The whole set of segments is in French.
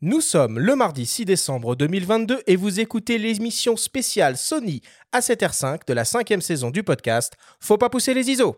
Nous sommes le mardi 6 décembre 2022 et vous écoutez l'émission spéciale Sony A7R5 de la cinquième saison du podcast Faut pas pousser les ISO.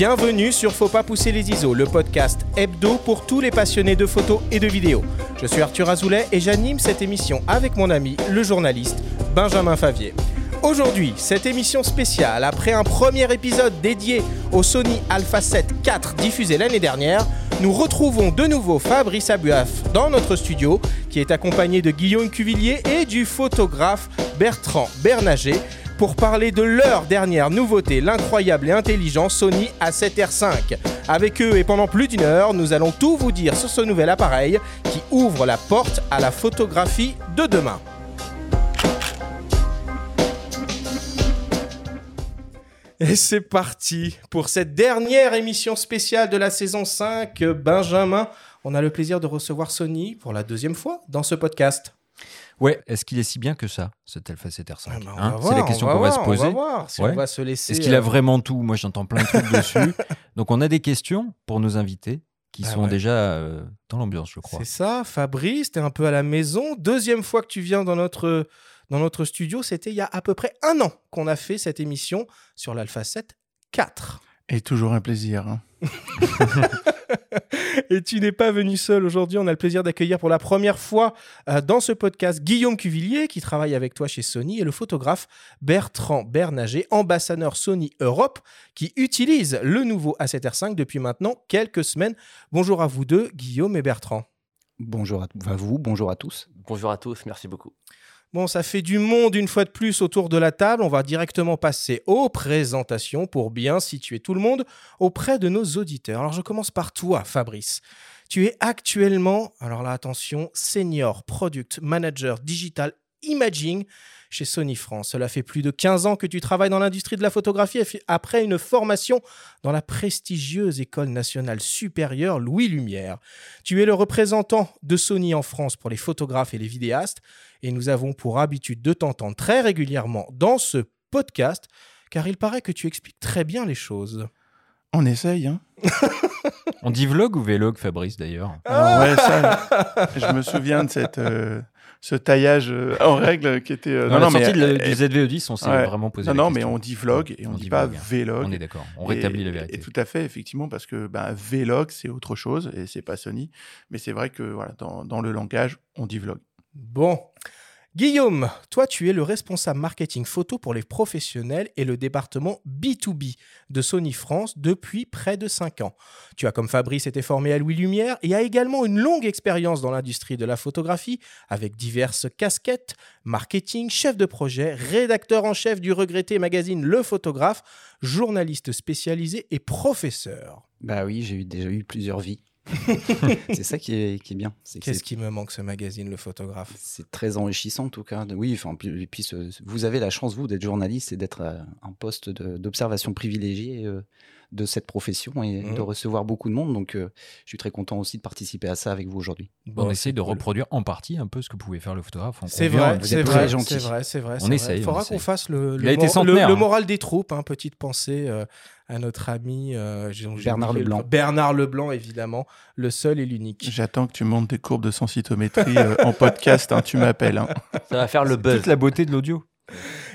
Bienvenue sur Faut pas pousser les ISO, le podcast hebdo pour tous les passionnés de photos et de vidéos. Je suis Arthur Azoulay et j'anime cette émission avec mon ami, le journaliste Benjamin Favier. Aujourd'hui, cette émission spéciale, après un premier épisode dédié au Sony Alpha 7 IV diffusé l'année dernière, nous retrouvons de nouveau Fabrice Abuaf dans notre studio, qui est accompagné de Guillaume Cuvillier et du photographe Bertrand Bernager pour parler de leur dernière nouveauté, l'incroyable et intelligent Sony A7R5. Avec eux et pendant plus d'une heure, nous allons tout vous dire sur ce nouvel appareil qui ouvre la porte à la photographie de demain. Et c'est parti pour cette dernière émission spéciale de la saison 5. Benjamin, on a le plaisir de recevoir Sony pour la deuxième fois dans ce podcast. Ouais, est-ce qu'il est si bien que ça, cet Alpha 7R5 Ah bah, on hein C'est la question on qu'on va se poser. On va voir si Ouais. on va se laisser. Est-ce qu'il a euh, vraiment tout? Moi, j'entends plein de trucs dessus. Donc, on a des questions pour nos invités qui Ah sont ouais. déjà euh, dans l'ambiance, je crois. C'est ça, Fabrice, t'es un peu à la maison. Deuxième fois que tu viens dans notre, dans notre studio, c'était il y a à peu près un an qu'on a fait cette émission sur l'Alpha 7 4. Et toujours un plaisir. hein. Et tu n'es pas venu seul aujourd'hui. On a le plaisir d'accueillir pour la première fois euh, dans ce podcast Guillaume Cuvillier, qui travaille avec toi chez Sony, et le photographe Bertrand Bernager, ambassadeur Sony Europe, qui utilise le nouveau A7R5 depuis maintenant quelques semaines. Bonjour à vous deux, Guillaume et Bertrand. Bonjour à, à vous, bonjour à tous. Bonjour à tous, merci beaucoup. Bon, ça fait du monde une fois de plus autour de la table. On va directement passer aux présentations pour bien situer tout le monde auprès de nos auditeurs. Alors, je commence par toi, Fabrice. Tu es actuellement, alors là, attention, Senior Product Manager Digital Imaging chez Sony France. Cela fait plus de 15 ans que tu travailles dans l'industrie de la photographie après une formation dans la prestigieuse École nationale supérieure Louis Lumière. Tu es le représentant de Sony en France pour les photographes et les vidéastes et nous avons pour habitude de t'entendre très régulièrement dans ce podcast car il paraît que tu expliques très bien les choses. On essaye, hein On dit vlog ou vlog, Fabrice, d'ailleurs? Alors, ouais, ça, je me souviens de cette, euh, ce taillage euh, en règle qui était... euh, Dans la mais, sortie de- euh, du ZVE10, on s'est ouais. vraiment posé Non, la non, mais on dit vlog et on, On dit, dit pas vlog. On est d'accord, on Et- rétablit la vérité. Et tout à fait, effectivement, parce que ben, vlog, c'est autre chose et c'est pas Sony. Mais c'est vrai que voilà, dans, dans le langage, on dit vlog. Bon. Guillaume, toi tu es le responsable marketing photo pour les professionnels et le département B2B de Sony France depuis près de 5 ans. Tu as comme Fabrice été formé à Louis Lumière et a également une longue expérience dans l'industrie de la photographie avec diverses casquettes, marketing, chef de projet, rédacteur en chef du regretté magazine Le Photographe, journaliste spécialisé et professeur. Bah oui, j'ai déjà eu plusieurs vies. c'est ça qui est, qui est bien. Qu'est-ce qui me manque ce magazine Le Photographe? C'est très enrichissant en tout cas. De- Oui, enfin, puis, et puis ce- vous avez la chance, vous, d'être journaliste et d'être à un poste d'observation privilégié euh, de cette profession et Mhm. de recevoir beaucoup de monde. Donc, euh, je suis très content aussi de participer à ça avec vous aujourd'hui. Bon, on essaye de cool. reproduire en partie un peu ce que pouvait faire le photographe. C'est vrai, c'est vrai, très c'est gentil. vrai, c'est vrai. On essaye, Il faudra qu'on fasse le, mor- hein. moral des troupes, hein, petite pensée euh, à notre ami euh, Bernard oublié le- Leblanc. Bernard Leblanc, évidemment, le seul et l'unique. J'attends que tu montes des courbes de sensitométrie euh, en podcast. hein, tu m'appelles. hein. Ça va faire le buzz. Toute la beauté de l'audio.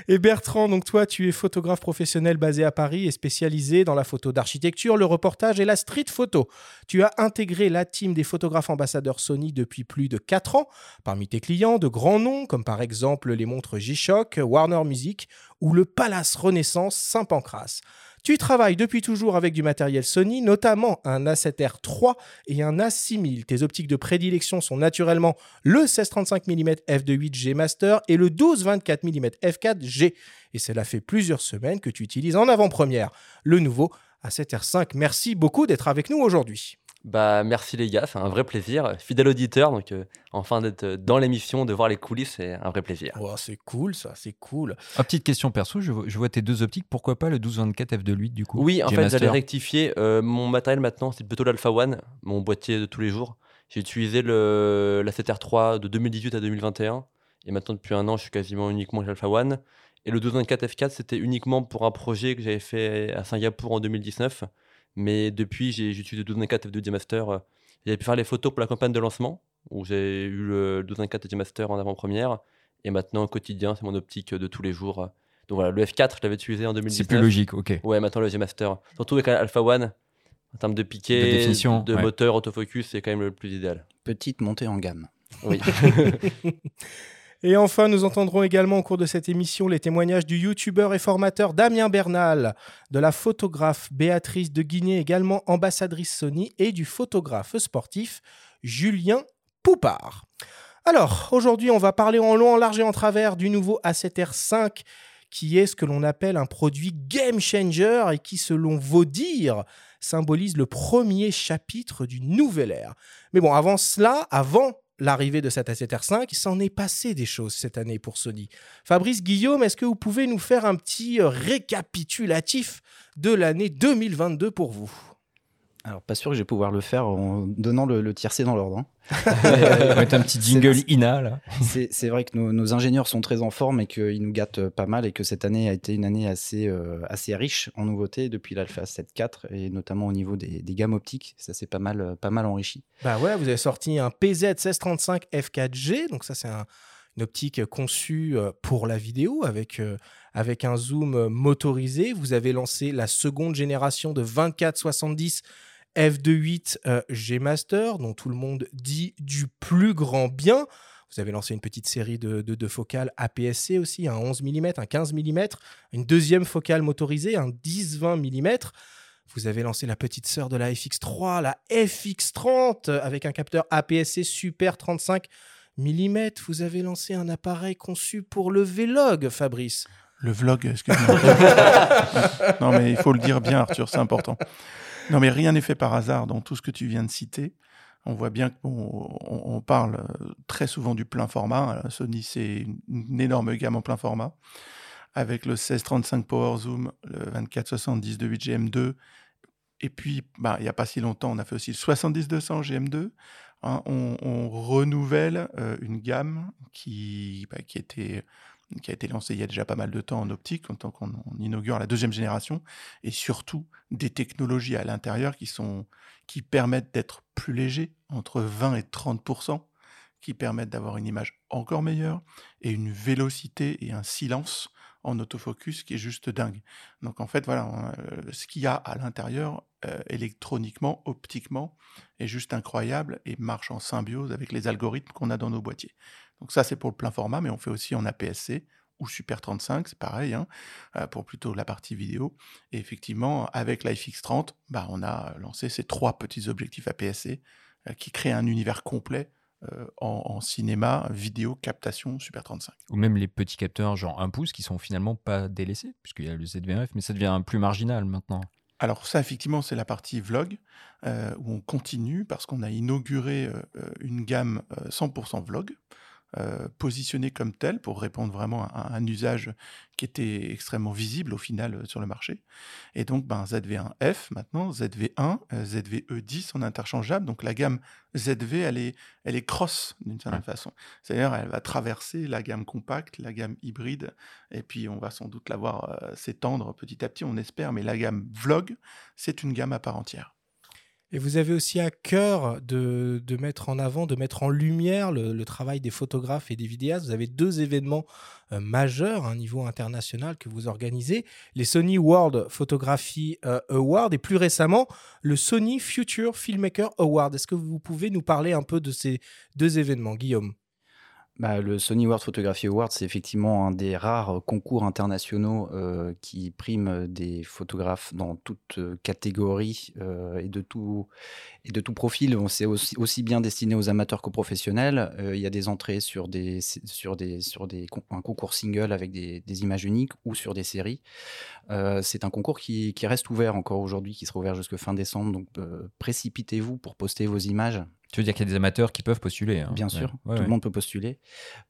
Et Bertrand, donc toi, tu es photographe professionnel basé à Paris et spécialisé dans la photo d'architecture, le reportage et la street photo. Tu as intégré la team des photographes ambassadeurs Sony depuis plus de 4 ans. Parmi tes clients, de grands noms comme par exemple les montres G-Shock, Warner Music ou le Palace Renaissance Saint-Pancras. Tu travailles depuis toujours avec du matériel Sony, notamment un A7R 3 et un A6000. Tes optiques de prédilection sont naturellement le 16-35 mm f2.8G Master et le 12-24 mm f4G. Et cela fait plusieurs semaines que tu utilises en avant-première le nouveau A7R5. Merci beaucoup d'être avec nous aujourd'hui. Bah, merci les gars, c'est un vrai plaisir. Fidèle auditeur, donc euh, enfin d'être euh, dans l'émission, de voir les coulisses, c'est un vrai plaisir. Oh, c'est cool ça, c'est cool. Ah, petite question perso, je vois, je vois tes deux optiques, pourquoi pas le 1224 f2.8 du coup Oui, en fait, j'allais rectifier. euh, mon matériel maintenant, c'est plutôt l'Alpha One, mon boîtier de tous les jours. J'ai utilisé le, la 7R3 de 2018 à 2021 Et maintenant, depuis un an, je suis quasiment uniquement chez Alpha One. Et le 1224 F4, c'était uniquement pour un projet que j'avais fait à Singapour en 2019. Mais depuis, j'ai j'utilise le 1224 F2 Master. euh, J'avais pu faire les photos pour la campagne de lancement, où j'ai eu le 1224 F2 Master en avant-première. Et maintenant, au quotidien, c'est mon optique de tous les jours. Donc voilà, le F4, je l'avais utilisé en 2019. C'est plus logique, ok. Ouais, maintenant le G Master. Surtout avec Alpha One, en termes de piqué, De définition, de ouais. moteur, autofocus, c'est quand même le plus idéal. Petite montée en gamme. Oui. Et enfin, nous entendrons également au cours de cette émission les témoignages du youtubeur et formateur Damien Bernal, de la photographe Béatrice de Guinée, également ambassadrice Sony, et du photographe sportif Julien Poupard. Alors, aujourd'hui, on va parler en long, en large et en travers du nouveau A7R5, qui est ce que l'on appelle un produit game changer et qui, selon vos dires, symbolise le premier chapitre d'une nouvelle ère. Mais bon, avant cela, avant l'arrivée de cette A7R5, il s'en est passé des choses cette année pour Sony. Fabrice Guillaume, est-ce que vous pouvez nous faire un petit euh, récapitulatif de l'année 2022 pour vous? Alors, pas sûr que je vais pouvoir le faire en donnant le, le tiercé dans l'ordre. hein. On va mettre un petit jingle INA là. C'est vrai que nos, nos ingénieurs sont très en forme et qu'ils nous gâtent euh, pas mal et que cette année a été une année assez, euh, assez riche en nouveautés depuis l'Alpha 7.4 et notamment au niveau des, des gammes optiques. Ça s'est pas mal, pas mal enrichi. Bah ouais, vous avez sorti un PZ 1635 F4G, donc ça c'est un- une optique conçue euh, pour la vidéo avec, euh, avec un zoom motorisé. Vous avez lancé la seconde génération de 24-70 F2.8 euh, G Master, dont tout le monde dit du plus grand bien. Vous avez lancé une petite série de, de, de focales APS-C aussi, un 11 mm, un 15 mm, une deuxième focale motorisée, un 10-20 mm. Vous avez lancé la petite sœur de la FX3, la FX30, euh, avec un capteur APS-C Super 35 mm. Vous avez lancé un appareil conçu pour le Vlog, Fabrice. Le vlog, excuse-moi. non, mais il faut le dire bien, Arthur, c'est important. Non, mais rien n'est fait par hasard dans tout ce que tu viens de citer. On voit bien qu'on on parle euh, très souvent du plein format. Euh, Sony, c'est une, énorme gamme en plein format. Avec le 1635 Power Zoom, le 2470 de 8 GM2. Et puis, bah, il n'y a pas si longtemps, on a fait aussi le 70-200 GM2. Hein, on, on renouvelle euh, une gamme qui, bah, qui était qui a été lancé il y a déjà pas mal de temps en optique, en tant qu'on on inaugure la deuxième génération, et surtout des technologies à l'intérieur qui, qui permettent d'être plus légers, entre 20 et 30% qui permettent d'avoir une image encore meilleure, et une vélocité et un silence en autofocus qui est juste dingue. Donc en fait, voilà, euh, ce qu'il y a à l'intérieur, euh, électroniquement, optiquement, est juste incroyable et marche en symbiose avec les algorithmes qu'on a dans nos boîtiers. Donc ça, c'est pour le plein format, mais on fait aussi en APS-C ou Super 35, c'est pareil, hein, euh, pour plutôt la partie vidéo. Et effectivement, avec l'IFX30, bah, on a lancé ces trois petits objectifs APS-C euh, qui créent un univers complet euh, en, en cinéma, vidéo, captation, Super 35. Ou même les petits capteurs genre 1 pouce qui sont finalement pas délaissés, puisqu'il y a le ZVF, mais ça devient plus marginal maintenant. Alors ça, effectivement, c'est la partie vlog, euh, où on continue parce qu'on a inauguré euh, une gamme euh, 100% vlog, euh, positionnée comme telle pour répondre vraiment à, à un usage qui était extrêmement visible au final euh, sur le marché. Et donc ben, ZV1F maintenant, ZV1, euh, ZVE10 en interchangeable. Donc la gamme ZV, elle est, elle est cross d'une certaine façon. C'est-à-dire elle va traverser la gamme compacte, la gamme hybride, et puis on va sans doute la voir s'étendre petit à petit, on espère, mais la gamme vlog, c'est une gamme à part entière. Et vous avez aussi à cœur de, de mettre en avant, de mettre en lumière le, travail des photographes et des vidéastes. Vous avez deux événements euh, majeurs à un niveau international que vous organisez. Les Sony World Photography euh, Award et plus récemment le Sony Future Filmmaker Award. Est-ce que vous pouvez nous parler un peu de ces deux événements, Guillaume? Bah, le Sony World Photography Award, c'est effectivement un des rares concours internationaux euh, qui prime des photographes dans toute euh, catégorie euh, et, de tout, et de tout profil. C'est aussi, bien destiné aux amateurs qu'aux professionnels. Euh, il y a des entrées sur, des, sur, des, sur des, un concours single avec des, des images uniques ou sur des séries. Euh, c'est un concours qui, qui reste ouvert encore aujourd'hui, qui sera ouvert jusqu'à fin décembre. Donc euh, précipitez-vous pour poster vos images. Tu veux dire qu'il y a des amateurs qui peuvent postuler hein Bien sûr, Ouais, tout le monde peut postuler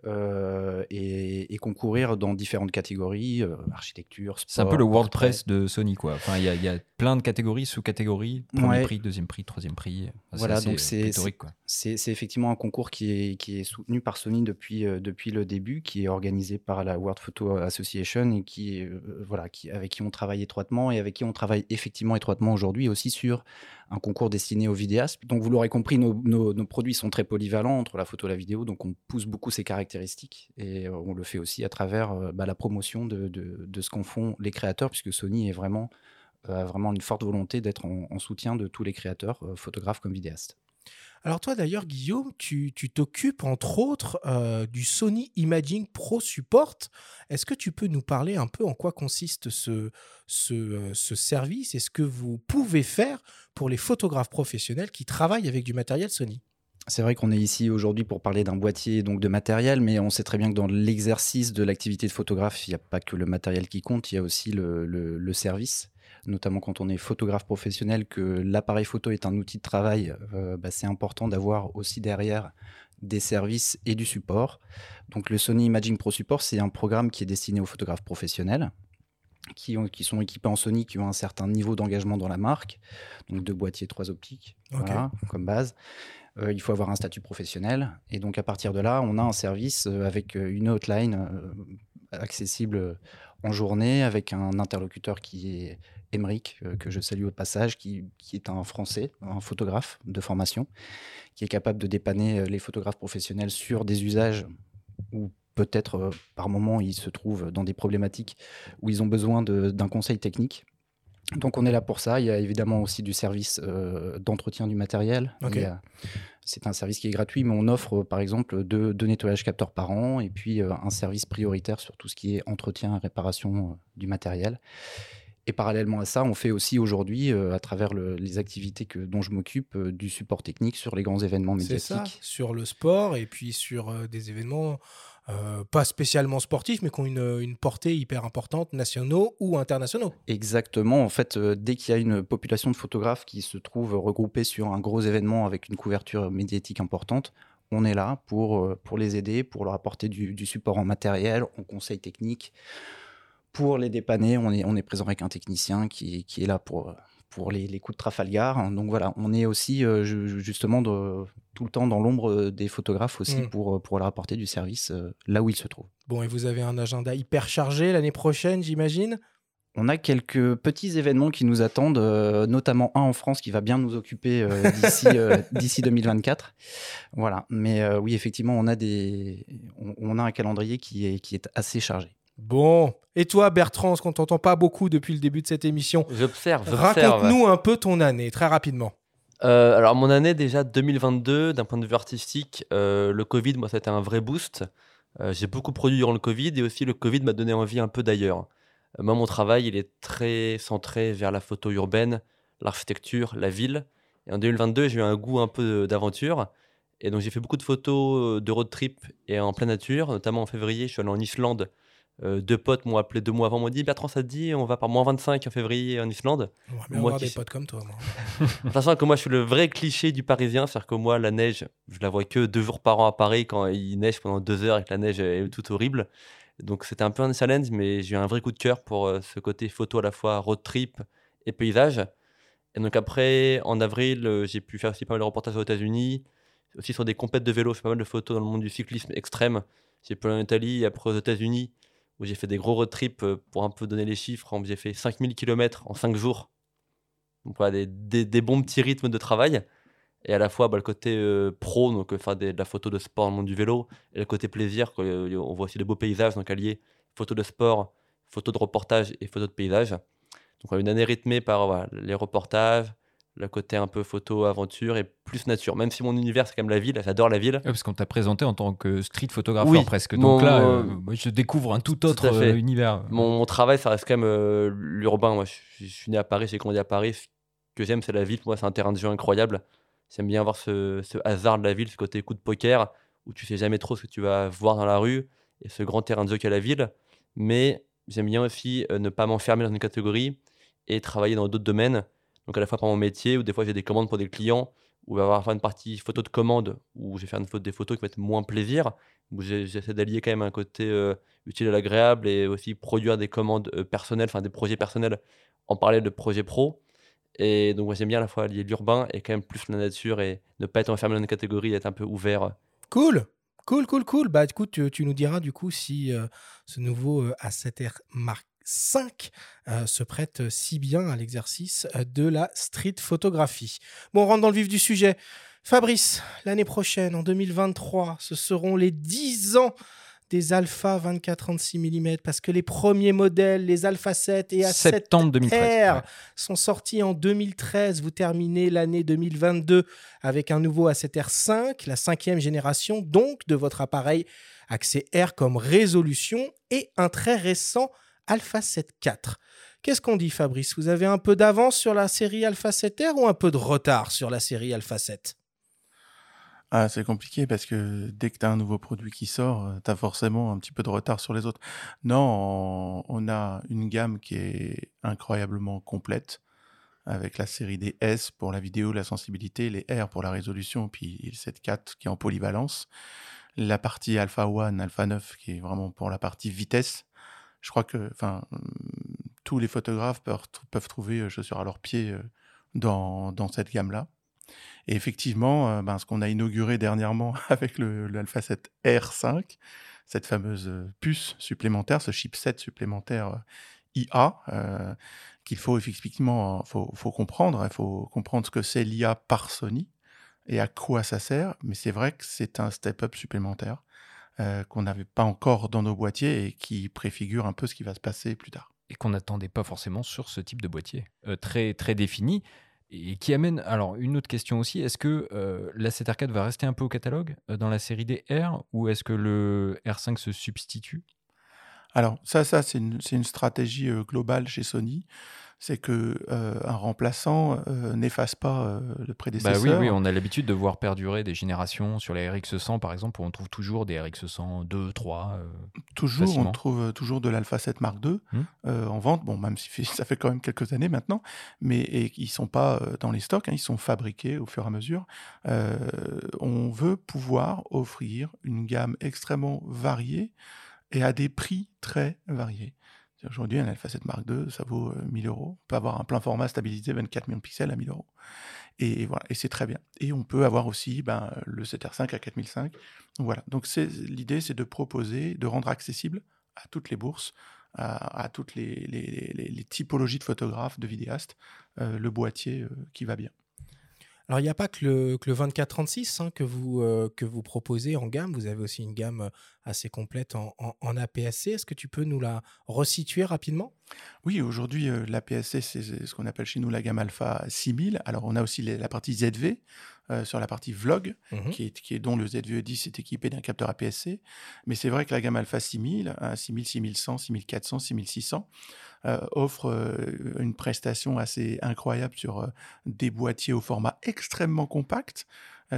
euh, et, et concourir dans différentes catégories, euh, architecture, sport. C'est un peu le portrait. WordPress de Sony, quoi. Enfin, il y, a- il y a plein de catégories, sous-catégories. Premier prix, deuxième prix, troisième prix. Enfin, Voilà, donc euh, c'est-. C'est effectivement un concours qui est, qui est soutenu par Sony depuis, euh, depuis le début, qui est organisé par la World Photo Association et qui, voilà, qui, avec qui on travaille étroitement et avec qui on travaille effectivement étroitement aujourd'hui aussi sur un concours destiné aux vidéastes. Donc vous l'aurez compris, nos, produits sont très polyvalents entre la photo et la vidéo, donc on pousse beaucoup ces caractéristiques et euh, on le fait aussi à travers euh, bah, la promotion de, ce qu'en font les créateurs, puisque Sony est euh, a vraiment une forte volonté d'être en, en soutien de tous les créateurs, photographes comme vidéastes. Alors toi d'ailleurs, Guillaume, tu t'occupes entre autres euh, du Sony Imaging Pro Support. Est-ce que tu peux nous parler un peu en quoi consiste ce, ce, euh, ce service et ce que vous pouvez faire pour les photographes professionnels qui travaillent avec du matériel Sony? C'est vrai qu'on est ici aujourd'hui pour parler d'un boîtier donc de matériel, mais on sait très bien que dans l'exercice de l'activité de photographe, il n'y a pas que le matériel qui compte, il y a aussi le- le service. Notamment quand on est photographe professionnel, que l'appareil photo est un outil de travail, euh, bah, c'est important d'avoir aussi derrière des services et du support. Donc le Sony Imaging Pro Support, c'est un programme qui est destiné aux photographes professionnels qui, ont- qui sont équipés en Sony, qui ont un certain niveau d'engagement dans la marque, donc deux boîtiers, trois optiques, voilà, comme base. Euh, il faut avoir un statut professionnel. Et donc, à partir de là, on a un service euh, avec une hotline accessible en journée, avec un interlocuteur qui est Emeric, euh, que je salue au passage, qui, qui est un Français, un photographe de formation, qui est capable de dépanner euh, les photographes professionnels sur des usages où peut-être euh, par moment ils se trouvent dans des problématiques où ils ont besoin d'un conseil technique. Donc on est là pour ça. Il y a évidemment aussi du service euh, d'entretien du matériel. C'est un service qui est gratuit, mais on offre euh, par exemple deux, deux nettoyages capteurs par an et puis euh, un service prioritaire sur tout ce qui est entretien et réparation du matériel. Et parallèlement à ça, on fait aussi aujourd'hui, euh, à travers le- les activités que, dont je m'occupe, euh, du support technique sur les grands événements C'est ça, médiatiques. sur le sport et puis sur euh, des événements pas spécialement sportifs, mais qui ont une, une portée hyper importante, nationaux ou internationaux. Exactement. En fait, dès qu'il y a une population de photographes qui se trouve regroupée sur un gros événement avec une couverture médiatique importante, on est là pour, pour les aider, pour leur apporter du, du support en matériel, en conseil technique. Pour les dépanner, on est, on est présent avec un technicien qui, qui est là pour, pour les, les coups de Trafalgar. Donc voilà, on est aussi euh, ju- justement de- tout le temps dans l'ombre des photographes aussi Mm. pour, pour leur apporter du service euh, là où ils se trouvent. Bon, et vous avez un agenda hyper chargé l'année prochaine, j'imagine? On a quelques petits événements qui nous attendent, euh, notamment un en France qui va bien nous occuper euh, d'ici euh, d'ici 2024. Voilà. Mais oui, effectivement, on a des, on, on a un calendrier qui est qui est assez chargé. Bon. Et toi, Bertrand, ce qu'on t'entend pas beaucoup depuis le début de cette émission, J'observe. raconte-nous un peu ton année, très rapidement. Euh, alors, mon année déjà 2022, d'un point de vue artistique, euh, le Covid, moi, ça a été un vrai boost. Euh, j'ai beaucoup produit durant le Covid et aussi le Covid m'a donné envie un peu d'ailleurs. Moi, mon travail, il est très centré vers la photo urbaine, l'architecture, la ville. Et en 2022, j'ai eu un goût un peu d'aventure. Et donc, j'ai fait beaucoup de photos de road trip et en pleine nature. Notamment en février, je suis allé en Islande. Euh, deux potes m'ont appelé deux mois avant, m'ont dit Bertrand, ça te dit, on va par moins 25 en février en Islande. On va bien Moi avoir qui des potes comme toi, moi. Sachant que moi, je suis le vrai cliché du Parisien, c'est-à-dire que moi, la neige, je la vois que deux jours par an à Paris quand il neige pendant deux heures et que la neige est tout horrible. Donc c'était un peu un challenge, mais j'ai eu un vrai coup de cœur pour euh, ce côté photo à la fois road trip et paysage. Et donc après, en avril, euh, j'ai pu faire aussi pas mal de reportages aux États-Unis, aussi sur des compètes de vélo, je fais pas mal de photos dans le monde du cyclisme extrême. J'ai pu aller en Italie et après aux États-Unis, où j'ai fait des gros road trips euh, pour un peu donner les chiffres. hein, J'ai fait 5000 km en 5 jours. Donc voilà, des, des- bons petits rythmes de travail. Et à la fois bah, le côté euh, pro, donc euh, faire de la photo de sport dans le monde du vélo, et le côté plaisir, quoi, on voit aussi des beaux paysages, donc allier photo de sport, photo de reportage et photo de paysage. Donc voilà, une année rythmée par les reportages, le côté un peu photo, aventure et plus nature. Même si mon univers c'est quand même la ville, j'adore la ville. Ouais, parce qu'on t'a présenté en tant que street photographe Oui, presque. mon- Donc là, euh, moi, je découvre un tout autre euh, univers. Mon, mon travail, ça reste quand même euh, l'urbain. Moi, je, suis- je suis né à Paris, j'ai grandi à Paris. Ce que j'aime, c'est la ville. Pour moi, c'est un terrain de jeu incroyable. J'aime bien avoir ce, ce hasard de la ville, ce côté coup de poker, où tu sais jamais trop ce que tu vas voir dans la rue, et ce grand terrain de jeu qu'est la ville. Mais j'aime bien aussi euh, ne pas m'enfermer dans une catégorie et travailler dans d'autres domaines. Donc à la fois par mon métier, ou des fois j'ai des commandes pour des clients, où il va y avoir une partie photo de commande, où je vais faire des photos qui vont être moins plaisir, où j'essaie d'allier quand même un côté euh, utile à l'agréable et aussi produire des commandes euh, personnelles, enfin des projets personnels, en parler de projets pro. Et donc, moi, j'aime bien à la fois allier l'urbain et quand même plus la nature et ne pas être enfermé dans une catégorie, être un peu ouvert. Cool, cool, cool, cool. Bah écoute, tu, tu nous diras du coup si euh, ce nouveau euh, A7R Mark 5 se prête euh, si bien à l'exercice euh, de la street photographie. Bon, on rentre dans le vif du sujet. Fabrice, l'année prochaine, en 2023, ce seront les 10 ans des Alpha 24-36 mm parce que les premiers modèles, les Alpha 7 et A7 Septembre 2013. R ouais. sont sortis en 2013. Vous terminez l'année 2022 avec un nouveau A7R5, la cinquième génération donc de votre appareil accès R comme résolution et un très récent Alpha 7 IV. Qu'est-ce qu'on dit Fabrice? Vous avez un peu d'avance sur la série Alpha 7R ou un peu de retard sur la série Alpha 7 Ah, c'est compliqué parce que dès que tu as un nouveau produit qui sort, tu as forcément un petit peu de retard sur les autres. Non, on, on a une gamme qui est incroyablement complète avec la série des S pour la vidéo, la sensibilité, les R pour la résolution, puis le 7.4 qui est en polyvalence. La partie Alpha 1, Alpha 9 qui est vraiment pour la partie vitesse. Je crois que enfin, hum, tous les photographes peuvent, peuvent trouver euh, chaussures à leurs pieds euh, dans, dans cette gamme-là. Et effectivement, euh, ben, ce qu'on a inauguré dernièrement avec l'Alpha 7 R5, cette fameuse puce supplémentaire, ce chipset supplémentaire IA, qu'il faut effectivement faut, faut comprendre. Il faut comprendre ce que c'est l'IA par Sony et à quoi ça sert. Mais c'est vrai que c'est un step-up supplémentaire euh, qu'on n'avait pas encore dans nos boîtiers et qui préfigure un peu ce qui va se passer plus tard. et qu'on n'attendait pas forcément sur ce type de boîtier euh, très très défini et qui amène alors une autre question aussi est-ce que euh, la 7R4 va rester un peu au catalogue dans la série des R ou est-ce que le R5 se substitue? Alors ça, ça c'est une, stratégie globale chez Sony. C'est que euh, un remplaçant euh, n'efface pas euh, le Bah prédécesseur. oui, oui, on a l'habitude de voir perdurer des générations sur les RX100 par exemple où on trouve toujours des RX100 2, 3. euh, Toujours, facilement. on trouve toujours de l'Alpha 7 Mark II euh, en vente. Bon, même si ça fait quand même quelques années maintenant, mais et ils sont pas dans les stocks, hein, ils sont fabriqués au fur et à mesure. On veut pouvoir offrir une gamme extrêmement variée et à des prix très variés. Aujourd'hui, un Alpha 7 Mark II, ça vaut euh, 1000 euros. On peut avoir un plein format stabilisé 24 millions de pixels à 1000 euros. Et voilà, et c'est très bien. Et on peut avoir aussi ben, le 7R5 à 4005. Donc voilà. Donc l'idée, c'est de proposer, de rendre accessible à toutes les bourses, à, toutes les typologies de photographes, de vidéastes, euh, le boîtier euh, qui va bien. Alors, il n'y a pas que le, que le 24-36 hein, que, vous, euh, que vous proposez en gamme. Vous avez aussi une gamme euh, assez complète en, en, en APS-C. Est-ce que tu peux nous la resituer rapidement? Oui, aujourd'hui, euh, la PSC, c'est ce qu'on appelle chez nous la gamme Alpha 6000. Alors, on a aussi les- la partie ZV euh, sur la partie vlog, Mhm. qui, est, qui est dont le ZVE10 est équipé d'un capteur APS-C. Mais c'est vrai que la gamme Alpha 6000, hein, 6000, 6100, 6400, 6600, euh, offre euh, une prestation assez incroyable sur euh, des boîtiers au format extrêmement compact, euh,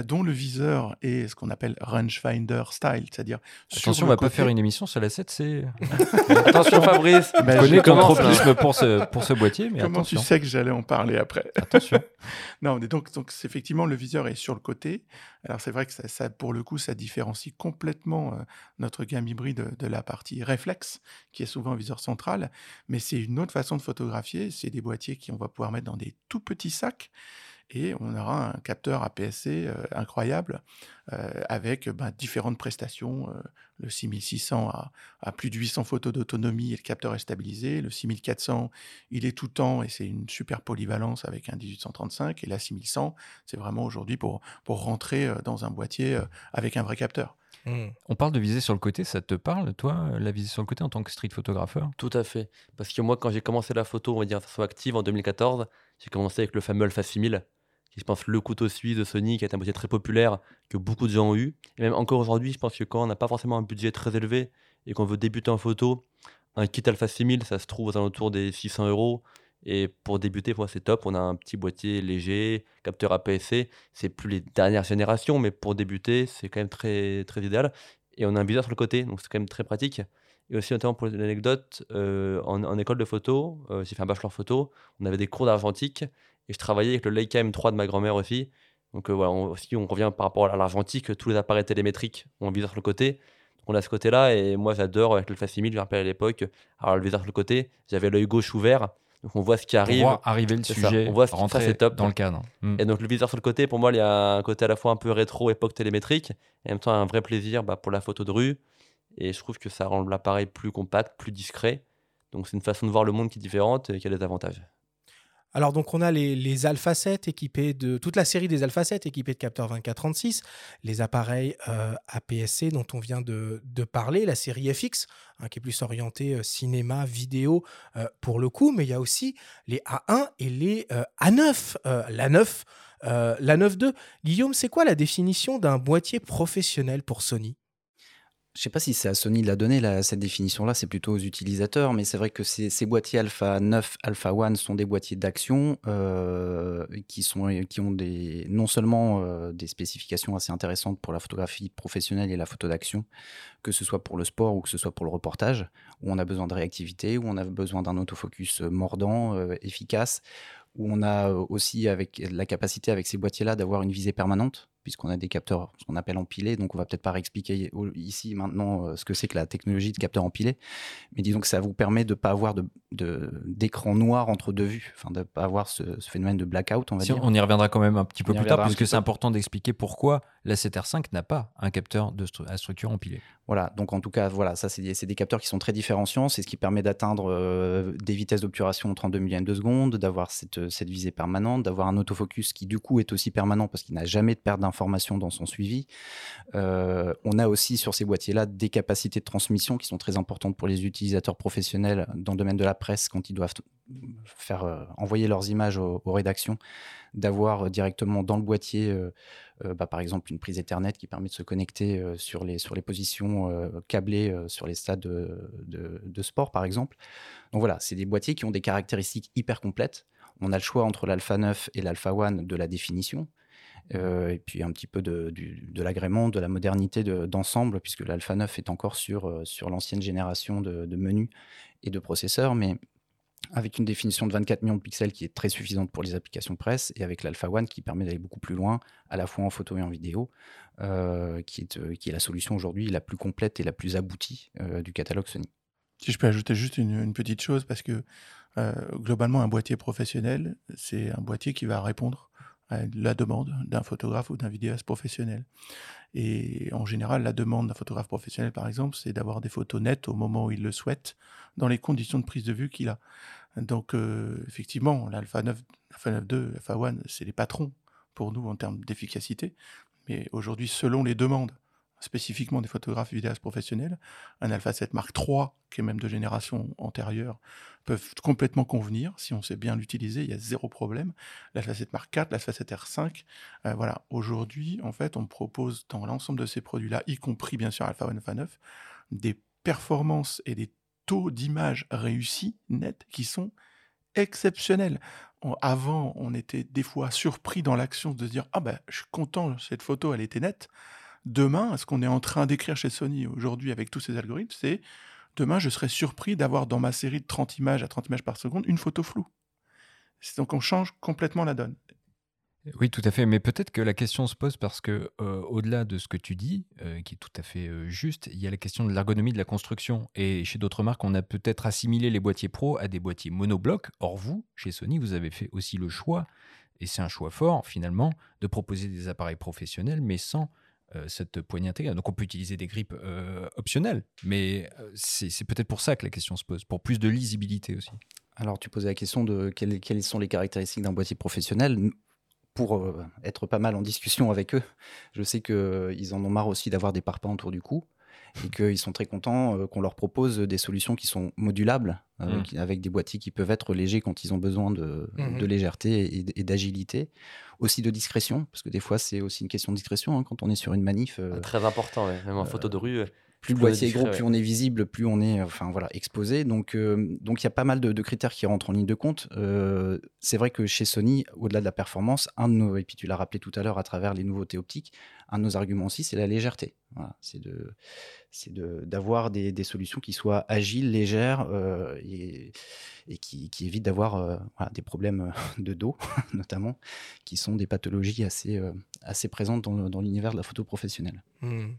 dont le viseur est ce qu'on appelle rangefinder style, c'est-à-dire Attention, on va pas faire une émission sur la 7, c'est. Attention Fabrice Ben, Je connais ton hein. tropisme pour ce, pour ce boîtier, mais Comment attention. tu sais que j'allais en parler après? Attention. Non, mais donc, donc effectivement, le viseur est sur le côté. Alors, c'est vrai que ça, ça, pour le coup, ça différencie complètement euh, notre gamme hybride de la partie réflexe, qui est souvent un viseur central. Mais c'est une autre façon de photographier. C'est des boîtiers qu'on va pouvoir mettre dans des tout petits sacs. Et on aura un capteur APS-C euh, incroyable euh, avec ben, différentes prestations. euh, le 6600 a, a plus de 800 photos d'autonomie et le capteur est stabilisé. Le 6400, il est tout temps et c'est une super polyvalence avec un 1835. Et la 6100, c'est vraiment aujourd'hui pour, pour rentrer euh, dans un boîtier euh, avec un vrai capteur. Mhm. On parle de viser sur le côté, ça te parle, toi, la visée sur le côté en tant que street photographeur Tout à fait. Parce que moi, quand j'ai commencé la photo, on va dire, de façon active en 2014, j'ai commencé avec le fameux Alpha 6000, qui est, je pense, le couteau suisse de Sony, qui été un boîtier très populaire, que beaucoup de gens ont eu. Et même encore aujourd'hui, je pense que quand on n'a pas forcément un budget très élevé et qu'on veut débuter en photo, un kit Alpha 6000, ça se trouve aux alentours des 600 euros. Et pour débuter, pour c'est top. On a un petit boîtier léger, capteur APS-C. C'est plus les dernières générations, mais pour débuter, c'est quand même très, très idéal. Et on a un viseur sur le côté, donc c'est quand même très pratique. Et aussi, notamment pour l'anecdote, euh, en, en école de photo, euh, j'ai fait un bachelor photo, on avait des cours d'argentique et je travaillais avec le Leica M3 de ma grand-mère aussi. Donc voilà, on, si on revient par rapport à l'argentique, tous les appareils télémétriques ont un viseur sur le côté. On a ce côté-là, et moi j'adore avec le Facsimile, je me rappelle à l'époque, alors le viseur sur le côté, j'avais l'œil gauche ouvert, donc on voit ce qui arrive. On voit arriver le ça, sujet, on voit ce qui- ça, rentrer c'est top. dans le cadre. Mm. Et donc le viseur sur le côté, pour moi, il y a un côté à la fois un peu rétro, époque télémétrique, et en même temps un vrai plaisir bah, pour la photo de rue. Et je trouve que ça rend l'appareil plus compact, plus discret. Donc c'est une façon de voir le monde qui est différente et qui a des avantages. Alors donc on a les, les Alpha 7 équipés de toute la série des Alpha 7 équipés de capteurs 24-36, les appareils euh, APS-C dont on vient de, parler, la série FX hein, qui est plus orientée euh, cinéma, vidéo euh, pour le coup, mais il y a aussi les A1 et les euh, A9, euh, la 9, euh, la 9.2. Guillaume, c'est quoi la définition d'un boîtier professionnel pour Sony? Je sais pas si c'est à Sony de la donner, là, cette définition-là, c'est plutôt aux utilisateurs, mais c'est vrai que ces, ces boîtiers Alpha 9, Alpha 1 sont des boîtiers d'action euh, qui, sont, qui ont des, non seulement euh, des spécifications assez intéressantes pour la photographie professionnelle et la photo d'action, que ce soit pour le sport ou que ce soit pour le reportage, où on a besoin de réactivité, où on a besoin d'un autofocus mordant, euh, efficace, où on a aussi avec la capacité avec ces boîtiers-là d'avoir une visée permanente, puisqu'on a des capteurs, ce qu'on appelle empilés. Donc, on va peut-être pas réexpliquer ici maintenant euh, ce que c'est que la technologie de capteur empilé, mais disons que ça vous permet de pas avoir de, de- d'écran noir entre deux vues, enfin de pas avoir ce, ce phénomène de blackout, on va Si dire. on y reviendra quand même un petit peu On plus tard, puisque petit c'est important d'expliquer pourquoi la 7R5 n'a pas un capteur de stru- à structure empilée. Voilà, donc en tout cas, voilà, ça c'est des, capteurs qui sont très différenciants, c'est ce qui permet d'atteindre euh, des vitesses d'obturation en 32 millièmes de seconde, d'avoir cette, cette visée permanente, d'avoir un autofocus qui du coup est aussi permanent parce qu'il n'a jamais de perte d'information dans son suivi. Euh, on a aussi sur ces boîtiers-là des capacités de transmission qui sont très importantes pour les utilisateurs professionnels dans le domaine de la presse quand ils doivent faire euh, envoyer leurs images aux, aux rédactions, d'avoir euh, directement dans le boîtier, euh, euh, bah, par exemple, une prise Ethernet qui permet de se connecter euh, sur, les, sur les positions euh, câblées euh, sur les stades de, sport, par exemple. Donc voilà, c'est des boîtiers qui ont des caractéristiques hyper complètes. On a le choix entre l'Alpha 9 et l'Alpha 1 de la définition. euh, et puis un petit peu de, de l'agrément, de la modernité de- d'ensemble, puisque l'Alpha 9 est encore sur, euh, sur l'ancienne génération de, de menus et de processeurs, mais avec une définition de 24 millions de pixels qui est très suffisante pour les applications presse, et avec l'Alpha One qui permet d'aller beaucoup plus loin, à la fois en photo et en vidéo, euh, qui, est, euh, qui est la solution aujourd'hui la plus complète et la plus aboutie euh, du catalogue Sony. Si je peux ajouter juste une, petite chose, parce que globalement, un boîtier professionnel, c'est un boîtier qui va répondre la demande d'un photographe ou d'un vidéaste professionnel. Et en général, la demande d'un photographe professionnel, par exemple, c'est d'avoir des photos nettes au moment où il le souhaite, dans les conditions de prise de vue qu'il a. Donc, euh, effectivement, l'Alpha 9, l'Alpha 9 II, l'Alpha 1, c'est les patrons pour nous en termes d'efficacité. Mais aujourd'hui, selon les demandes spécifiquement des photographes vidéastes professionnels, un Alpha 7 Mark III, qui est même de génération antérieure, peuvent complètement convenir. Si on sait bien l'utiliser, il y a zéro problème. L'Alpha 7 Mark IV, l'Alpha 7 R5, euh, voilà. Aujourd'hui, en fait, on propose dans l'ensemble de ces produits-là, y compris bien sûr Alpha 1, Alpha 9, des performances et des taux d'image réussis, nets, qui sont exceptionnels. On- avant, on était des fois surpris dans l'action de se dire Ah ben, je suis content, cette photo, elle était nette. Demain, ce qu'on est en train d'écrire chez Sony aujourd'hui avec tous ces algorithmes, c'est demain, je serais surpris d'avoir dans ma série de 30 images à 30 images par seconde une photo floue. Donc on change complètement la donne. Oui, tout à fait. Mais peut-être que la question se pose parce que, euh, au-delà de ce que tu dis, euh, qui est tout à fait euh, juste, il y a la question de l'ergonomie de la construction. Et chez d'autres marques, on a peut-être assimilé les boîtiers pro à des boîtiers monoblocs. Or, vous, chez Sony, vous avez fait aussi le choix, et c'est un choix fort finalement, de proposer des appareils professionnels, mais sans cette poignée intégrée. Donc, on peut utiliser des grippes euh, optionnelles, mais euh, c'est peut-être pour ça que la question se pose, pour plus de lisibilité aussi. Alors, tu posais la question de quelles, quelles sont les caractéristiques d'un boîtier professionnel. Pour euh, être pas mal en discussion avec eux, je sais qu'ils en ont marre aussi d'avoir des parpaings autour du cou et qu'ils sont très contents euh, qu'on leur propose des solutions qui sont modulables, euh, Mm. qui- avec des boîtiers qui peuvent être légers quand ils ont besoin de, Mhm. de légèreté et, d'agilité, aussi de discrétion, parce que des fois c'est aussi une question de discrétion hein, quand on est sur une manif. euh, Très important, ouais. même en euh, photo de rue. Plus le Plus boîtier est gros, plus on est visible, plus on est enfin voilà exposé. Donc euh, donc il y a pas mal de, de critères qui rentrent en ligne de compte. Euh, c'est vrai que chez Sony, au-delà de la performance, un de nos et puis tu l'as rappelé tout à l'heure à travers les nouveautés optiques, un de nos arguments aussi, c'est la légèreté. Voilà, c'est de c'est de d'avoir des, des solutions qui soient agiles, légères euh, et, et qui, qui évitent d'avoir euh, voilà, des problèmes de dos notamment, qui sont des pathologies assez euh, assez présentes dans, l'univers de la photo professionnelle. Hmm.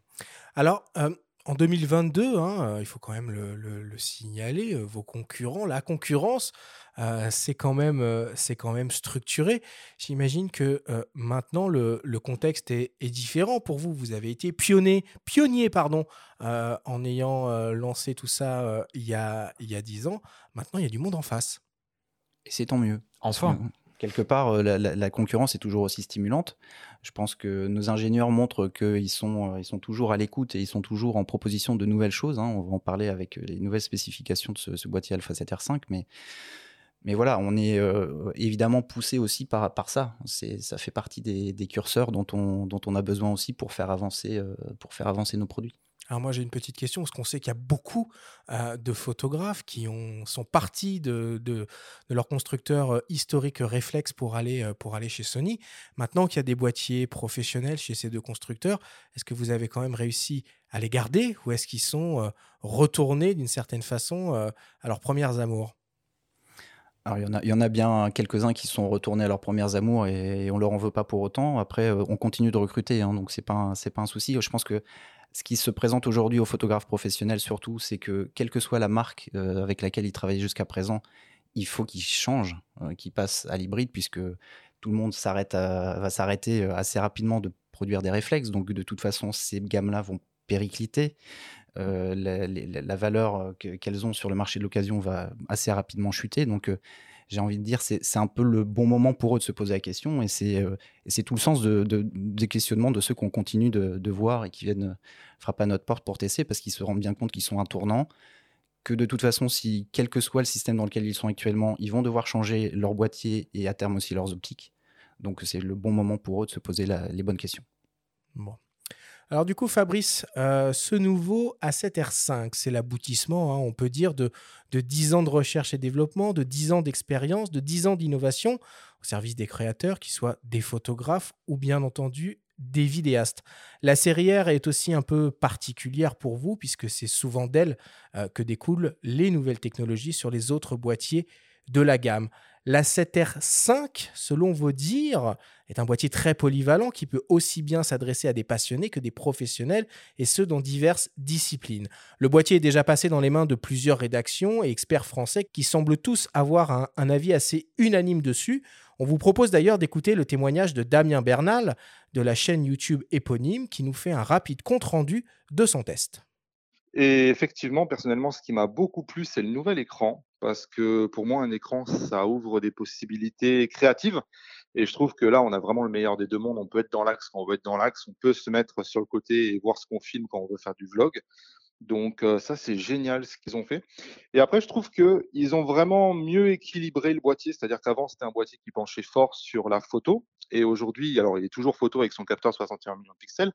Alors, euh, en 2022, hein, euh, il faut quand même le, le- le signaler, euh, vos concurrents, la concurrence, euh, c'est quand, même, euh, c'est quand même structuré. J'imagine que euh, maintenant, le, le contexte est, est différent pour vous. Vous avez été pionnier, pionnier pardon, euh, en ayant euh, lancé tout ça euh, il y a il y a 10 ans. Maintenant, il y a du monde en face. Et c'est tant mieux. Enfin. Quelque part, euh, la, concurrence est toujours aussi stimulante. Je pense que nos ingénieurs montrent qu'ils sont, euh, ils sont toujours à l'écoute et ils sont toujours en proposition de nouvelles choses. hein. On va en parler avec euh, les nouvelles spécifications de ce, boîtier Alpha 7R5. Mais, mais voilà, on est évidemment poussé aussi par, par ça. Ça fait partie des, curseurs dont on, dont on a besoin aussi pour faire avancer, pour faire avancer nos produits. Alors moi j'ai une petite question parce qu'on sait qu'il y a beaucoup euh, de photographes qui ont, sont partis de, de, de leur constructeur euh, historique réflexe pour aller, euh, pour aller chez Sony. Maintenant qu'il y a des boîtiers professionnels chez ces deux constructeurs, est-ce que vous avez quand même réussi à les garder ou est-ce qu'ils sont retournés d'une certaine façon à leurs premières amours? Alors, il y, en a, il y en a bien quelques-uns qui sont retournés à leurs premières amours et, et on leur en veut pas pour autant. Après, on continue de recruter, hein, donc c'est pas pas un souci. Je pense que ce qui se présente aujourd'hui aux photographes professionnels surtout, c'est que quelle que soit la marque euh, avec laquelle ils travaillaient jusqu'à présent, il faut qu'ils changent, euh, qu'ils passent à l'hybride puisque tout le monde s'arrête à- va s'arrêter euh, assez rapidement de produire des réflexes. Donc de toute façon, ces gammes-là vont péricliter. Euh, la, la- la valeur que- qu'elles ont sur le marché de l'occasion va assez rapidement chuter. Donc j'ai envie de dire, c'est un peu le bon moment pour eux de se poser la question et c'est euh, c'est tout le sens de, de- des questionnements de ceux qu'on continue de, voir et qui viennent euh, frapper à notre porte pour tester parce qu'ils se rendent bien compte qu'ils sont un tournant, que de toute façon, si quel que soit le système dans lequel ils sont actuellement, ils vont devoir changer leur boîtier et à terme aussi leurs optiques. Donc c'est le bon moment pour eux de se poser les bonnes questions. Bon. Alors du coup, Fabrice, euh, ce nouveau A7R5, c'est l'aboutissement, hein, on peut dire, de, de 10 ans de recherche et développement, de 10 ans d'expérience, de 10 ans d'innovation au service des créateurs, qui soient des photographes ou bien entendu des vidéastes. La série R est aussi un peu particulière pour vous, puisque c'est souvent d'elle euh, que découlent les nouvelles technologies sur les autres boîtiers de la gamme. La 7R5, selon vos dires, est un boîtier très polyvalent qui peut aussi bien s'adresser à des passionnés que des professionnels, et ce dans diverses disciplines. Le boîtier est déjà passé dans les mains de plusieurs rédactions et experts français qui semblent tous avoir un, avis assez unanime dessus. On vous propose d'ailleurs d'écouter le témoignage de Damien Bernal de la chaîne YouTube éponyme qui nous fait un rapide compte-rendu de son test. Et effectivement, personnellement, ce qui m'a beaucoup plu, c'est le nouvel écran, parce que pour moi, un écran, ça ouvre des possibilités créatives. Et je trouve que là, on a vraiment le meilleur des deux mondes. On peut être dans l'axe quand on veut être dans l'axe, on peut se mettre sur le côté et voir ce qu'on filme quand on veut faire du vlog. Donc euh, ça, c'est génial ce qu'ils ont fait. Et après, je trouve qu'ils ont vraiment mieux équilibré le boîtier, c'est-à-dire qu'avant, c'était un boîtier qui penchait fort sur la photo. Et aujourd'hui, alors il est toujours photo avec son capteur 61 millions de pixels,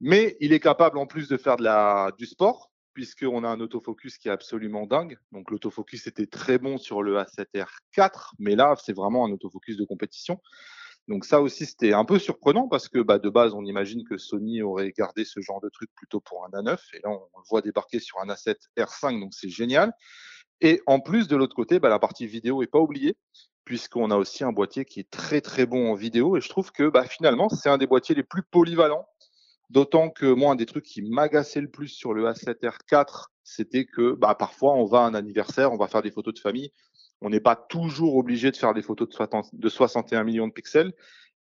mais il est capable en plus de faire de la, du sport, puisqu'on a un autofocus qui est absolument dingue. Donc l'autofocus était très bon sur le A7R4, mais là, c'est vraiment un autofocus de compétition. Donc ça aussi, c'était un peu surprenant parce que bah, de base, on imagine que Sony aurait gardé ce genre de truc plutôt pour un A9. Et là, on le voit débarquer sur un A7 R5, donc c'est génial. Et en plus, de l'autre côté, bah, la partie vidéo est pas oubliée, puisqu'on a aussi un boîtier qui est très très bon en vidéo. Et je trouve que bah, finalement, c'est un des boîtiers les plus polyvalents. D'autant que moi, un des trucs qui m'agaçait le plus sur le A7R4, c'était que bah, parfois, on va à un anniversaire, on va faire des photos de famille. On n'est pas toujours obligé de faire des photos de 60 de 61 millions de pixels.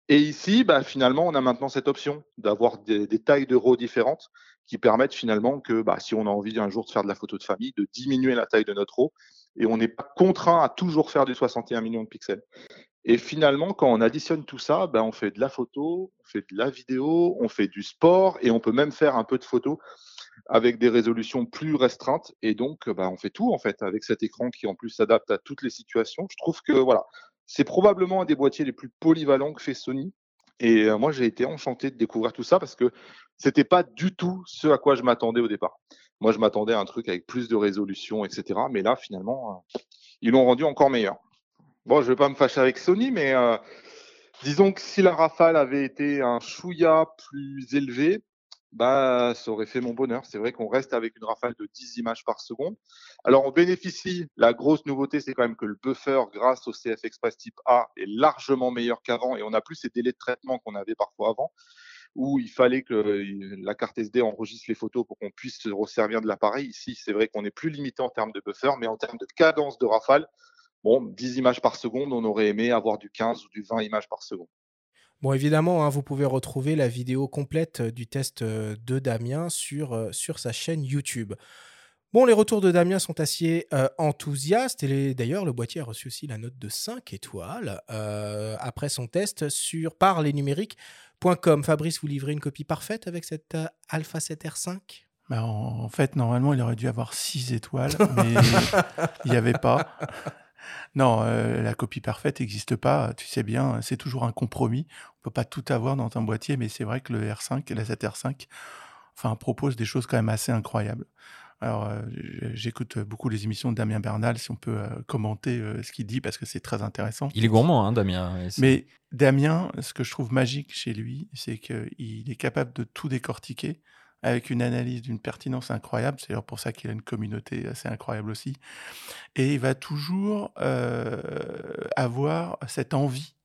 Et ici, bah, finalement, on a maintenant cette option d'avoir des, des tailles de RAW différentes qui permettent finalement que bah, si on a envie un jour de faire de la photo de famille, de diminuer la taille de notre RAW et on n'est pas contraint à toujours faire du 61 millions de pixels. Et finalement, quand on additionne tout ça, bah, on fait de la photo, on fait de la vidéo, on fait du sport et on peut même faire un peu de photo avec des résolutions plus restreintes. Et donc, bah, on fait tout en fait avec cet écran qui en plus s'adapte à toutes les situations. Je trouve que voilà, c'est probablement un des boîtiers les plus polyvalents que fait Sony. Et euh, moi, j'ai été enchanté de découvrir tout ça parce que c'était pas du tout ce à quoi je m'attendais au départ. Moi, je m'attendais à un truc avec plus de résolution, etc. Mais là, finalement, euh, ils l'ont rendu encore meilleur. Bon, je vais pas me fâcher avec Sony, mais euh, disons que si la Rafale avait été un chouïa plus élevé, bah, ça aurait fait mon bonheur. C'est vrai qu'on reste avec une rafale de 10 images par seconde. Alors, on bénéficie, la grosse nouveauté, c'est quand même que le buffer, grâce au CF Express type A, est largement meilleur qu'avant et on n'a plus ces délais de traitement qu'on avait parfois avant où il fallait que la carte SD enregistre les photos pour qu'on puisse se resservir de l'appareil. Ici, c'est vrai qu'on est plus limité en termes de buffer, mais en termes de cadence de rafale, bon, 10 images par seconde, on aurait aimé avoir du 15 ou du 20 images par seconde. Bon, évidemment, hein, vous pouvez retrouver la vidéo complète du test de Damien sur, sur sa chaîne YouTube. Bon, les retours de Damien sont assez enthousiastes et d'ailleurs, le boîtier a reçu aussi la note de 5 étoiles après son test sur, par les numériques Com. Fabrice, vous livrez une copie parfaite avec cette euh, Alpha 7R5 bah, en, fait, normalement, il aurait dû avoir 6 étoiles, mais il n'y avait pas. Non, euh, la copie parfaite n'existe pas. Tu sais bien, c'est toujours un compromis. On peut pas tout avoir dans un boîtier, mais c'est vrai que le R5 et la 7R5 enfin, proposent des choses quand même assez incroyables. Alors, euh, j'écoute beaucoup les émissions de Damien Bernal, si on peut euh, commenter ce qu'il dit, parce que c'est très intéressant. Il est gourmand, hein, Damien. Mais Damien, ce que je trouve magique chez lui, c'est qu'il est capable de tout décortiquer avec une analyse d'une pertinence incroyable. C'est d'ailleurs pour ça qu'il a une communauté assez incroyable aussi. Et il va toujours avoir cette envie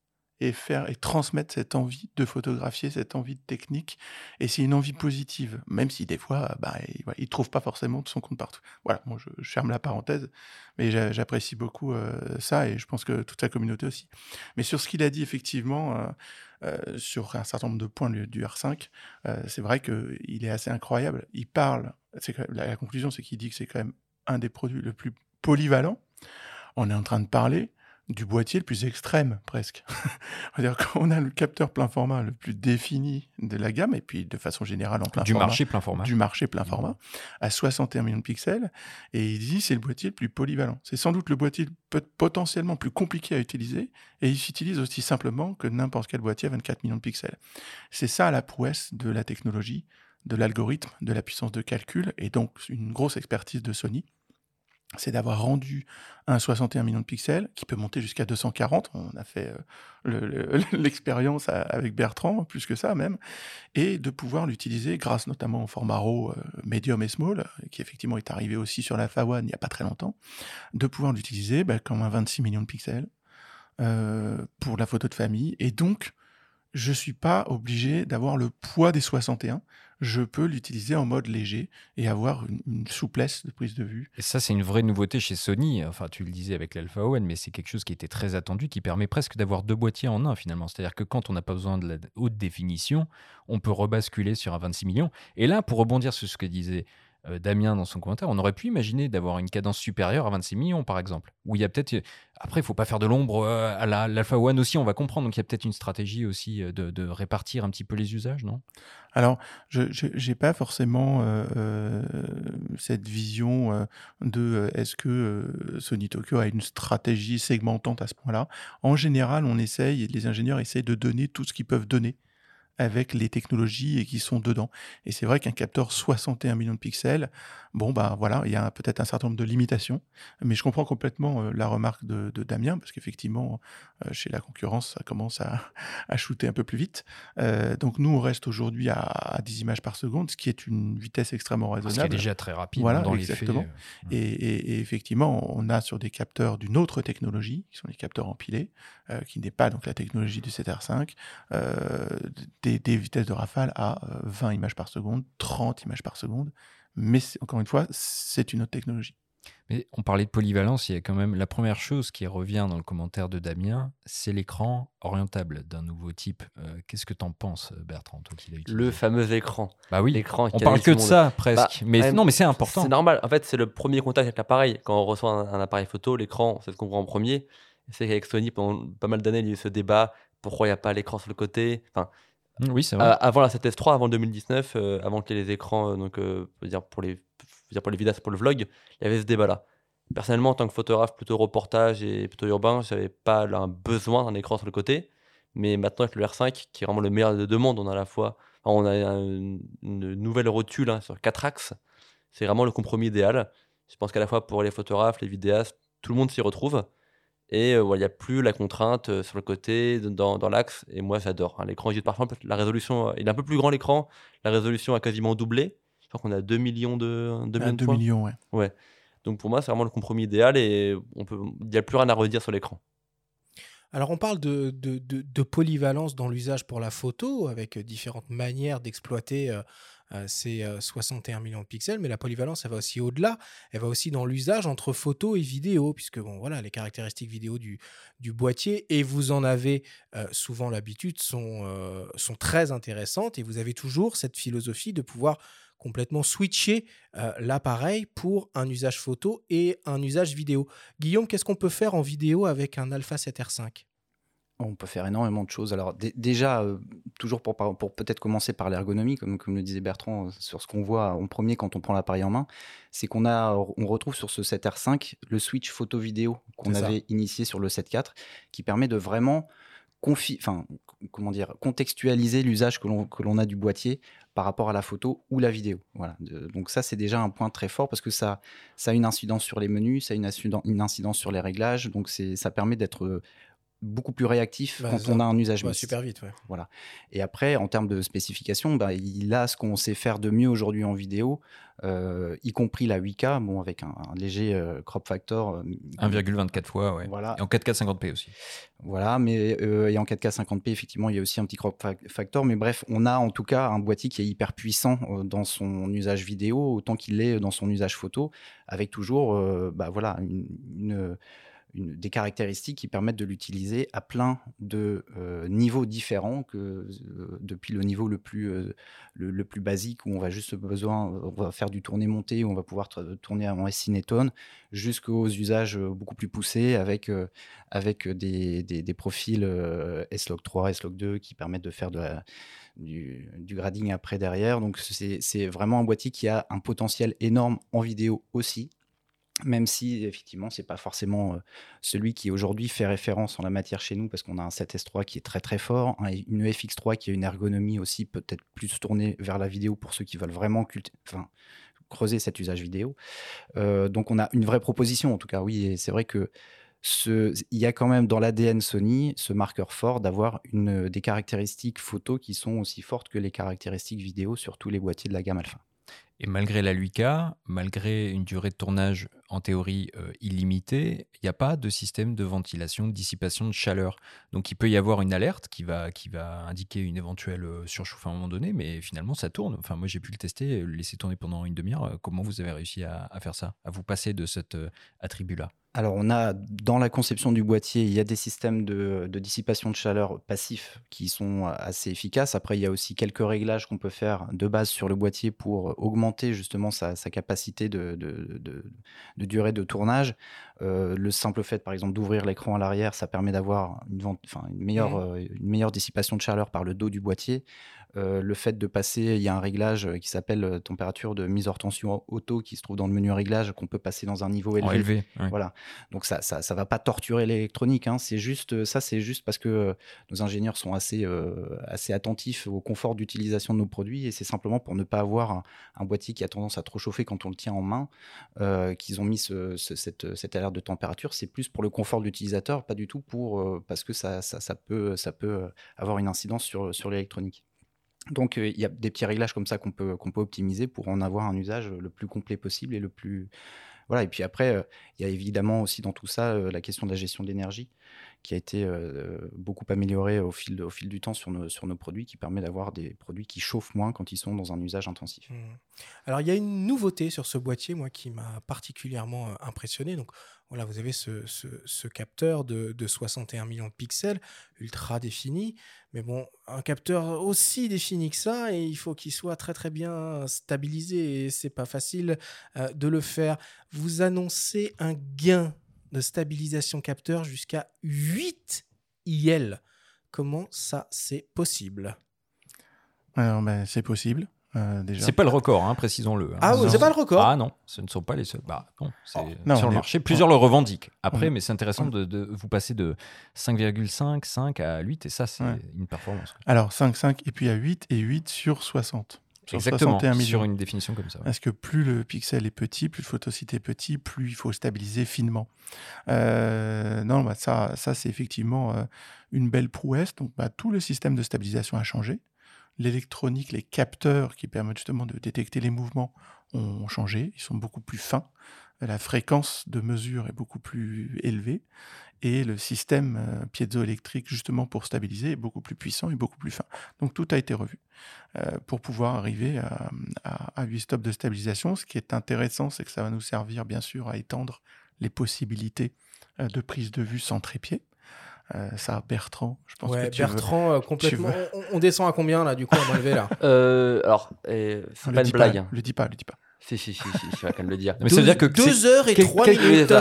et faire et transmettre cette envie de photographier, cette envie de technique. Et c'est une envie positive, même si des fois, bah, il ne trouve pas forcément de son compte partout. Voilà, moi je, ferme la parenthèse, mais j'apprécie beaucoup euh, ça et je pense que toute la communauté aussi. Mais sur ce qu'il a dit effectivement, euh, euh, sur un certain nombre de points du, R5, c'est vrai qu'il est assez incroyable. Il parle, la, la conclusion c'est qu'il dit que c'est quand même un des produits le plus polyvalent. On est en train de parler du boîtier le plus extrême presque. dire qu'on a le capteur plein format le plus défini de la gamme et puis de façon générale en plein du format. marché plein format. Du marché plein format à 61 millions de pixels et il dit c'est le boîtier le plus polyvalent. C'est sans doute le boîtier potentiellement plus compliqué à utiliser et il s'utilise aussi simplement que n'importe quel boîtier à 24 millions de pixels. C'est ça la prouesse de la technologie, de l'algorithme, de la puissance de calcul et donc une grosse expertise de Sony c'est d'avoir rendu un 61 millions de pixels qui peut monter jusqu'à 240. On a fait euh, l'expérience avec Bertrand, plus que ça même, et de pouvoir l'utiliser grâce notamment au format RAW euh, medium et small, qui effectivement est arrivé aussi sur la FA1 il n'y a pas très longtemps, de pouvoir l'utiliser bah, comme un 26 millions de pixels euh, pour la photo de famille. Et donc, je ne suis pas obligé d'avoir le poids des 61 je peux l'utiliser en mode léger et avoir une, souplesse de prise de vue. Et ça, c'est une vraie nouveauté chez Sony. Enfin, tu le disais avec l'Alpha One, mais c'est quelque chose qui était très attendu, qui permet presque d'avoir deux boîtiers en un finalement. C'est-à-dire que quand on n'a pas besoin de la haute définition, on peut rebasculer sur un 26 millions. Et là, pour rebondir sur ce que disait Damien dans son commentaire, on aurait pu imaginer d'avoir une cadence supérieure à 26 millions, par exemple. Où il y a peut-être. Après, il faut pas faire de l'ombre euh, à l'Alpha One aussi, on va comprendre. Donc, il y a peut-être une stratégie aussi euh, de, répartir un petit peu les usages, non? Alors, je n'ai pas forcément cette vision de est-ce que Sony Tokyo a une stratégie segmentante à ce point-là? En général, on essaye, les ingénieurs essayent de donner tout ce qu'ils peuvent donner avec les technologies et qui sont dedans. Et c'est vrai qu'un capteur 61 millions de pixels, bon, bah voilà, il y a peut-être un certain nombre de limitations, mais je comprends complètement euh, la remarque de, Damien, parce qu'effectivement, euh, chez la concurrence, ça commence à, à shooter un peu plus vite. Euh, donc nous, on reste aujourd'hui à, 10 images par seconde, ce qui est une vitesse extrêmement raisonnable. Ce qui est déjà très rapide voilà, dans exactement. les faits. Et, et, effectivement, on a sur des capteurs d'une autre technologie, qui sont les capteurs empilés, qui n'est pas donc la technologie du 7R5, des, vitesses de rafale à 20 euh, images par seconde, 30 images par seconde. Mais encore une fois, c'est une autre technologie. Mais on parlait de polyvalence, il y a quand même la première chose qui revient dans le commentaire de Damien, c'est l'écran orientable d'un nouveau type. Euh, qu'est-ce que tu en penses, Bertrand, toi qui Le fameux écran. Bah oui. L'écran. On parle que de ça presque, bah, mais non, mais c'est important. C'est normal. En fait, c'est le premier contact avec l'appareil. Quand on reçoit un, appareil photo, l'écran, c'est ce qu'on voit en premier. C'est qu'avec Sony, pendant pas mal d'années, il y a eu ce débat pourquoi il n'y a pas l'écran sur le côté? Enfin, vrai. avant la 7S3, avant 2019, euh, avant ait les écrans, euh, donc euh, pour les dire pour les vidéos, pour le vlog, il y avait ce débat-là. Personnellement, en tant que photographe plutôt reportage et plutôt urbain, je n'avais pas un besoin d'un écran sur le côté. Mais maintenant, avec le R5, qui est vraiment le meilleur des deux mondes, on a à la fois On a un- une nouvelle rotule hein, sur quatre axes. C'est vraiment le compromis idéal. Je pense qu'à la fois pour les photographes, les vidéastes, tout le monde s'y retrouve. Et euh, il n'y a plus la contrainte euh, sur le côté, dans, dans l'axe. Et moi, j'adore. hein. L'écran est parfait. La résolution, euh, il est un peu plus grand l'écran. La résolution a quasiment doublé. Je crois qu'on a 2 millions de, 2 À millions de 2 points. millions, ouais. Donc pour moi, c'est vraiment le compromis idéal et on peut, il n'y a plus rien à redire sur l'écran. Alors on parle de, de- de- de polyvalence dans l'usage pour la photo, avec différentes manières d'exploiter euh, ces euh, 61 millions de pixels, mais la polyvalence, elle va aussi au-delà, elle va aussi dans l'usage entre photo et vidéo, puisque bon, voilà, les caractéristiques vidéo du, boîtier, et vous en avez souvent l'habitude, sont, très intéressantes, et vous avez toujours cette philosophie de pouvoir complètement switcher l'appareil pour un usage photo et un usage vidéo. Guillaume, qu'est-ce qu'on peut faire en vidéo avec un Alpha 7R5 On peut faire énormément de choses. Alors dé- déjà, euh, toujours pour, peut-être commencer par l'ergonomie, comme, comme le disait Bertrand, euh, sur ce qu'on voit en premier quand on prend l'appareil en main, c'est qu'on a, on retrouve sur ce 7R5 le switch photo-vidéo qu'on ça. avait initié sur le 7.4, qui permet de vraiment confi- enfin, comment dire, contextualiser l'usage que l'on que l'on a du boîtier par rapport à la photo ou la vidéo. Voilà. De- donc ça, c'est déjà un point très fort parce que ça, ça a une incidence sur les menus, ça a une, incidence- une incidence sur les réglages, donc ça permet d'être euh, beaucoup plus réactif Bah, quand ça on a un usage Ouais, mixte. super vite, ouais. Et après, en termes de spécifications, bah, il a ce qu'on sait faire de mieux aujourd'hui en vidéo, euh, y compris la 8K, bon, avec un, un léger euh, crop factor. euh, 1,24 fois, ouais. Voilà. Et en 4K 50p aussi. Voilà, mais euh, et en 4K 50p, effectivement, il y a aussi un petit crop fa- factor. Mais bref, on a en tout cas un boîtier qui est hyper puissant euh, dans son usage vidéo, autant qu'il l'est dans son usage photo, avec toujours euh, bah, voilà, une, une- des caractéristiques qui permettent de l'utiliser à plein de euh, niveaux différents, que, euh, depuis le niveau le plus, euh, le, plus basique, où on va juste besoin, on va faire du tourné-monté, où on va pouvoir tourner en S-Cinétone, jusqu'aux usages beaucoup plus poussés avec avec des, des- profils S-Log 3, S-Log 2 qui permettent de faire du, du grading après derrière. Donc c'est vraiment un boîtier qui a un potentiel énorme en vidéo aussi. Même si effectivement c'est pas forcément celui qui aujourd'hui fait référence en la matière chez nous parce qu'on a un 7S3 qui est très très fort, un- une FX3 qui a une ergonomie aussi peut-être plus tournée vers la vidéo pour ceux qui veulent vraiment creuser cet usage vidéo. Donc on a une vraie proposition en tout cas, oui, et c'est vrai que il y a quand même dans l'ADN Sony ce marqueur fort d'avoir des caractéristiques photo qui sont aussi fortes que les caractéristiques vidéo sur tous les boîtiers de la gamme Alpha. Et malgré la 8K, malgré une durée de tournage en théorie euh, illimitée, il n'y a pas de système de ventilation, de dissipation de chaleur. Donc il peut y avoir une alerte qui va, indiquer une éventuelle euh, surchauffe à un moment donné, mais finalement ça tourne. Enfin moi j'ai pu le tester, le laisser tourner pendant une demi-heure. Euh, Comment vous avez réussi à, faire ça, à vous passer de cet euh, attribut-là? Alors, on a dans la conception du boîtier, il y a des systèmes de, dissipation de chaleur passifs qui sont assez efficaces. Après, il y a aussi quelques réglages qu'on peut faire de base sur le boîtier pour augmenter justement sa, capacité de durée de tournage. Euh, le simple fait, par exemple, d'ouvrir l'écran à l'arrière, ça permet d'avoir une, meilleure, Mhm. euh, une meilleure dissipation de chaleur par le dos du boîtier. Euh, le fait de passer, il y a un réglage qui s'appelle température de mise hors tension auto qui se trouve dans le menu réglage qu'on peut passer dans un niveau élevé. Voilà. Donc ça, ça, ça va pas torturer l'électronique. hein. C'est juste ça, c'est juste parce que nos ingénieurs sont assez, assez attentifs au confort d'utilisation de nos produits et c'est simplement pour ne pas avoir un, un boîtier qui a tendance à trop chauffer quand on le tient en main qu'ils ont mis ce- ce- cette, cette de température. C'est plus pour le confort de l'utilisateur, pas du tout pour euh, parce que ça, peut, ça peut euh, avoir une incidence sur, l'électronique. Donc euh, il y a des petits réglages comme ça qu'on peut, qu'on peut optimiser pour en avoir un usage le plus complet possible et le plus voilà, et puis après, il y a évidemment aussi dans tout ça la question de la gestion de l'énergie qui a été beaucoup améliorée au fil, du temps sur nos, produits, qui permet d'avoir des produits qui chauffent moins quand ils sont dans un usage intensif. Hmm. Alors, il y a une nouveauté sur ce boîtier, moi, qui m'a particulièrement impressionné. Donc, voilà, vous avez ce, capteur de, de 61 millions de pixels, ultra défini. Mais bon, un capteur aussi défini que ça, et il faut qu'il soit très, très bien stabilisé. Et c'est pas facile de le faire. Vous annoncez un gain de stabilisation capteur jusqu'à 8 IL. Comment ça, c'est possible? Alors, ben, c'est possible. euh, déjà. C'est pas le record, hein, précisons-le. hein. Ah ouais, Non. c'est pas le record. Ah non, ce ne sont pas les seuls. Bah non, c'est Non, sur on le est- marché. Plusieurs le revendiquent. Après, on mais c'est intéressant de, de vous passer de 5,5, 5 à 8, et ça, c'est Ouais. une performance. Alors 5, 5, et puis à 8, et 8 sur 60. Sur Exactement, 61 millions. sur une définition comme ça. ouais. Parce que plus le pixel est petit, plus le photosite est petit, plus il faut stabiliser finement. Euh, non, bah, ça, ça c'est effectivement euh, une belle prouesse. Donc, bah, tout le système de stabilisation a changé. L'électronique, les capteurs qui permettent justement de détecter les mouvements ont changé. Ils sont beaucoup plus fins. La fréquence de mesure est beaucoup plus élevée. Et le système euh, piézoélectrique, justement pour stabiliser, est beaucoup plus puissant et beaucoup plus fin. Donc, tout a été revu euh, pour pouvoir arriver à, à, à 8 stops de stabilisation. Ce qui est intéressant, c'est que ça va nous servir bien sûr à étendre les possibilités euh, de prise de vue sans trépied. Euh, ça, Bertrand, je pense Ouais, que tu veux- Bertrand, euh, complètement. On, on descend à combien là, du coup, à m'enlever là? Euh, alors, c'est pas une blague. hein. Le dis pas, le dis pas. Si, si, si, si, si, je vais quand même le dire. Mais ça veut dire que c'est- 2 heures et quel- 3 quel- Oui, minutes.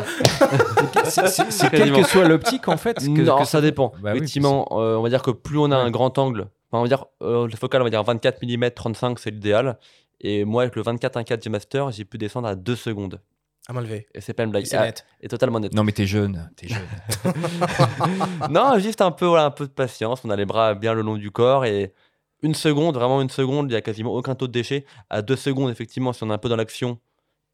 c'est quelle que soit l'optique en fait. que- non, que ça dépend. Bah oui, Effectivement, euh, on va dire que plus on a Ouais. un grand angle, enfin, on va dire euh, le focal, on va dire 24 mm 35, c'est l'idéal. Et moi, avec le 24 1.4 G Master, j'ai pu descendre à 2 secondes. À m'enlever. Et c'est pas une blague. C'est Ah, net. Et totalement net. Non mais t'es jeune, t'es jeune. non, juste un peu, voilà, un peu de patience. On a les bras bien le long du corps et une seconde, vraiment une seconde, il y a quasiment aucun taux de déchet. À deux secondes, effectivement, si on est un peu dans l'action,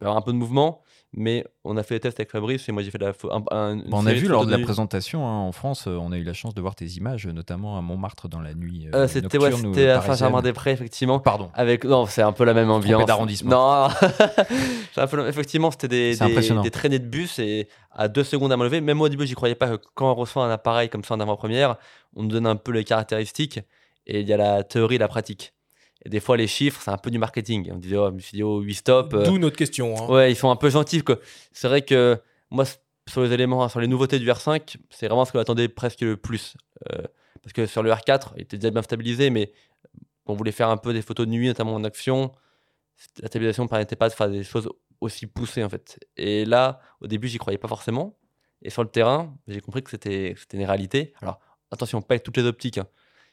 il un peu de mouvement. Mais on a fait les tests avec Fabrice et moi j'ai fait la un, un- une Bon, on a vu lors de la présentation hein, en France, euh, on a eu la chance de voir tes images, notamment à Montmartre dans la nuit. euh, Euh, c'était ouais, à. Saint-Germain-des-Prés, effectivement. Pardon. Avec non, c'est un peu la même ambiance. d'arrondissement. Non, un peu effectivement c'était des, des, des traînées de bus et à deux secondes à me lever. Même moi au début j'y croyais pas que quand on reçoit un appareil comme ça en avant-première, on nous donne un peu les caractéristiques et il y a la théorie et la pratique. Et des fois les chiffres c'est un peu du marketing. On disait oh, je me suis dit oh 8 stops. euh, D'où notre question. hein. Ouais, ils sont un peu gentils. C'est vrai que moi, sur les éléments, sur les nouveautés du R5, c'est vraiment ce que j'attendais presque le plus. Euh, parce que sur le R4, il était déjà bien stabilisé, mais on voulait faire un peu des photos de nuit, notamment en action. La stabilisation ne permettait pas de faire des choses aussi poussées, en fait. Et là, au début, j'y croyais pas forcément. Et sur le terrain, j'ai compris que c'était c'était une réalité. Alors, attention, pas avec toutes les optiques. hein.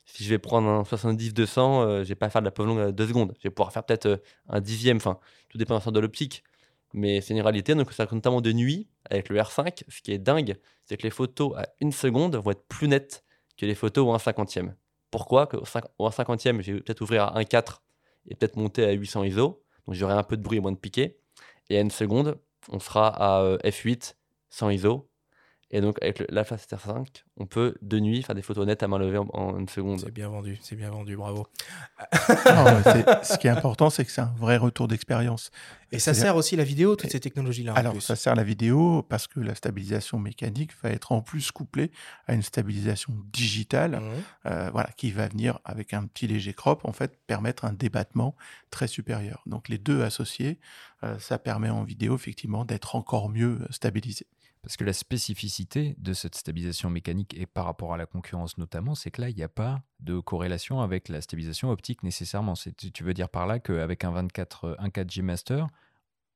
Si je vais prendre un 70-200, euh, je vais pas faire de la pause longue à 2 secondes. Je vais pouvoir faire peut-être euh, un dixième. Enfin, tout dépend de l'optique. Mais c'est une réalité, donc ça notamment de nuit avec le R5. Ce qui est dingue, c'est que les photos à une seconde vont être plus nettes que les photos au 1 cinquantième. Pourquoi? Au 1 cinquantième, je vais peut-être ouvrir à 1.4 et peut-être monter à 800 ISO. Donc j'aurai un peu de bruit et moins de piqué. Et à une seconde, on sera à euh, F8, 100 ISO. Et donc avec l'Alpha 7 R5, on peut de nuit faire des photos nettes à main levée en, en une seconde. C'est bien vendu, c'est bien vendu, bravo. Non, ce qui est important, c'est que c'est un vrai retour d'expérience. Et ça sert aussi la vidéo, toutes ces technologies-là. Alors, plus. ça sert la vidéo parce que la stabilisation mécanique va être en plus couplée à une stabilisation digitale, Mhm. euh, voilà, qui va venir avec un petit léger crop, en fait, permettre un débattement très supérieur. Donc, les deux associés, euh, ça permet en vidéo, effectivement, d'être encore mieux stabilisé. Parce que la spécificité de cette stabilisation mécanique et par rapport à la concurrence notamment, c'est que là, il n'y a pas de corrélation avec la stabilisation optique nécessairement. C'est- Tu veux dire par là qu'avec un 24, un 4G Master,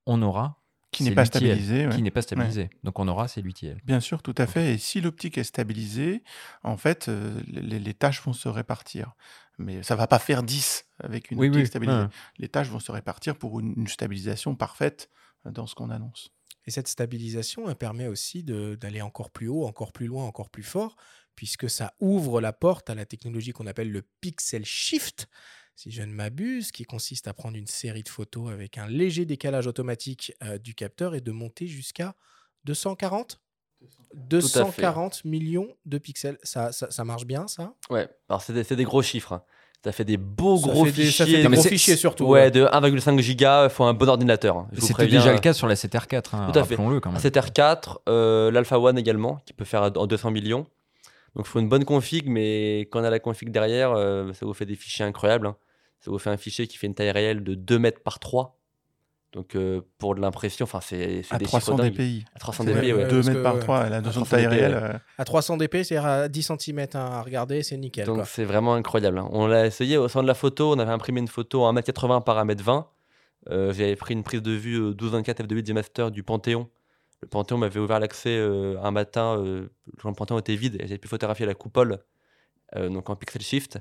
on aura Qui n'est pas stabilisé. Qui n'est pas stabilisé. Donc on aura ces l'UTL. Bien sûr, tout à fait. Et si l'optique est stabilisée, en fait, euh, les, les tâches vont se répartir. Mais ça va pas faire 10 avec une Oui, optique oui. stabilisée. ouais. Les tâches vont se répartir pour une, une stabilisation parfaite euh, dans ce qu'on annonce. Et cette stabilisation, elle permet aussi d'aller encore plus haut, encore plus loin, encore plus fort, puisque ça ouvre la porte à la technologie qu'on appelle le pixel shift, si je ne m'abuse, qui consiste à prendre une série de photos avec un léger décalage automatique euh, du capteur et de monter jusqu'à 240 240 millions de pixels. Ça, ça, ça marche bien, ça? Ouais, alors c'est des, c'est des gros chiffres. hein. Ça fait des beaux Ça gros fait des- ça fait fichiers. des gros fichiers surtout. Ouais, de 1,5 giga, il faut un bon ordinateur. hein. C'était déjà le cas sur la 7R4, hein, Tout à fait. rappelons-le quand Un même. 7R4, euh, l'Alpha One également, qui peut faire en 200 millions. Donc il faut une bonne config, mais quand on a la config derrière, euh, ça vous fait des fichiers incroyables. hein. Ça vous fait un fichier qui fait une taille réelle de 2 mètres par 3. Donc euh, pour de l'impression, enfin c'est À des 300 chiffres dingues. dpi. À 300 C'est dpi, vrai, ouais. ouais. 2 parce mètres par ouais. 3, la notion de 300 taille dpi, réelle. euh, À 300 dp, c'est-à-dire à 10 cm à regarder, c'est nickel. Donc c'est vraiment incroyable. hein. On l'a essayé au sein de la photo, on avait imprimé une photo à 1m80 par 1m20. Euh, J'avais pris une prise de vue euh, 12-24 f2.8 G Master du Panthéon. Le Panthéon m'avait ouvert l'accès euh, un matin euh, quand le Panthéon était vide et j'avais pu photographier la coupole euh, donc en pixel shift.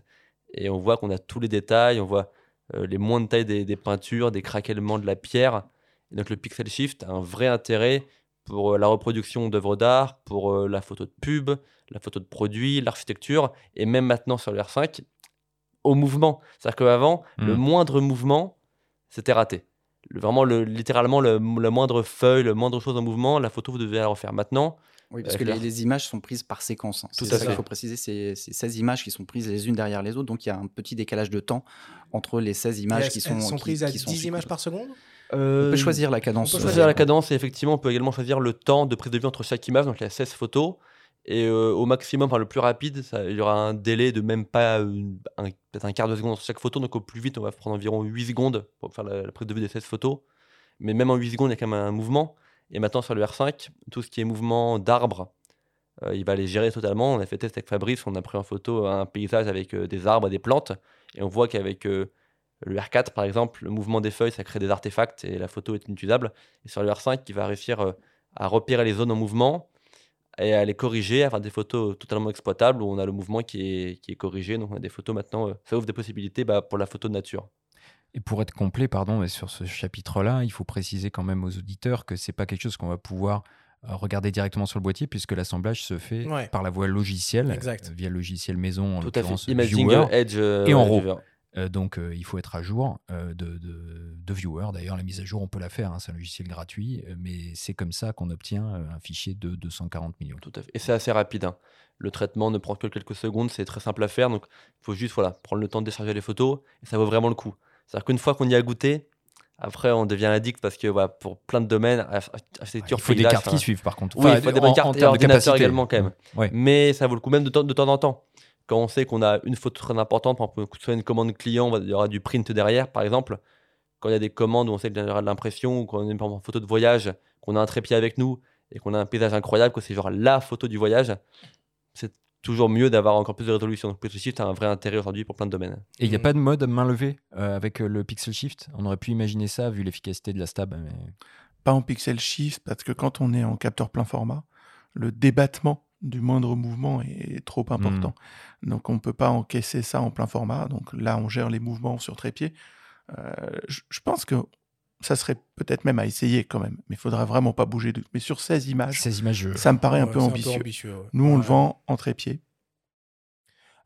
Et on voit qu'on a tous les détails, on voit euh, les moindres tailles des, des peintures, des craquements de la pierre. Et donc le pixel shift a un vrai intérêt pour euh, la reproduction d'œuvres d'art, pour euh, la photo de pub, la photo de produit, l'architecture, et même maintenant sur le R5, au mouvement. C'est-à-dire qu'avant, le Mm. moindre mouvement, c'était raté. Le- vraiment, le, littéralement, le, la moindre feuille, le moindre chose en mouvement, la photo, vous devez la refaire. Maintenant, Oui, parce que les, images sont prises par séquence. hein. Tout à ça fait. qu'il faut préciser, c'est c'est 16 images qui sont prises les unes derrière les autres, donc il y a un petit décalage de temps entre les 16 images Elles- qui sont, elles sont qui- prises à qui sont 10 suivies. images par seconde? On peut choisir la cadence. On peut choisir la euh, cadence et effectivement, on peut également choisir le temps de prise de vue entre chaque image. Donc, il y a 16 photos. Et euh, au maximum, enfin, le plus rapide, ça- il y aura un délai de même pas une- un- peut-être un quart de seconde entre chaque photo. Donc, au plus vite, on va prendre environ 8 secondes pour faire la, la prise de vue des 16 photos. Mais même en 8 secondes, il y a quand même un mouvement. Et maintenant, sur le R5, tout ce qui est mouvement d'arbres, euh, il va les gérer totalement. On a fait test avec Fabrice, on a pris en photo un paysage avec euh, des arbres, des plantes. Et on voit qu'avec euh, le R4, par exemple, le mouvement des feuilles, ça crée des artefacts et la photo est inutilisable. Et sur le R5, il va réussir à repérer les zones en mouvement et à les corriger, à faire des photos totalement exploitables où on a le mouvement qui est, qui est corrigé. Donc on a des photos maintenant, ça ouvre des possibilités bah, pour la photo de nature. Et pour être complet, pardon, mais sur ce chapitre-là, il faut préciser quand même aux auditeurs que c'est pas quelque chose qu'on va pouvoir euh, regarder directement sur le boîtier puisque l'assemblage se fait Ouais. par la voie logicielle, Exact. euh, via le logiciel maison, en Tout à fait. l'occurrence Imaging Viewer. Edge euh, Et en RAW. Viewer. Euh, donc euh, il faut être à jour euh, de, de, de Viewer. D'ailleurs, la mise à jour, on peut la faire, hein, c'est un logiciel gratuit, euh, mais c'est comme ça qu'on obtient euh, un fichier de 240 millions. Tout à fait. Et c'est assez rapide. hein. Le traitement ne prend que quelques secondes, c'est très simple à faire. Donc, il faut juste voilà, prendre le temps de décharger les photos et ça vaut vraiment le coup. C'est-à-dire qu'une fois qu'on y a goûté, après, on devient addict parce que voilà, pour plein de domaines, arch- architecture, il faut des cartes qui suivent par contre. Oui, il faut des en- bonnes en cartes et ordinateur également, quand même. Ouais. Mais ça vaut le coup même de temps, de temps en temps. Quand on sait qu'on a une photo très importante, par exemple, soit une commande client, on il y aura du print derrière, par exemple. Quand il y a des commandes où on sait qu'il y aura de l'impression, ou qu'on a une par exemple, photo de voyage, qu'on a un trépied avec nous et qu'on a un paysage incroyable, que c'est genre la photo du voyage, c'est toujours mieux d'avoir encore plus de résolution. Donc, Pixel Shift a un vrai intérêt aujourd'hui pour plein de domaines. Et il n'y a Mm. pas de mode main levée euh, avec euh, le Pixel Shift? On aurait pu imaginer ça vu l'efficacité de la stab. mais- Pas en pixel shift, parce que quand on est en capteur plein format, le débattement du moindre mouvement est trop important. Donc on ne peut pas encaisser ça en plein format. Donc là, on gère les mouvements sur trépied. Euh, je je pense que ça serait peut-être même à essayer quand même, mais il faudra vraiment pas bouger. De... Mais sur 16 images, Ces images. euh, ça me paraît un peu ambitieux. ouais. Nous, on le vend en trépied.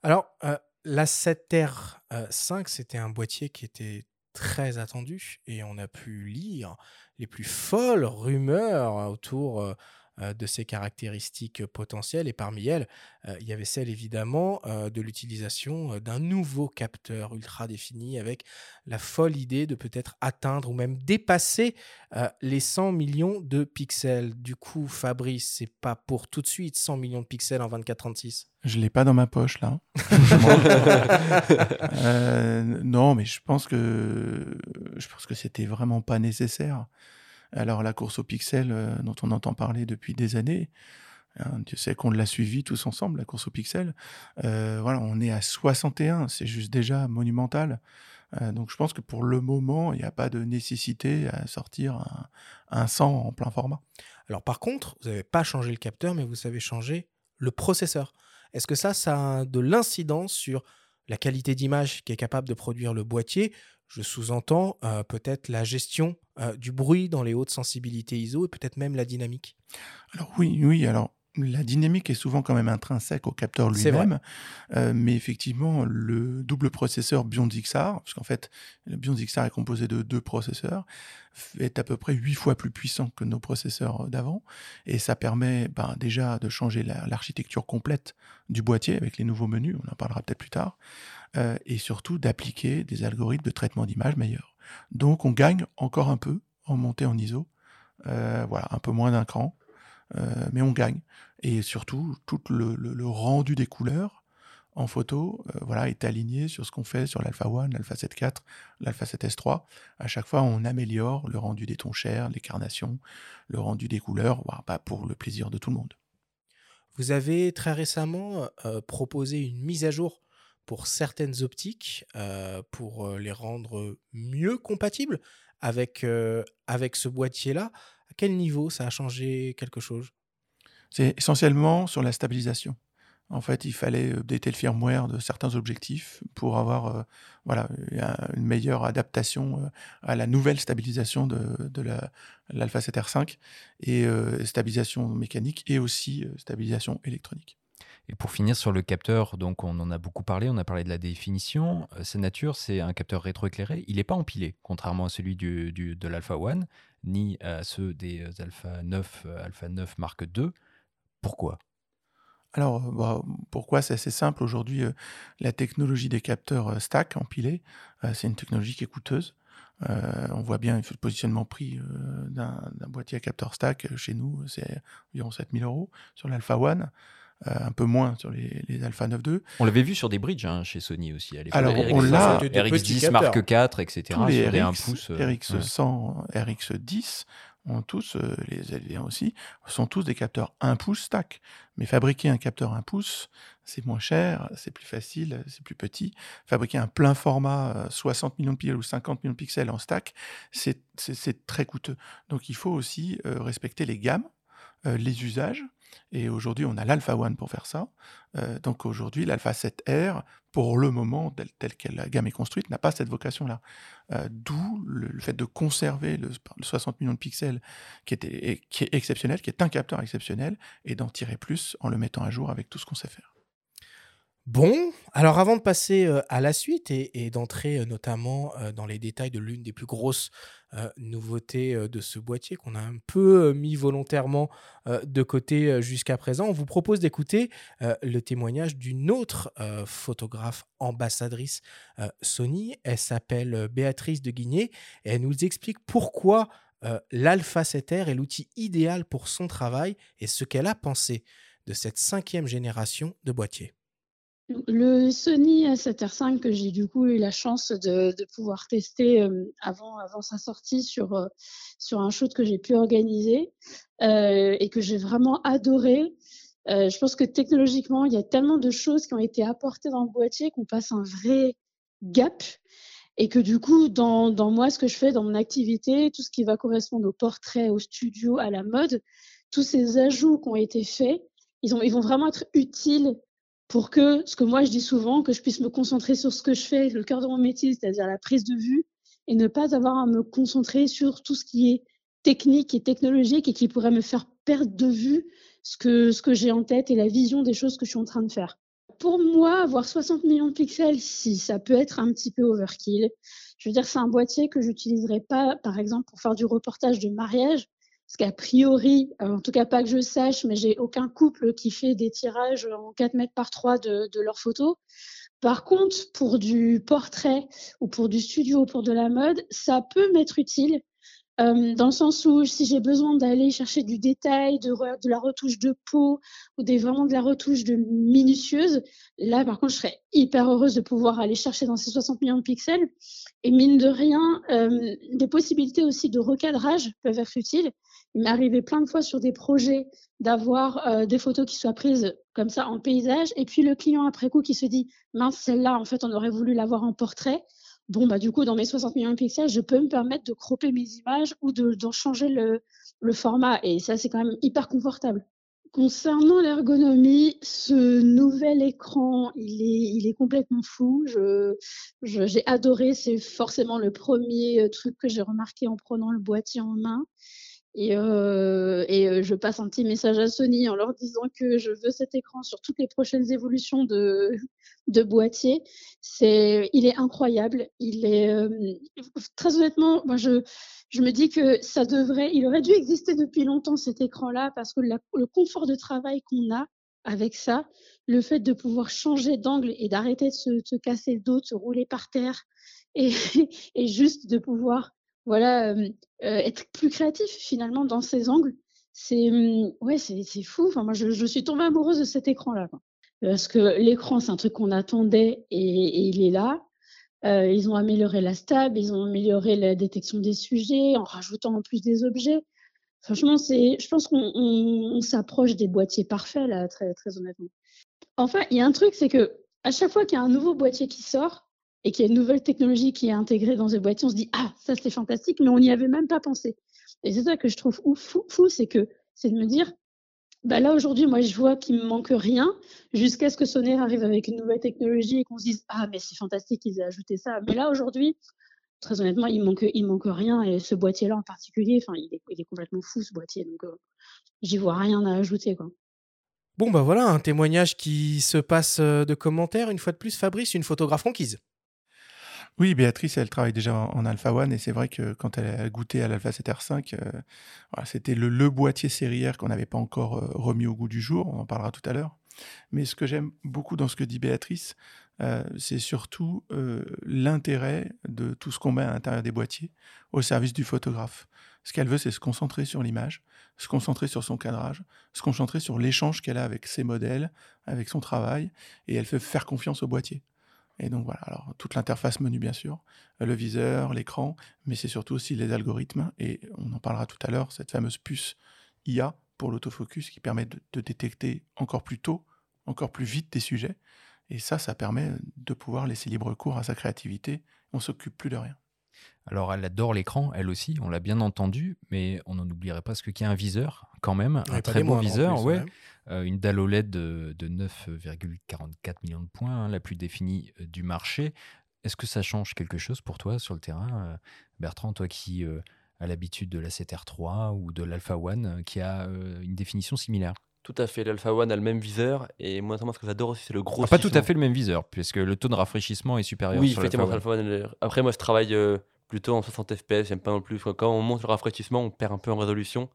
Alors, euh, la 7R5, c'était un boîtier qui était très attendu et on a pu lire les plus folles rumeurs autour euh, euh, de ses caractéristiques potentielles et parmi elles, euh, il y avait celle évidemment euh, de l'utilisation euh, d'un nouveau capteur ultra défini avec la folle idée de peut-être atteindre ou même dépasser euh, les 100 millions de pixels. Du coup, Fabrice, c'est pas pour tout de suite 100 millions de pixels en 24-36 Je l'ai pas dans ma poche là. Euh, non, mais je pense que je pense que c'était vraiment pas nécessaire. Alors la course au pixel euh, dont on entend parler depuis des années, hein, Dieu sait qu'on l'a suivi tous ensemble, la course au pixel. Euh, on est à 61, c'est juste déjà monumental. Euh, donc je pense que pour le moment, il n'y a pas de nécessité à sortir un, un 100 en plein format. Alors par contre, vous n'avez pas changé le capteur, mais vous avez changé le processeur. Est-ce que ça, ça a de l'incidence sur la qualité d'image qui est capable de produire le boîtier Je sous-entends euh, peut-être la gestion euh, du bruit dans les hautes sensibilités ISO et peut-être même la dynamique. Alors oui, oui, alors la dynamique est souvent quand même intrinsèque au capteur lui-même, euh, mais effectivement, le double processeur BionXR, parce qu'en fait, le BionXR est composé de deux processeurs, est à peu près huit fois plus puissant que nos processeurs d'avant, et ça permet ben, déjà de changer la- l'architecture complète du boîtier avec les nouveaux menus, on en parlera peut-être plus tard, euh, et surtout d'appliquer des algorithmes de traitement d'image meilleurs. Donc on gagne encore un peu en montée en ISO, euh, voilà, un peu moins d'un cran, euh, mais on gagne. Et surtout, tout le, rendu des couleurs en photo voilà, est aligné sur ce qu'on fait sur l'Alpha 1, l'Alpha 7.4, l'Alpha 7S3. À chaque fois, on améliore le rendu des tons chers, les carnations, le rendu des couleurs, bah, pour le plaisir de tout le monde. Vous avez très récemment proposé une mise à jour pour certaines optiques euh, pour euh, les rendre mieux compatibles avec, euh, avec ce boîtier-là. À quel niveau ça a changé quelque chose? C'est essentiellement sur la stabilisation. En fait, il fallait updater le firmware de certains objectifs pour avoir voilà, une meilleure adaptation à la nouvelle stabilisation de, de l'Alpha 7R5 et stabilisation mécanique et aussi stabilisation électronique. Et pour finir sur le capteur, donc on en a beaucoup parlé, on a parlé de la définition. sa nature, c'est un capteur rétroéclairé. Il n'est pas empilé, contrairement à celui du, de l'Alpha 1, ni à ceux des Alpha 9, Alpha 9 Mark II. Pourquoi? Alors, bah, pourquoi? C'est assez simple. Aujourd'hui, la technologie des capteurs stack empilés, c'est une technologie qui est coûteuse. on voit bien le positionnement prix d'un boîtier à capteur stack chez nous, c'est environ 7000 euros. Sur l'Alpha One, un peu moins sur les, les Alpha 9.2. On l'avait vu sur des bridges hein, chez Sony aussi à l'époque. Alors, on l'a. RX10, Mark IV, etc. Tous les RX, RX100, RX10 ont tous, euh, les L1 aussi, sont tous des capteurs 1 pouce stack. Mais fabriquer un capteur 1 pouce, c'est moins cher, c'est plus facile, c'est plus petit. Fabriquer un plein format 60 euh, millions de pixels ou 50 millions de pixels en stack, c'est très coûteux. Donc il faut aussi euh, respecter les gammes, les usages. Et aujourd'hui, on a l'Alpha One pour faire ça. donc aujourd'hui, l'Alpha 7R, pour le moment, tel, que la gamme est construite, n'a pas cette vocation-là. D'où le, fait de conserver le, 60 millions de pixels qui, était, qui est exceptionnel, qui est un capteur exceptionnel, et d'en tirer plus en le mettant à jour avec tout ce qu'on sait faire. Bon, alors avant de passer à la suite et, d'entrer notamment dans les détails de l'une des plus grosses nouveautés de ce boîtier qu'on a un peu mis volontairement de côté jusqu'à présent, on vous propose d'écouter le témoignage d'une autre photographe ambassadrice Sony. Elle s'appelle Béatrice de Guigné et elle nous explique pourquoi l'Alpha 7R est l'outil idéal pour son travail et ce qu'elle a pensé de cette cinquième génération de boîtiers. Le Sony A7R5 que j'ai du coup eu la chance de, pouvoir tester avant, avant sa sortie sur, sur un shoot que j'ai pu organiser et que j'ai vraiment adoré. je pense que technologiquement, il y a tellement de choses qui ont été apportées dans le boîtier qu'on passe un vrai gap et que du coup, dans, moi, ce que je fais dans mon activité, tout ce qui va correspondre au portrait, au studio, à la mode, tous ces ajouts qui ont été faits, ils vont vraiment être utiles pour que, ce que moi je dis souvent, que je puisse me concentrer sur ce que je fais, le cœur de mon métier, c'est-à-dire la prise de vue, et ne pas avoir à me concentrer sur tout ce qui est technique et technologique et qui pourrait me faire perdre de vue ce que, j'ai en tête et la vision des choses que je suis en train de faire. Pour moi, avoir 60 millions de pixels, si ça peut être un petit peu overkill. Je veux dire, c'est un boîtier que j'utiliserai pas, par exemple, pour faire du reportage de mariage, parce qu'a priori, euh, en tout cas pas que je sache, mais j'ai aucun couple qui fait des tirages en 4 mètres par 3 de, leurs photos. Par contre, pour du portrait ou pour du studio, pour de la mode, ça peut m'être utile euh, dans le sens où si j'ai besoin d'aller chercher du détail, de, de, la retouche de peau ou des, vraiment de la retouche de minutieuse, là par contre je serais hyper heureuse de pouvoir aller chercher dans ces 60 millions de pixels. Et mine de rien, euh, des possibilités aussi de recadrage peuvent être utiles. Il m'est arrivé plein de fois sur des projets d'avoir euh, des photos qui soient prises comme ça en paysage et puis le client après coup qui se dit mince celle-là en fait on aurait voulu l'avoir en portrait bon, bah, du coup, dans mes 60 millions de pixels, je peux me permettre de cropper mes images ou d'en changer le, le, format. Et ça, c'est quand même hyper confortable. Concernant l'ergonomie, ce nouvel écran, il est, il est complètement fou. Je, j'ai adoré. C'est forcément le premier euh, truc que j'ai remarqué en prenant le boîtier en main. Et, euh, et euh, je passe un petit message à Sony en leur disant que je veux cet écran sur toutes les prochaines évolutions de, de boîtier. C'est, il est incroyable. Il est euh, très honnêtement, moi je, je me dis que ça devrait, il aurait dû exister depuis longtemps cet écran-là parce que le confort de travail qu'on a avec ça, le fait de pouvoir changer d'angle et d'arrêter de se, se, casser le dos, de se rouler par terre et, et juste de pouvoir voilà, euh, être plus créatif finalement dans ces angles. C'est mmh, ouais, c'est fou. Enfin, moi, je, suis tombée amoureuse de cet écran-là. Parce que l'écran, c'est un truc qu'on attendait et, il est là. Euh, ils ont amélioré la stab, ils ont amélioré la détection des sujets en rajoutant en plus des objets. Franchement, c'est, je pense qu'on on, s'approche des boîtiers parfaits là, très, très honnêtement. Enfin, il y a un truc, c'est que à chaque fois qu'il y a un nouveau boîtier qui sort, et qu'il y a une nouvelle technologie qui est intégrée dans ce boîtier, on se dit ah ça c'est fantastique, mais on n'y avait même pas pensé. Et c'est ça que je trouve fou, fou c'est que c'est de me dire bah là aujourd'hui, moi je vois qu'il me manque rien jusqu'à ce que Sony arrive avec une nouvelle technologie et qu'on se dise ah mais c'est fantastique qu'ils aient ajouté ça. Mais là aujourd'hui, très honnêtement, il manque il manque rien et ce boîtier-là en particulier, il est, il est complètement fou ce boîtier donc euh, j'y vois rien à ajouter quoi. Bon bah voilà un témoignage qui se passe euh, de commentaires une fois de plus. Fabrice, une photographe conquise. Oui, Béatrice, elle travaille déjà en, Alpha One et c'est vrai que quand elle a goûté à l'Alpha 7R5, euh, c'était le, le, boîtier sérière qu'on n'avait pas encore euh, remis au goût du jour. On en parlera tout à l'heure. Mais ce que j'aime beaucoup dans ce que dit Béatrice, euh, c'est surtout l'intérêt de tout ce qu'on met à l'intérieur des boîtiers au service du photographe. Ce qu'elle veut, c'est se concentrer sur l'image, se concentrer sur son cadrage, se concentrer sur l'échange qu'elle a avec ses modèles, avec son travail, et elle fait faire confiance au boîtier. Et donc voilà, alors toute l'interface menu bien sûr, euh, le viseur, l'écran, mais c'est surtout aussi les algorithmes, et on en parlera tout à l'heure, cette fameuse puce IA pour l'autofocus qui permet de, détecter encore plus tôt, encore plus vite des sujets, et ça, ça permet de pouvoir laisser libre cours à sa créativité, on s'occupe plus de rien. Alors, elle adore l'écran, elle aussi, on l'a bien entendu, mais on n'en oublierait pas ce qu'il y a un viseur, quand même, un très bon viseur, ouais. Euh, une dalle OLED de, 9,44 millions de points, hein, la plus définie euh, du marché. Est-ce que ça change quelque chose pour toi sur le terrain euh, Bertrand, toi qui as l'habitude de la 7R3 ou de l'Alpha One, qui a une définition similaire? Tout à fait, l'Alpha One a le même viseur et moi ce que j'adore aussi c'est le gros. Ah, pas tout à fait le même viseur puisque le taux de rafraîchissement est supérieur. Oui, effectivement, Alpha One. Après moi je travaille plutôt en 60 fps, j'aime pas non plus. Quand on monte le rafraîchissement, on perd un peu en résolution.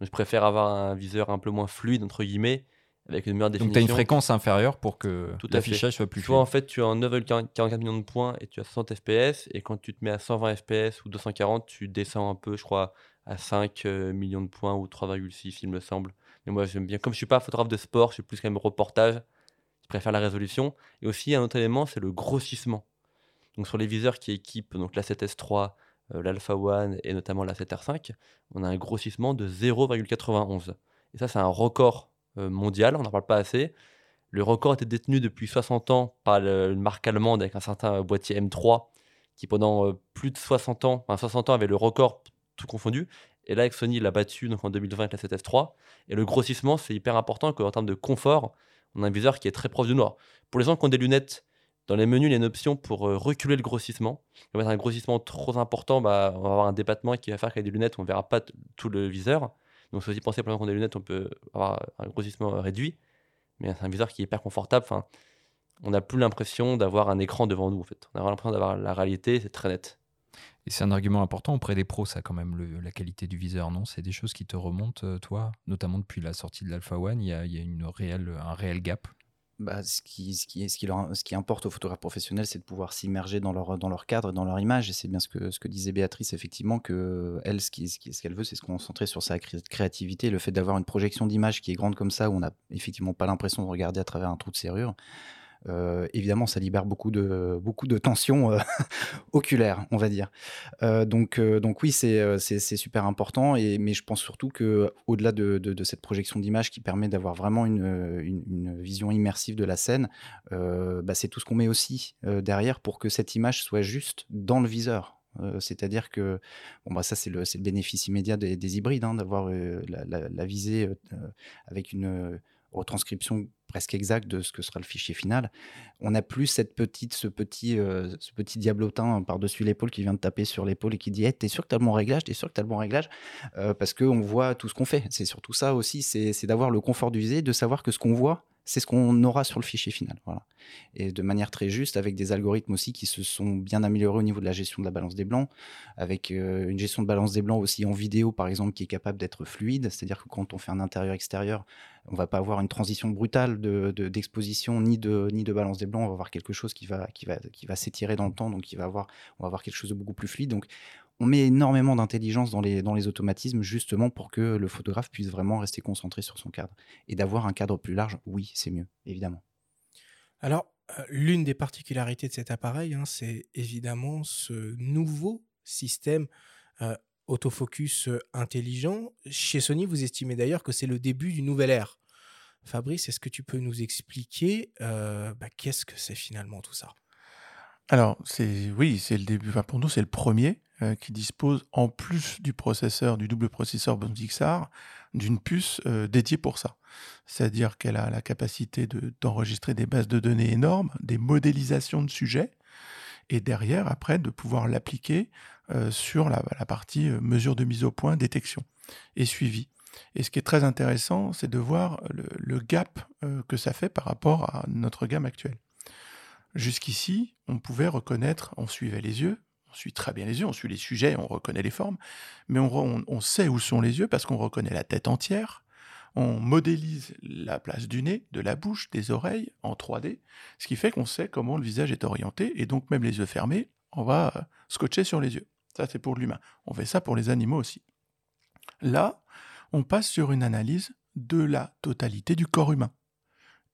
Donc je préfère avoir un viseur un peu moins fluide, entre guillemets, avec une meilleure définition. Donc tu as une fréquence inférieure pour que l'affichage soit plus fluide. en fait, tu as en 9,44 millions de points et tu as 60 fps. Et quand tu te mets à 120 fps ou 240, tu descends un peu, je crois, à 5 euh, millions de points ou 3,6, il me semble. Mais moi, j'aime bien. Comme je suis pas photographe de sport, je suis plus quand même reportage. Je préfère la résolution. Et aussi, un autre élément, c'est le grossissement. Donc sur les viseurs qui équipent donc la 7S3, euh, l'Alpha One et notamment la 7R5, on a un grossissement de 0,91. Et ça, c'est un record euh, mondial, on n'en parle pas assez. Le record était détenu depuis 60 ans par une marque allemande avec un certain boîtier M3 qui pendant euh, plus de 60 ans, enfin 60 ans avait le record tout confondu. Et là, avec Sony, l'a battu donc en 2020 avec la 7S3. Et le grossissement, c'est hyper important qu'en termes de confort, on a un viseur qui est très proche du noir. Pour les gens qui ont des lunettes dans les menus, il y a une option pour euh, reculer le grossissement. Si on un grossissement trop important, bah, on va avoir un débattement qui va faire qu'avec des lunettes, on ne verra pas tout le viseur. Donc, c'est aussi penser, pour qu'on a des lunettes, on peut avoir un grossissement euh, réduit. Mais c'est un viseur qui est hyper confortable. Enfin, on n'a plus l'impression d'avoir un écran devant nous. On a l'impression d'avoir la réalité, c'est très net. Et c'est un argument important auprès des pros, ça, quand même, la qualité du viseur, non? C'est des choses qui te remontent, euh, toi, notamment depuis la sortie de l'Alpha One, il y a, un réel gap bah, ce, qui, ce, ce, qui leur, ce qui importe aux photographes professionnels, c'est de pouvoir s'immerger dans leur, dans leur cadre, dans leur image. Et c'est bien ce que, ce que disait Béatrice, effectivement, que elle, ce qu'elle ce qu'elle veut, c'est se concentrer sur sa créativité. Le fait d'avoir une projection d'image qui est grande comme ça, où on n'a effectivement pas l'impression de regarder à travers un trou de serrure, euh, évidemment, ça libère beaucoup de, beaucoup de tensions euh, oculaires, on va dire. Euh, donc, donc oui, c'est super important. Et, mais je pense surtout qu'au-delà de, de, cette projection d'image qui permet d'avoir vraiment une, une, vision immersive de la scène, bah, c'est tout ce qu'on met aussi derrière pour que cette image soit juste dans le viseur. C'est-à-dire que, bon, bah ça c'est le, le, bénéfice immédiat des, hybrides, hein, d'avoir la, visée avec une retranscription presque exacte de ce que sera le fichier final. On n'a plus cette petite, ce, petit, euh, ce petit diablotin par-dessus l'épaule qui vient de taper sur l'épaule et qui dit hey, T'es sûr que tu as le bon réglage? T'es sûr que tu as le bon réglage? Euh, Parce qu'on voit tout ce qu'on fait. C'est surtout ça aussi c'est d'avoir le confort d'user, de savoir que ce qu'on voit, c'est ce qu'on aura sur le fichier final. Voilà. Et de manière très juste, avec des algorithmes aussi qui se sont bien améliorés au niveau de la gestion de la balance des blancs, avec euh, une gestion de balance des blancs aussi en vidéo, par exemple, qui est capable d'être fluide, c'est-à-dire que quand on fait un intérieur-extérieur, on va pas avoir une transition brutale d'exposition de, ni, de, ni de balance des blancs, on va avoir quelque chose qui va, qui va, qui va s'étirer dans le temps, donc qui va avoir, on va avoir quelque chose de beaucoup plus fluide. Donc on met énormément d'intelligence dans les, automatismes justement pour que le photographe puisse vraiment rester concentré sur son cadre. Et d'avoir un cadre plus large, oui, c'est mieux, évidemment. Alors, euh, l'une des particularités de cet appareil, hein, c'est évidemment ce nouveau système euh, autofocus euh, intelligent. Chez Sony, vous estimez d'ailleurs que c'est le début d'une nouvelle ère. Fabrice, est-ce que tu peux nous expliquer bah, qu'est-ce que c'est finalement tout ça? Alors, oui, c'est le début. pour nous, c'est le premier. Euh, qui dispose, en plus du processeur, du double processeur XR, d'une puce euh, dédiée pour ça. C'est-à-dire qu'elle a la capacité de- d'enregistrer des bases de données énormes, des modélisations de sujets, et derrière, après, de pouvoir l'appliquer euh, sur la, partie mesure de mise au point, détection et suivi. Et ce qui est très intéressant, c'est de voir le, gap que ça fait par rapport à notre gamme actuelle. Jusqu'ici, on pouvait reconnaître, on suivait les yeux, on suit très bien les yeux, on suit les sujets, on reconnaît les formes, mais on, sait où sont les yeux parce qu'on reconnaît la tête entière, on modélise la place du nez, de la bouche, des oreilles en 3D, ce qui fait qu'on sait comment le visage est orienté, et donc même les yeux fermés, on va euh, scotcher sur les yeux. Ça, c'est pour l'humain. On fait ça pour les animaux aussi. Là, on passe sur une analyse de la totalité du corps humain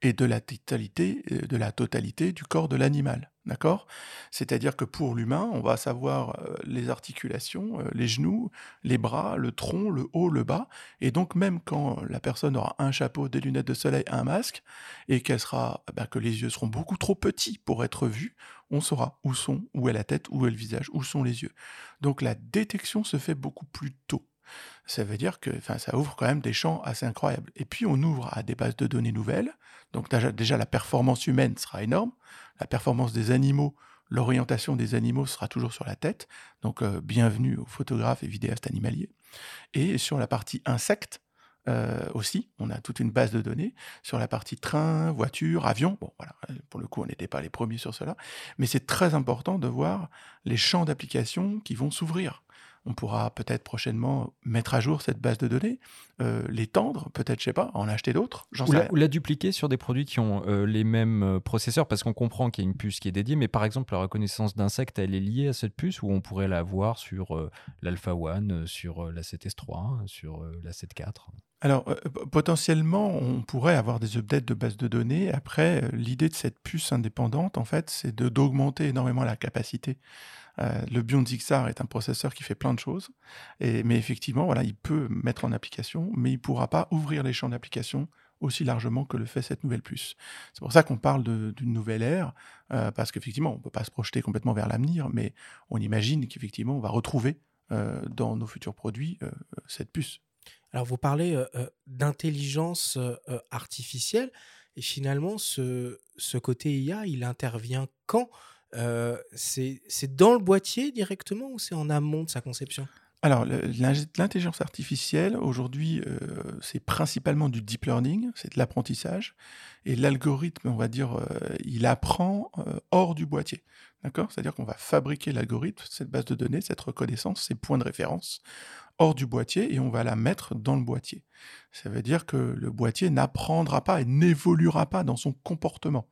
et de la totalité, euh, de la totalité du corps de l'animal. D'accord? C'est-à-dire que pour l'humain, on va savoir euh, les articulations, euh, les genoux, les bras, le tronc, le haut, le bas. Et donc, même quand la personne aura un chapeau, des lunettes de soleil, un masque, et qu'elle sera, bah, que les yeux seront beaucoup trop petits pour être vus, on saura où sont, où est la tête, où est le visage, où sont les yeux. Donc, la détection se fait beaucoup plus tôt. Ça veut dire que ça ouvre quand même des champs assez incroyables. Et puis on ouvre à des bases de données nouvelles. Donc déjà, déjà, la performance humaine sera énorme. La performance des animaux, l'orientation des animaux sera toujours sur la tête. Donc euh, bienvenue aux photographes et vidéastes animaliers. Et sur la partie insectes euh, aussi, on a toute une base de données. Sur la partie train, voiture, avion, bon voilà, pour le coup on n'était pas les premiers sur cela. Mais c'est très important de voir les champs d'application qui vont s'ouvrir. On pourra peut-être prochainement mettre à jour cette base de données, euh, l'étendre, peut-être, je sais pas, en acheter d'autres, j'en sais la, rien. ou la dupliquer sur des produits qui ont euh, les mêmes euh, processeurs, parce qu'on comprend qu'il y a une puce qui est dédiée, mais par exemple, la reconnaissance d'insectes, elle est liée à cette puce, ou on pourrait la voir sur euh, l'Alpha One, sur la 7S3, sur euh, la 7.4. Alors, potentiellement, on pourrait avoir des updates de base de données. Après, l'idée de cette puce indépendante, en fait, c'est d'augmenter énormément la capacité. Euh, le Beyond XR est un processeur qui fait plein de choses, mais effectivement, voilà, il peut mettre en application, mais il ne pourra pas ouvrir les champs d'application aussi largement que le fait cette nouvelle puce. C'est pour ça qu'on parle d'une nouvelle ère, euh, parce qu'effectivement, on ne peut pas se projeter complètement vers l'avenir, mais on imagine qu'effectivement, on va retrouver euh, dans nos futurs produits cette puce. Alors, vous parlez d'intelligence artificielle, et finalement, ce côté IA, il intervient quand Euh, C'est dans le boîtier directement ou c'est en amont de sa conception? Alors, l'intelligence artificielle, aujourd'hui, euh, c'est principalement du deep learning, c'est de l'apprentissage. Et l'algorithme, on va dire, euh, il apprend hors du boîtier. D'accord? C'est-à-dire qu'on va fabriquer l'algorithme, cette base de données, cette reconnaissance, ces points de référence, hors du boîtier et on va la mettre dans le boîtier. Ça veut dire que le boîtier n'apprendra pas et n'évoluera pas dans son comportement.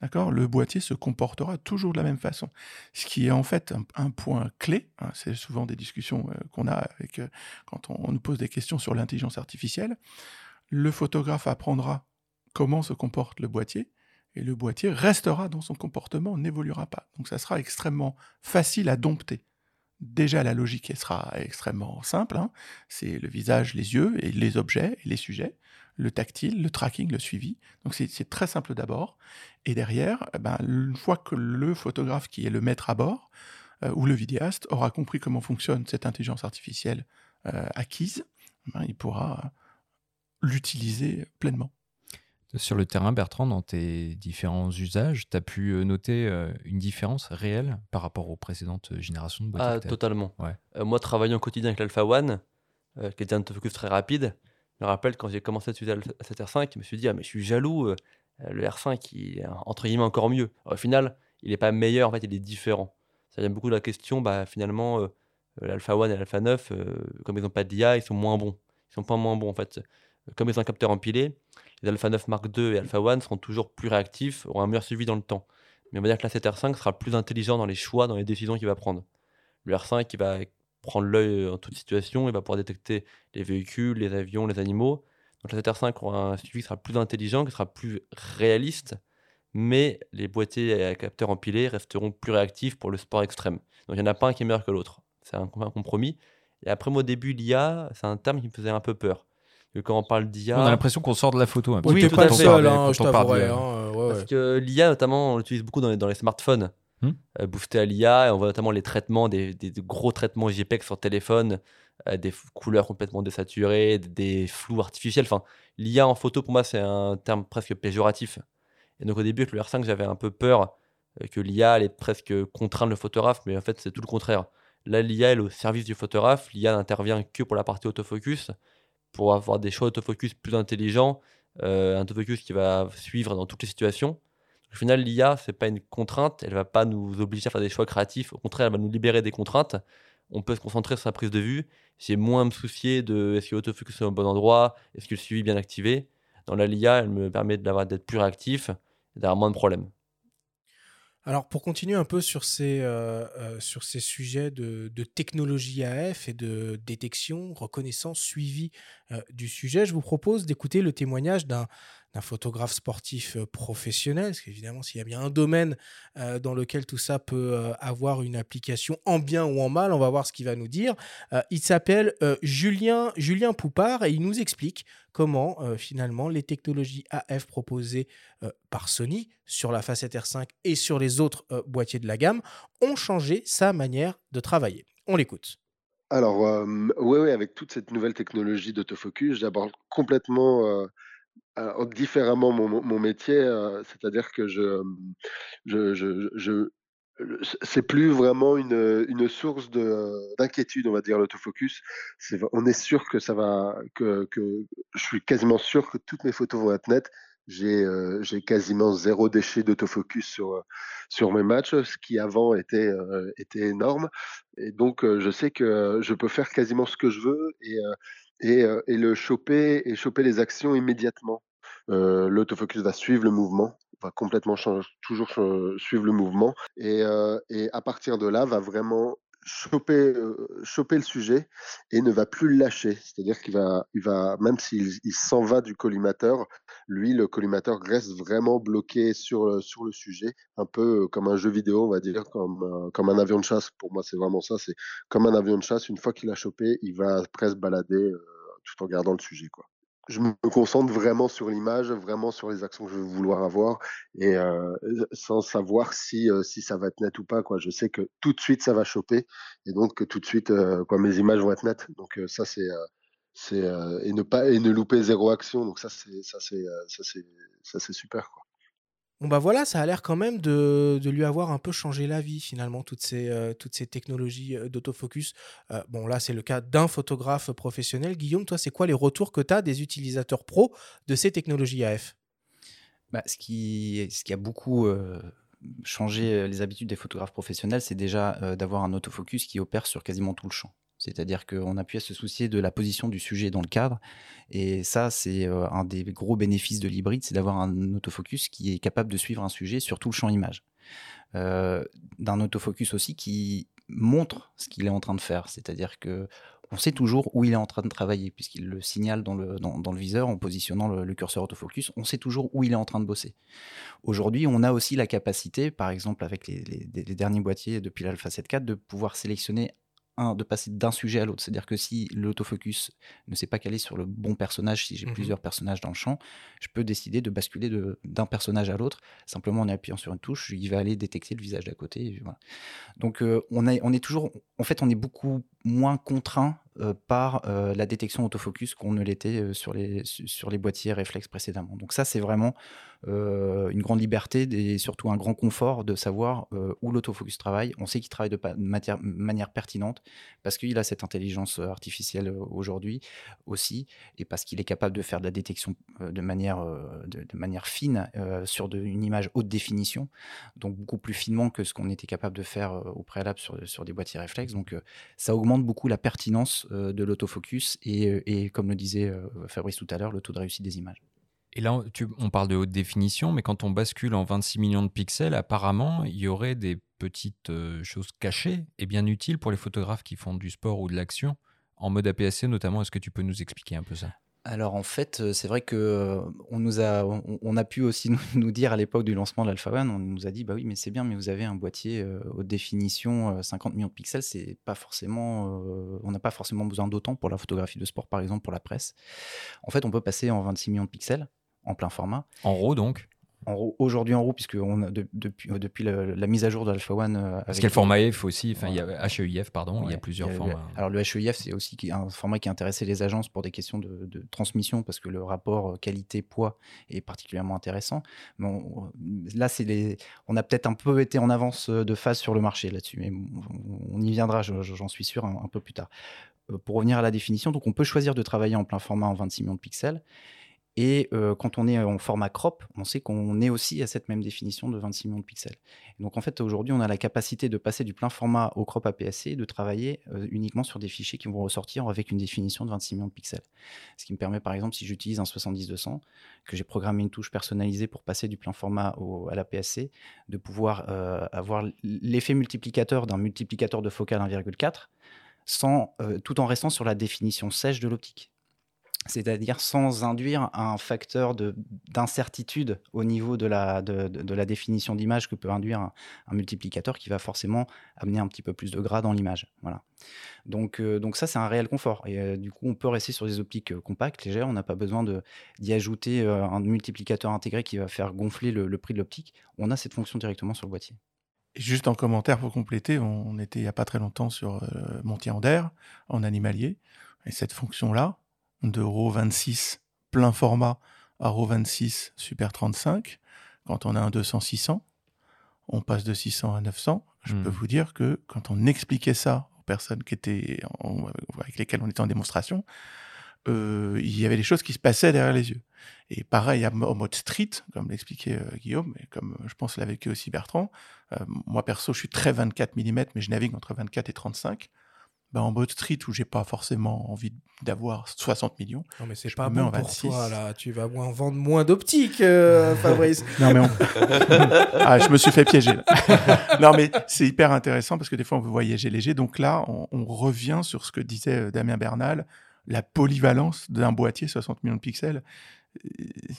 D'accord? Le boîtier se comportera toujours de la même façon. Ce qui est en fait un, point clé, hein, c'est souvent des discussions euh, qu'on a avec, euh, quand on, nous pose des questions sur l'intelligence artificielle. Le photographe apprendra comment se comporte le boîtier et le boîtier restera dans son comportement, n'évoluera pas. Donc ça sera extrêmement facile à dompter. Déjà, la logique sera extrêmement simple. hein. C'est le visage, les yeux et les objets et les sujets, le tactile, le tracking, le suivi. Donc c'est très simple d'abord. Et derrière, eh ben, une fois que le photographe qui est le maître à bord euh, ou le vidéaste aura compris comment fonctionne cette intelligence artificielle euh, acquise, eh ben, il pourra euh, l'utiliser pleinement. Sur le terrain, Bertrand, dans tes différents usages, tu as pu noter une différence réelle par rapport aux précédentes générations de boîtiers Ah, totalement. Ouais. Euh, moi, travaillant au quotidien avec l'Alpha One, euh, qui était un autofocus très rapide, je me rappelle quand j'ai commencé à utiliser le- cet R5, je me suis dit, ah, mais je suis jaloux, euh, le R5, il est entre guillemets encore mieux. Au final, il n'est pas meilleur, en fait, il est différent. Ça vient beaucoup de la question, bah, finalement, euh, l'Alpha One et l'Alpha 9, euh, comme ils n'ont pas d'IA, ils sont moins bons. Ils sont pas moins bons, en fait. Comme ils ont un capteur empilé, les Alpha 9 Mark II et Alpha One seront toujours plus réactifs, auront un meilleur suivi dans le temps. Mais on va dire que la 7R5 sera plus intelligent dans les choix, dans les décisions qu'il va prendre. Le R5, il va prendre l'œil en toute situation, il va pouvoir détecter les véhicules, les avions, les animaux. Donc la 7R5 aura un suivi qui sera plus intelligent, qui sera plus réaliste, mais les boîtiers à capteurs empilés resteront plus réactifs pour le sport extrême. Donc il n'y en a pas un qui est meilleur que l'autre. C'est un, un compromis. Et après, moi, au début, l'IA, c'est un terme qui me faisait un peu peur. Que quand on parle d'IA. On a l'impression qu'on sort de la photo. un peu. Oui, tout pas fait. seul, hein, je parle t'avouerai. hein, euh, ouais, Parce ouais. que l'IA, notamment, on l'utilise beaucoup dans les, dans les smartphones. Hmm. euh, à l'IA. Et on voit notamment les traitements, des, gros traitements JPEG sur téléphone, euh, des couleurs complètement désaturées, des, flous artificiels. Enfin, l'IA en photo, pour moi, c'est un terme presque péjoratif. Et donc, au début, avec le R5, j'avais un peu peur euh, que l'IA allait presque contraindre le photographe, mais en fait, c'est tout le contraire. Là, l'IA est au service du photographe. L'IA n'intervient que pour la partie autofocus, pour avoir des choix d'autofocus plus intelligents, un autofocus qui va suivre dans toutes les situations. Au final, l'IA, c'est pas une contrainte, elle va pas nous obliger à faire des choix créatifs. Au contraire, elle va nous libérer des contraintes. On peut se concentrer sur sa prise de vue. J'ai moins à me soucier de est-ce que l'autofocus est au bon endroit, est-ce que le suivi est bien activé. Dans la l'IA, elle me permet d'être plus réactif et d'avoir moins de problèmes. Alors, pour continuer un peu sur ces, euh, euh, sur ces sujets de, de technologie AF et de détection, reconnaissance, suivi euh, du sujet, je vous propose d'écouter le témoignage d'un d'un photographe sportif professionnel, parce qu'évidemment, s'il y a bien un domaine dans lequel tout ça peut avoir une application en bien ou en mal, on va voir ce qu'il va nous dire. Il s'appelle Julien, Julien Poupard et il nous explique comment finalement les technologies AF proposées par Sony sur la facette R5 et sur les autres boîtiers de la gamme ont changé sa manière de travailler. On l'écoute. Alors, oui, oui, avec toute cette nouvelle technologie d'autofocus, j'aborde complètement euh, euh, différemment mon, métier. euh, C'est-à-dire que je, je, je, c'est plus vraiment une, une source de- d'inquiétude, on va dire, l'autofocus. On est sûr que ça va, que je suis quasiment sûr que toutes mes photos vont être nettes. J'ai, euh, quasiment zéro déchet d'autofocus sur, euh, sur mes matchs, ce qui avant était, euh, était énorme. Et donc, euh, je sais que je peux faire quasiment ce que je veux et, et, et le choper et choper les actions immédiatement. L'autofocus va suivre le mouvement, va complètement changer, toujours suivre le mouvement et, et à partir de là, va vraiment choper, euh, choper le sujet et ne va plus le lâcher. C'est-à-dire qu'il va, il va, même s'il il s'en va du collimateur, lui, le collimateur reste vraiment bloqué sur, le- sur le sujet, un peu euh, comme un jeu vidéo, on va dire, comme, euh, un avion de chasse. Pour moi, c'est vraiment ça. C'est comme un avion de chasse. Une fois qu'il a chopé, il va presque balader euh, tout en gardant le sujet. Quoi. Je me concentre vraiment sur l'image, vraiment sur les actions que je veux vouloir avoir, et euh, sans savoir si, euh, si ça va être net ou pas. Quoi. Je sais que tout de suite, ça va choper, et donc que tout de suite, euh, quoi, mes images vont être nettes. Donc euh, ça, c'est... euh, c'est euh, et ne pas et ne louper zéro action donc ça c'est ça c'est euh, ça c'est ça c'est super quoi. Bon bah voilà, ça a l'air quand même de, lui avoir un peu changé la vie finalement, toutes ces, euh, technologies euh, d'autofocus. Euh, bon là c'est le cas d'un photographe professionnel. Guillaume, toi c'est quoi les retours que tu as des utilisateurs pro de ces technologies AF Bah, ce, qui, a beaucoup changé les habitudes des photographes professionnels, c'est déjà d'avoir un autofocus qui opère sur quasiment tout le champ. C'est-à-dire qu'on a pu à se soucier de la position du sujet dans le cadre. Et ça, c'est euh, un des gros bénéfices de l'hybride, c'est d'avoir un autofocus qui est capable de suivre un sujet sur tout le champ image. Euh, D'un autofocus aussi qui montre ce qu'il est en train de faire. C'est-à-dire que on sait toujours où il est en train de travailler, puisqu'il le signale dans le, dans, le viseur en positionnant le, curseur autofocus. On sait toujours où il est en train de bosser. Aujourd'hui, on a aussi la capacité, par exemple avec les, les- les derniers boîtiers depuis l'Alpha 7.4, de pouvoir sélectionner un, de passer d'un sujet à l'autre. C'est-à-dire que si l'autofocus ne s'est pas calé sur le bon personnage, si j'ai Mhm. plusieurs personnages dans le champ, je peux décider de basculer de- d'un personnage à l'autre simplement en appuyant sur une touche. Il va aller détecter le visage d'à côté. voilà. Donc euh, on, on est toujours, en fait, on est beaucoup moins contraint euh, par euh, la détection autofocus qu'on ne l'était euh, sur, les, su- sur les boîtiers réflexes précédemment. Donc ça, c'est vraiment une grande liberté et surtout un grand confort de savoir où l'autofocus travaille. On sait qu'il travaille de, manière pertinente parce qu'il a cette intelligence artificielle aujourd'hui aussi et parce qu'il est capable de faire de la détection de manière, de, manière fine sur une image haute définition, donc beaucoup plus finement que ce qu'on était capable de faire au préalable sur, sur des boîtiers réflexes. Donc ça augmente beaucoup la pertinence euh, de l'autofocus et, euh, et, comme le disait euh, Fabrice tout à l'heure, le taux de réussite des images. Et là, on parle de haute définition, mais quand on bascule en 26 millions de pixels, apparemment, il y aurait des petites choses cachées et bien utiles pour les photographes qui font du sport ou de l'action, en mode APS-C notamment. Est-ce que tu peux nous expliquer un peu ça? Alors en fait, euh, c'est vrai que euh, on nous a, on, a pu aussi nous, dire à l'époque du lancement de l'Alpha One, on nous a dit bah oui mais c'est bien, mais vous avez un boîtier euh, haute définition, euh, 50 millions de pixels, c'est pas forcément, euh, on n'a pas forcément besoin d'autant pour la photographie de sport par exemple pour la presse. En fait, on peut passer en 26 millions de pixels en plein format. En RAW donc? Aujourd'hui en roue, puisque on a depuis, depuis la, mise à jour de Alpha One. Euh, Parce qu'il y a le format EF aussi, enfin, il y a HEIF, pardon, il y a plusieurs formats. alors le HEIF, c'est aussi un format qui intéressait les agences pour des questions de, transmission, parce que le rapport euh, qualité-poids est particulièrement intéressant. Là, les... on a peut-être un peu été en avance de phase sur le marché là-dessus, mais on y viendra, j'en suis sûr, un, un peu plus tard pour revenir à la définition, donc on peut choisir de travailler en plein format en 26 millions de pixels. Et quand on est en format crop, on sait qu'on est aussi à cette même définition de 26 millions de pixels. donc en fait, aujourd'hui, on a la capacité de passer du plein format au crop APS-C et de travailler uniquement sur des fichiers qui vont ressortir avec une définition de 26 millions de pixels. Ce qui me permet, par exemple, si j'utilise un 70-200, que j'ai programmé une touche personnalisée pour passer du plein format à l'APS-C, de pouvoir avoir l'effet multiplicateur d'un multiplicateur de focale 1,4 sans, tout en restant sur la définition sèche de l'optique c'est-à-dire sans induire un facteur d'incertitude au niveau de la, de, la définition d'image que peut induire un, multiplicateur qui va forcément amener un petit peu plus de gras dans l'image. Voilà. Donc, euh, donc ça, c'est un réel confort. Et euh, du coup, on peut rester sur des optiques euh, compactes, légères. On n'a pas besoin d'y ajouter un multiplicateur intégré qui va faire gonfler le, prix de l'optique. On a cette fonction directement sur le boîtier. Juste en commentaire pour compléter, on, était il n'y a pas très longtemps sur Montier en en animalier. Et cette fonction-là, de RAW 26 plein format à RAW 26 Super 35. Quand on a un 200-600, on passe de 600 à 900. Je peux hmm. vous dire que quand on expliquait ça aux personnes qui étaient avec lesquelles on était en démonstration, euh, il y avait des choses qui se passaient derrière les yeux. Et pareil au mode street, comme l'expliquait euh, Guillaume, et comme je pense l'a vécu aussi Bertrand. Euh, moi perso, je suis très 24 mm, mais je navigue entre 24 et 35. Bah, en mode street où j'ai pas forcément envie d'avoir 60 millions. Non mais c'est pas bon pour toi là, tu vas moins vendre moins d'optiques euh, Fabrice. non mais ah, je me suis fait piéger. non mais c'est hyper intéressant parce que des fois on veut voyager léger donc là on, revient sur ce que disait euh, Damien Bernal, la polyvalence d'un boîtier 60 millions de pixels.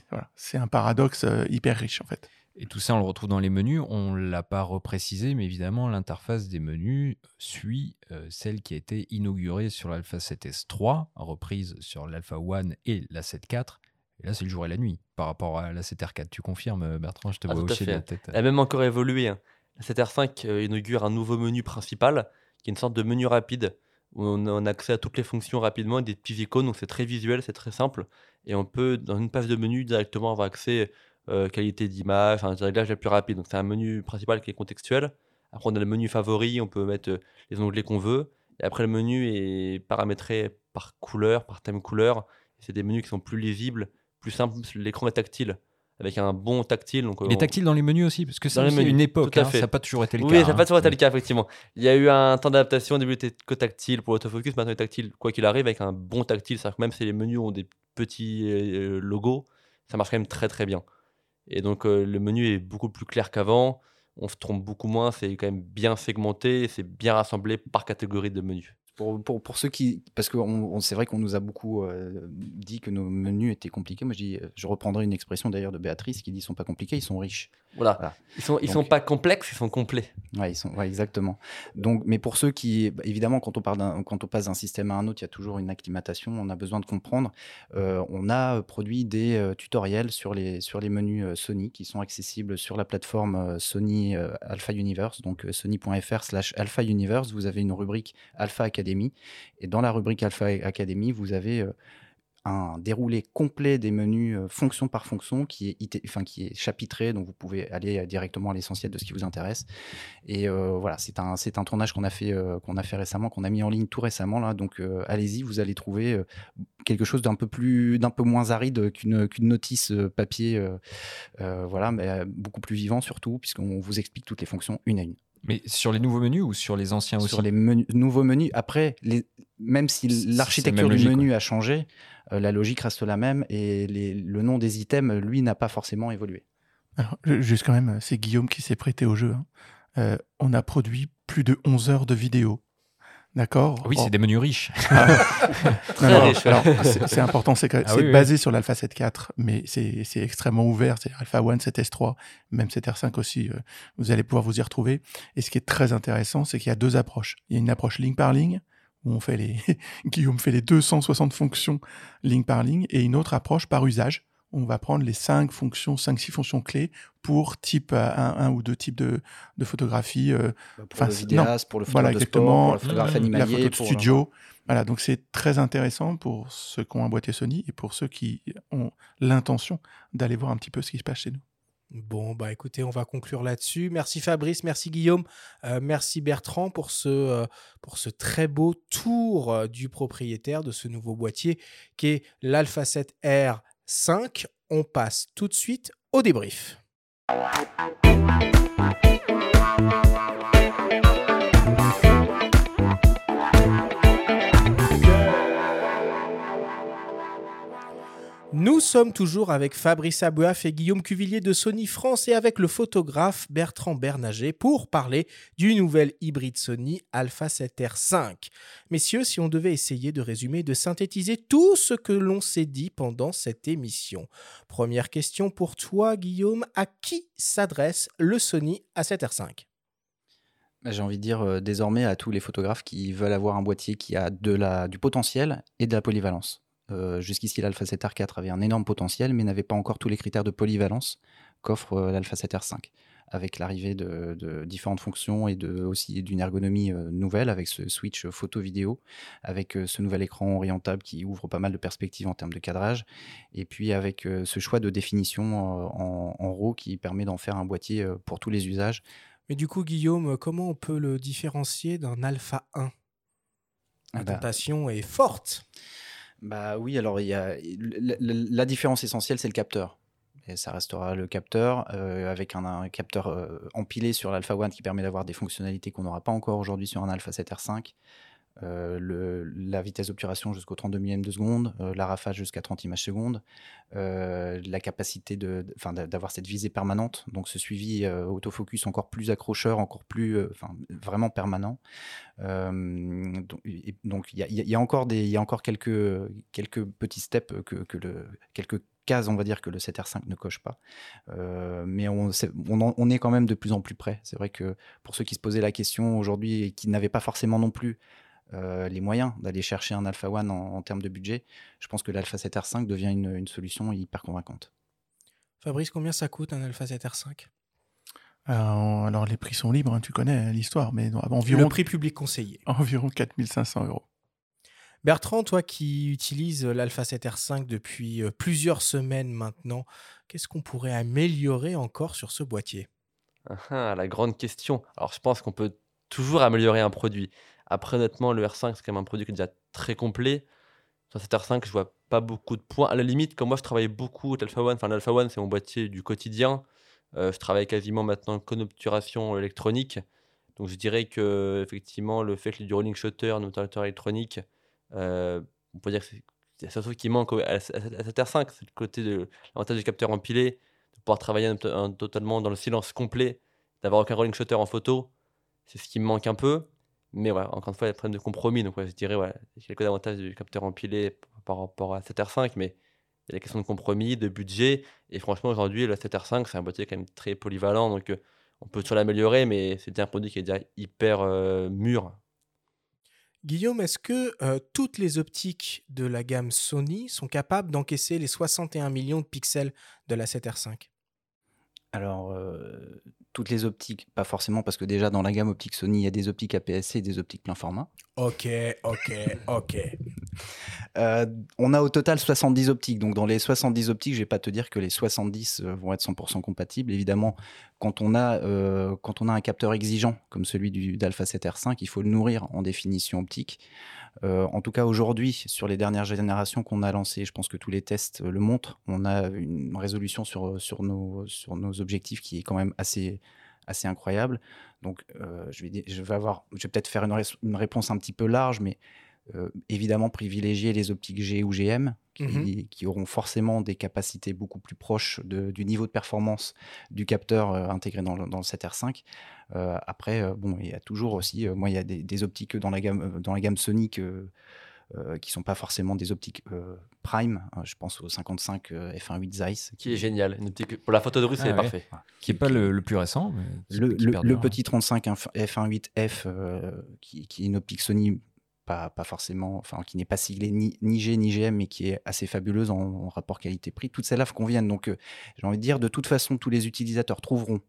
Voilà, c'est un paradoxe euh, hyper riche en fait. Et tout ça, on le retrouve dans les menus. On ne l'a pas reprécisé, mais évidemment, l'interface des menus suit euh, celle qui a été inaugurée sur l'Alpha 7S3, reprise sur l'Alpha 1 et la 7.4. Et là, c'est le jour et la nuit par rapport à la 7R4. Tu confirmes, Bertrand Je te ah, vois hocher la tête. Elle a même encore évolué. Hein. La 7R5 euh, inaugure un nouveau menu principal, qui est une sorte de menu rapide, où on a accès à toutes les fonctions rapidement, des petits icônes, donc c'est très visuel, c'est très simple. Et on peut, dans une page de menu, directement avoir accès euh, qualité d'image, enfin, réglage la plus rapide. Donc c'est un menu principal qui est contextuel. Après, on a le menu favori, on peut mettre euh, les onglets qu'on veut. Et après, le menu est paramétré par couleur, par thème couleur. C'est des menus qui sont plus lisibles, plus simples. L'écran est tactile, avec un bon tactile. Donc, Il est tactile dans les menus aussi, parce que c'est une époque, hein, ça n'a pas toujours été le cas. Oui, ça n'a pas toujours été le cas, effectivement. Il y a eu un temps d'adaptation, au début, était que tactile pour l'autofocus, maintenant il est tactile, quoi qu'il arrive, avec un bon tactile. C'est-à-dire que même si les menus ont des petits euh, logos, ça marche quand même très très bien. Et donc, euh, le menu est beaucoup plus clair qu'avant. On se trompe beaucoup moins. C'est quand même bien segmenté. C'est bien rassemblé par catégorie de menus. Pour, pour, pour, ceux qui. Parce que on, c'est vrai qu'on nous a beaucoup euh, dit que nos menus étaient compliqués. Moi, je, dis, je reprendrai une expression d'ailleurs de Béatrice qui dit ils sont pas compliqués, ils sont riches. Voilà. Ils sont, ils sont pas complexes, ils sont complets. Ouais, ils sont, ouais, exactement. Donc, mais pour ceux qui, bah, évidemment, quand on, parle quand on passe d'un système à un autre, il y a toujours une acclimatation. On a besoin de comprendre. Euh, on a produit des euh, tutoriels sur les, sur les menus Sony qui sont accessibles sur la plateforme Sony Alpha Universe, donc sony.fr/slash Alpha Universe. Vous avez une rubrique Alpha Academy et dans la rubrique Alpha Academy, vous avez euh, un déroulé complet des menus euh, fonction par fonction qui est, enfin, qui est chapitré, donc vous pouvez aller directement à l'essentiel de ce qui vous intéresse. Et euh, voilà, c'est un, c'est un tournage qu'on a, fait, qu'on a fait récemment, qu'on a mis en ligne tout récemment. Là, donc allez-y, vous allez trouver quelque chose d'un peu, plus, d'un peu moins aride qu'une, qu'une notice papier, voilà, mais beaucoup plus vivant surtout, puisqu'on vous explique toutes les fonctions une à une. Mais sur les nouveaux menus ou sur les anciens aussi Sur les nouveaux menus. Après, les, même si l'architecture du menu a changé, euh, la logique reste la même et le nom des items, lui, n'a pas forcément évolué. Alors, juste quand même, c'est Guillaume qui s'est prêté au jeu. Hein. Euh, on a produit plus de 11 heures de vidéos D'accord Oui, c'est des menus riches. c'est important, c'est ah basé sur l'Alpha 7.4, mais c'est extrêmement ouvert. C'est Alpha 1, 7S3, même 7R5 aussi. Euh, vous allez pouvoir vous y retrouver. Et ce qui est très intéressant, c'est qu'il y a deux approches. Il y a une approche ligne par ligne, où on fait les, Guillaume fait les 260 fonctions ligne par ligne, et une autre approche par usage. On va prendre les cinq fonctions, cinq, six fonctions clés pour type euh, un, ou deux types de, de photographie. Euh, bah, pour le vidéaste, pour le photographe de sport, pour le photographe animalier, la photo de studio. Voilà, donc c'est très intéressant pour ceux qui ont un boîtier Sony et pour ceux qui ont l'intention d'aller voir un petit peu ce qui se passe chez nous. Bon, bah écoutez, on va conclure là-dessus. Merci Fabrice, merci Guillaume, euh, merci Bertrand pour ce, pour ce très beau tour du propriétaire de ce nouveau boîtier qui est l'Alpha 7R 5. On passe tout de suite au débrief. Nous sommes toujours avec Fabrice Abouaf et Guillaume Cuvillier de Sony France et avec le photographe Bertrand Bernager pour parler du nouvel hybride Sony Alpha 7R 5. Messieurs, si on devait essayer de résumer, de synthétiser tout ce que l'on s'est dit pendant cette émission. Première question pour toi, Guillaume. À qui s'adresse le Sony A7R 5 bah, j'ai envie de dire euh, désormais à tous les photographes qui veulent avoir un boîtier qui a du potentiel et de la polyvalence. Euh, jusqu'ici, l'Alpha 7R4 avait un énorme potentiel, mais n'avait pas encore tous les critères de polyvalence qu'offre euh, l'Alpha 7R5 avec l'arrivée de, différentes fonctions et de, aussi d'une ergonomie euh, nouvelle avec ce switch photo-vidéo, avec ce nouvel écran orientable qui ouvre pas mal de perspectives en termes de cadrage, et puis avec ce choix de définition en, en RAW qui permet d'en faire un boîtier pour tous les usages. Mais du coup, Guillaume, comment on peut le différencier d'un Alpha 1 La ah bah tentation est forte. Bah oui, alors il y a la, différence essentielle, c'est le capteur. Et ça restera le capteur euh, avec un, capteur euh, empilé sur l'Alpha One qui permet d'avoir des fonctionnalités qu'on n'aura pas encore aujourd'hui sur un Alpha 7R5. Euh, la vitesse d'obturation jusqu'au 32 millième de seconde, la rafale jusqu'à 30 images secondes, la capacité d'avoir cette visée permanente, donc ce suivi autofocus encore plus accrocheur, encore plus vraiment permanent. donc il y, a encore des, y a encore quelques quelques petits steps que, que le quelques cases, on va dire, que le 7R5 ne coche pas. mais on, on, est quand même de plus en plus près. C'est vrai que pour ceux qui se posaient la question aujourd'hui et qui n'avaient pas forcément non plus euh, les moyens d'aller chercher un Alpha One en, termes de budget, je pense que l'Alpha 7R5 devient une, solution hyper convaincante. Fabrice, combien ça coûte un Alpha 7R5 euh, alors, les prix sont libres, hein, tu connais l'histoire, mais environ... Le prix public conseillé. Environ 4500 euros. Bertrand, toi qui utilises l'Alpha 7R5 depuis euh, plusieurs semaines maintenant, qu'est-ce qu'on pourrait améliorer encore sur ce boîtier? Ah, La grande question. Alors je pense qu'on peut toujours améliorer un produit. Après, honnêtement, le R5, c'est quand même un produit qui est déjà très complet. Sur cet R5, je vois pas beaucoup de points. À la limite, comme moi, je travaille beaucoup avec l'Alpha One. Enfin, l'Alpha One, c'est mon boîtier du quotidien. Euh, je travaille quasiment maintenant qu'en obturation électronique. Donc, je dirais que effectivement, le fait que du rolling shutter, un obturateur électronique, euh, on peut dire que c'est la seule chose qui manque à, cette R5, c'est le côté de l'avantage du capteur empilé, de pouvoir travailler totalement dans le silence complet, d'avoir aucun rolling shutter en photo. C'est ce qui me manque un peu. Mais voilà, encore une fois, il y a problème de compromis. Donc, je dirais, voilà, il y a quelques avantages du capteur empilé par rapport à 7R5, mais il y a la question de compromis, de budget. Et franchement, aujourd'hui, la 7R5, c'est un boîtier quand même très polyvalent. Donc, euh, on peut toujours l'améliorer, mais c'est déjà un produit qui est déjà hyper euh, mûr. Guillaume, est-ce que euh, toutes les optiques de la gamme Sony sont capables d'encaisser les 61 millions de pixels de la 7R5 alors, euh, toutes les optiques, pas forcément, parce que déjà dans la gamme optique Sony, il y a des optiques APS-C et des optiques plein format. Ok, ok, ok. Euh, on a au total 70 optiques. Donc, dans les 70 optiques, je vais pas te dire que les 70 euh, vont être 100% compatibles. Évidemment, quand on, a, quand on a un capteur exigeant comme celui du d'Alpha 7R5, il faut le nourrir en définition optique. Euh, en tout cas, aujourd'hui, sur les dernières générations qu'on a lancées, je pense que tous les tests euh, le montrent, on a une résolution sur, sur, nos, sur nos objectifs qui est quand même assez, assez incroyable. Donc, euh, je, vais, je vais avoir, je vais peut-être faire une, une, réponse un petit peu large, mais évidemment privilégier les optiques G ou GM, mmh qui, auront forcément des capacités beaucoup plus proches du niveau de performance du capteur intégré dans le, dans le 7R5. Euh, après, bon, il y a toujours aussi, moi, il y a des, optiques dans la gamme, dans la gamme Sony euh, qui sont pas forcément des optiques prime. Hein, je pense au 55 f1.8 Zeiss. Qui est génial. Une optique, pour la photo de rue, c'est parfait. Qui n'est pas le, plus récent. le, le, petit 35 f1.8f, qui, qui, est une optique Sony pas, pas forcément, enfin, qui n'est pas siglée ni, ni G ni GM, mais qui est assez fabuleuse en, en rapport qualité-prix. Toutes celles-là conviennent. Donc, euh, j'ai envie de dire, de toute façon, tous les utilisateurs trouveront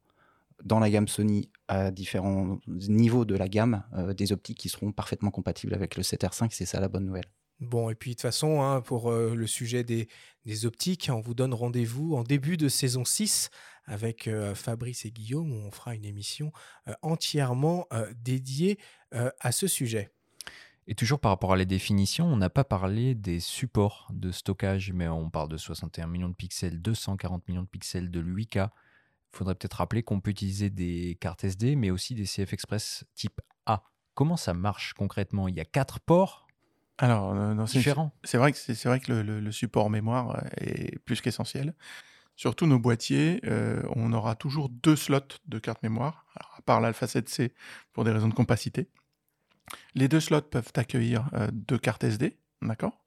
dans la gamme Sony à différents niveaux de la gamme euh, des optiques qui seront parfaitement compatibles avec le 7R5. C'est ça la bonne nouvelle. Bon, et puis de toute façon, hein, pour euh, le sujet des, des optiques, on vous donne rendez-vous en début de saison 6 avec euh, Fabrice et Guillaume, où on fera une émission euh, entièrement euh, dédiée euh, à ce sujet. Et toujours par rapport à la définition, on n'a pas parlé des supports de stockage, mais on parle de 61 millions de pixels, 240 millions de pixels de l'8K. Il faudrait peut-être rappeler qu'on peut utiliser des cartes SD, mais aussi des CF Express type A. Comment ça marche concrètement? Il y a quatre ports Alors, euh, différents? C'est vrai que, c'est, vrai que le, le- le support mémoire euh, est plus qu'essentiel. Sur tous nos boîtiers, euh, on aura toujours deux slots de carte mémoire, alors, à part l'Alpha 7C pour des raisons de compacité. Les deux slots peuvent accueillir euh, deux cartes SD, d'accord?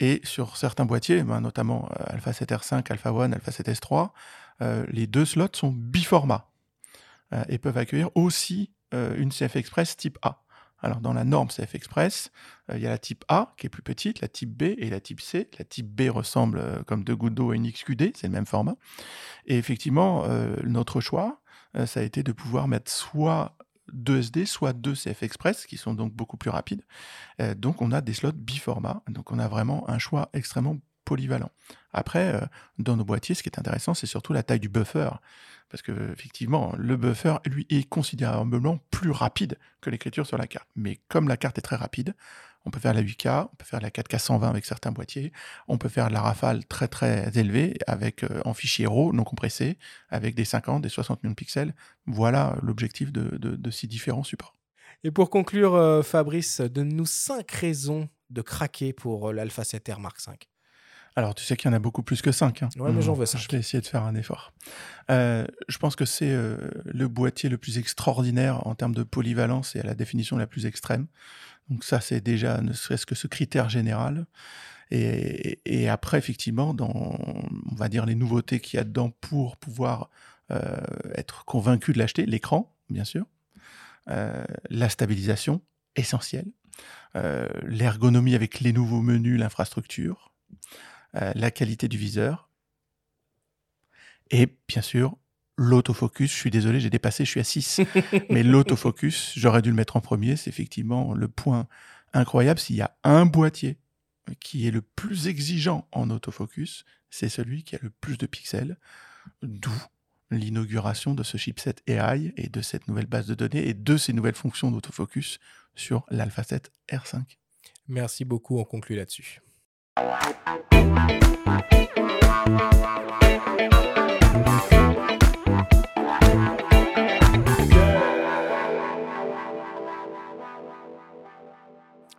Et sur certains boîtiers, ben, notamment Alpha 7R5, Alpha 1, Alpha 7S3, euh, les deux slots sont biformats euh, et peuvent accueillir aussi euh, une CF Express type A. Alors dans la norme CF Express, euh, il y a la type A qui est plus petite, la type B et la type C. La type B ressemble euh, comme deux gouttes d'eau à une XQD, c'est le même format. Et effectivement, euh, notre choix, euh, ça a été de pouvoir mettre soit deux SD, soit deux CF Express, qui sont donc beaucoup plus rapides. Euh, donc on a des slots biformat, donc on a vraiment un choix extrêmement polyvalent. Après, euh, dans nos boîtiers, ce qui est intéressant, c'est surtout la taille du buffer. Parce que effectivement, le buffer, lui, est considérablement plus rapide que l'écriture sur la carte. Mais comme la carte est très rapide, on peut faire la 8K, on peut faire la 4K 120 avec certains boîtiers, on peut faire la rafale très très élevée avec euh, en fichier RAW non compressé, avec des 50, des 60 millions de pixels. Voilà l'objectif de, ces différents supports. Et pour conclure, euh, Fabrice, donne-nous cinq raisons de craquer pour l'Alpha 7R Mark V. Alors, tu sais qu'il y en a beaucoup plus que 5. Ouais, mais j'en veux cinq. Je vais essayer de faire un effort. Euh, je pense que c'est euh, le boîtier le plus extraordinaire en termes de polyvalence et à la définition la plus extrême. Donc ça, c'est déjà ne serait-ce que ce critère général. Et, et après, effectivement, dans, on va dire, les nouveautés qu'il y a dedans pour pouvoir euh, être convaincu de l'acheter, l'écran, bien sûr, la stabilisation, essentielle, l'ergonomie avec les nouveaux menus, l'infrastructure, euh, la qualité du viseur et bien sûr l'autofocus. Je suis désolé, j'ai dépassé, je suis à 6. Mais l'autofocus, j'aurais dû le mettre en premier. C'est effectivement le point incroyable. S'il y a un boîtier qui est le plus exigeant en autofocus, c'est celui qui a le plus de pixels. D'où l'inauguration de ce chipset AI et de cette nouvelle base de données et de ces nouvelles fonctions d'autofocus sur l'Alpha 7 R5. Merci beaucoup, on conclut là-dessus.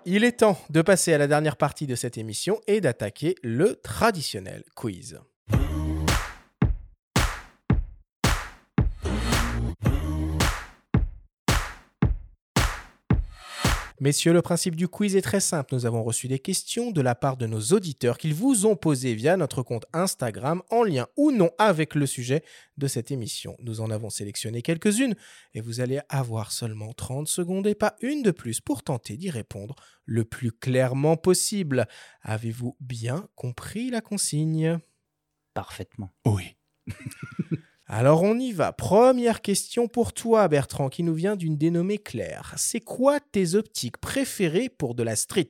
Il est temps de passer à la dernière partie de cette émission et d'attaquer le traditionnel quiz. Messieurs, le principe du quiz est très simple. Nous avons reçu des questions de la part de nos auditeurs qu'ils vous ont posées via notre compte Instagram en lien ou non avec le sujet de cette émission. Nous en avons sélectionné quelques-unes et vous allez avoir seulement 30 secondes et pas une de plus pour tenter d'y répondre le plus clairement possible. Avez-vous bien compris la consigne? Parfaitement. Oui. Alors on y va. Première question pour toi, Bertrand, qui nous vient d'une dénommée Claire. C'est quoi tes optiques préférées pour de la street?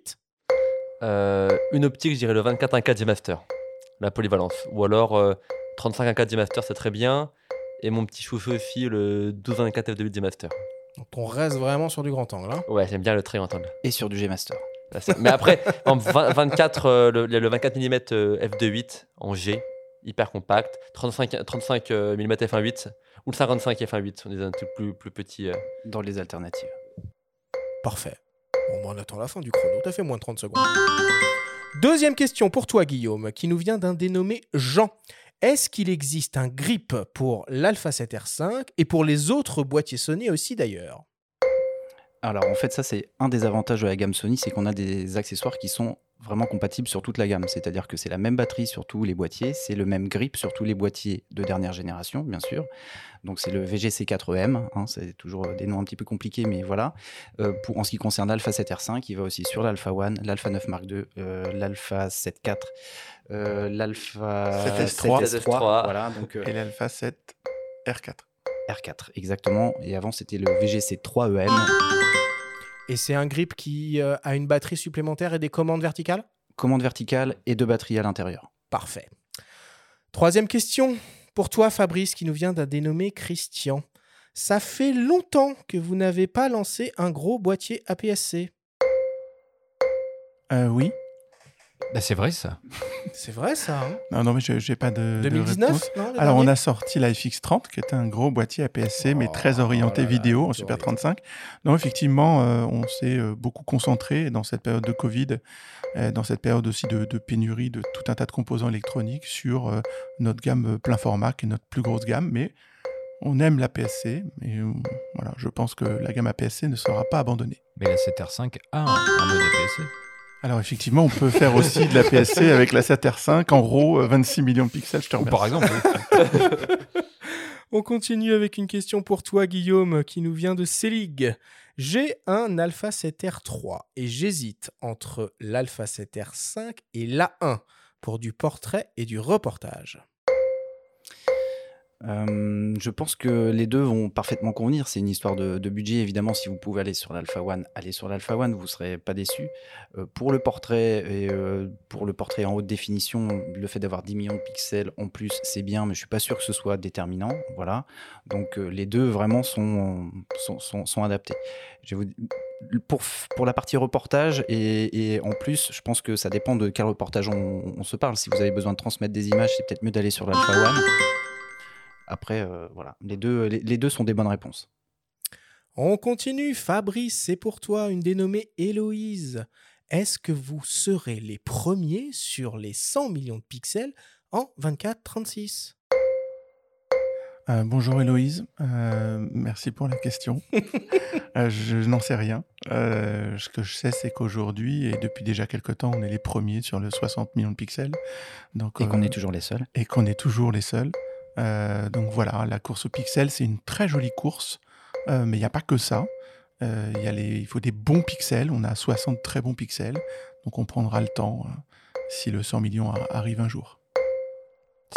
Euh, une optique, je dirais le 24 1 4 G-Master, la polyvalence. Ou alors euh, 35 1 4 G-Master, c'est très bien. Et mon petit chouchou aussi, le 12 1 4 F2 G-Master. Donc on reste vraiment sur du grand angle. hein. Ouais, j'aime bien le très grand angle. Et sur du G-Master. Là, c'est- Mais après, 20 24, euh, le, le 24 mm f2.8 en G, hyper compact. 35, 35 euh, mm f1.8 ou le 55 f1.8, on est un truc plus, plus petit. euh. Dans les alternatives. Parfait. Bon, bah, on attend la fin du chrono. T'as fait moins de 30 secondes. Deuxième question pour toi, Guillaume, qui nous vient d'un dénommé Jean. Est-ce qu'il existe un grip pour l'Alpha 7R5 et pour les autres boîtiers Sony aussi d'ailleurs? Alors en fait, ça c'est un des avantages de la gamme Sony, c'est qu'on a des accessoires qui sont vraiment compatible sur toute la gamme. C'est-à-dire que c'est la même batterie sur tous les boîtiers, c'est le même grip sur tous les boîtiers de dernière génération, bien sûr. Donc c'est le VGC4M, hein, c'est toujours des noms un petit peu compliqués, mais voilà. Euh, pour, en ce qui concerne l'Alpha 7R5, il va aussi sur l'Alpha 1, l'Alpha 9 Mark II, euh, l'Alpha 7.4, euh, l'Alpha 7S3, 7S3, voilà, donc, euh, Et l'Alpha 7 R4. R4, exactement. Et avant, c'était le VGC3EM. Et c'est un grip qui euh, a une batterie supplémentaire et des commandes verticales? Commande verticale et deux batteries à l'intérieur. Parfait. Troisième question pour toi, Fabrice, qui nous vient d'un dénommé Christian. Ça fait longtemps que vous n'avez pas lancé un gros boîtier APS-C. Euh, oui. Bah, c'est vrai ça. C'est vrai ça, hein Non, non, mais je n'ai pas de, de 2019 réponse. non, le Alors, on a sorti la FX30, qui est un gros boîtier APS-C, mais Oh très orienté là là, vidéo, en Super orienté. 35. Non, effectivement, euh, on s'est euh, beaucoup concentré dans cette période de Covid, euh, dans cette période aussi de, de pénurie de tout un tas de composants électroniques sur euh, notre gamme plein format, qui est notre plus grosse gamme, mais on aime l'APS-C, mais euh, voilà, je pense que la gamme APS-C ne sera pas abandonnée. Mais la 7R5 a un, un mode APS-C. Alors effectivement, on peut faire aussi de l'APS-C avec la 7R5 en RAW, euh, 26 millions de pixels, je te remercie. par exemple. oui. On continue avec une question pour toi, Guillaume, qui nous vient de Selig. J'ai un Alpha 7R3 et j'hésite entre l'Alpha 7R5 et l'A1 pour du portrait et du reportage. Euh, je pense que les deux vont parfaitement convenir. C'est une histoire de, budget. Évidemment, si vous pouvez aller sur l'Alpha One, allez sur l'Alpha One, vous ne serez pas déçu. Euh, pour le portrait et euh, pour le portrait en haute définition, le fait d'avoir 10 millions de pixels en plus, c'est bien, mais je suis pas sûr que ce soit déterminant. Voilà. Donc les deux vraiment sont, sont, sont, adaptés. Pour, pour la partie reportage et, en plus, je pense que ça dépend de quel reportage on se parle. Si vous avez besoin de transmettre des images, c'est peut-être mieux d'aller sur l'Alpha One. Après, euh, voilà, les deux, les, les deux sont des bonnes réponses. On continue. Fabrice, c'est pour toi une dénommée Héloïse. Est-ce que vous serez les premiers sur les 100 millions de pixels en 24-36 Euh, bonjour Héloïse, Euh, merci pour la question. Euh, je n'en sais rien. Euh, ce que je sais, c'est qu'aujourd'hui, et depuis déjà quelques temps, on est les premiers sur le 60 millions de pixels. Donc, Et qu'on euh, est toujours les seuls. et qu'on est toujours les seuls. Euh, donc voilà, la course au pixel, c'est une très jolie course, euh, mais il n'y a pas que ça. Euh, il y a les- il faut des bons pixels, on a 60 très bons pixels, donc on prendra le temps si le 100 millions arrive un jour.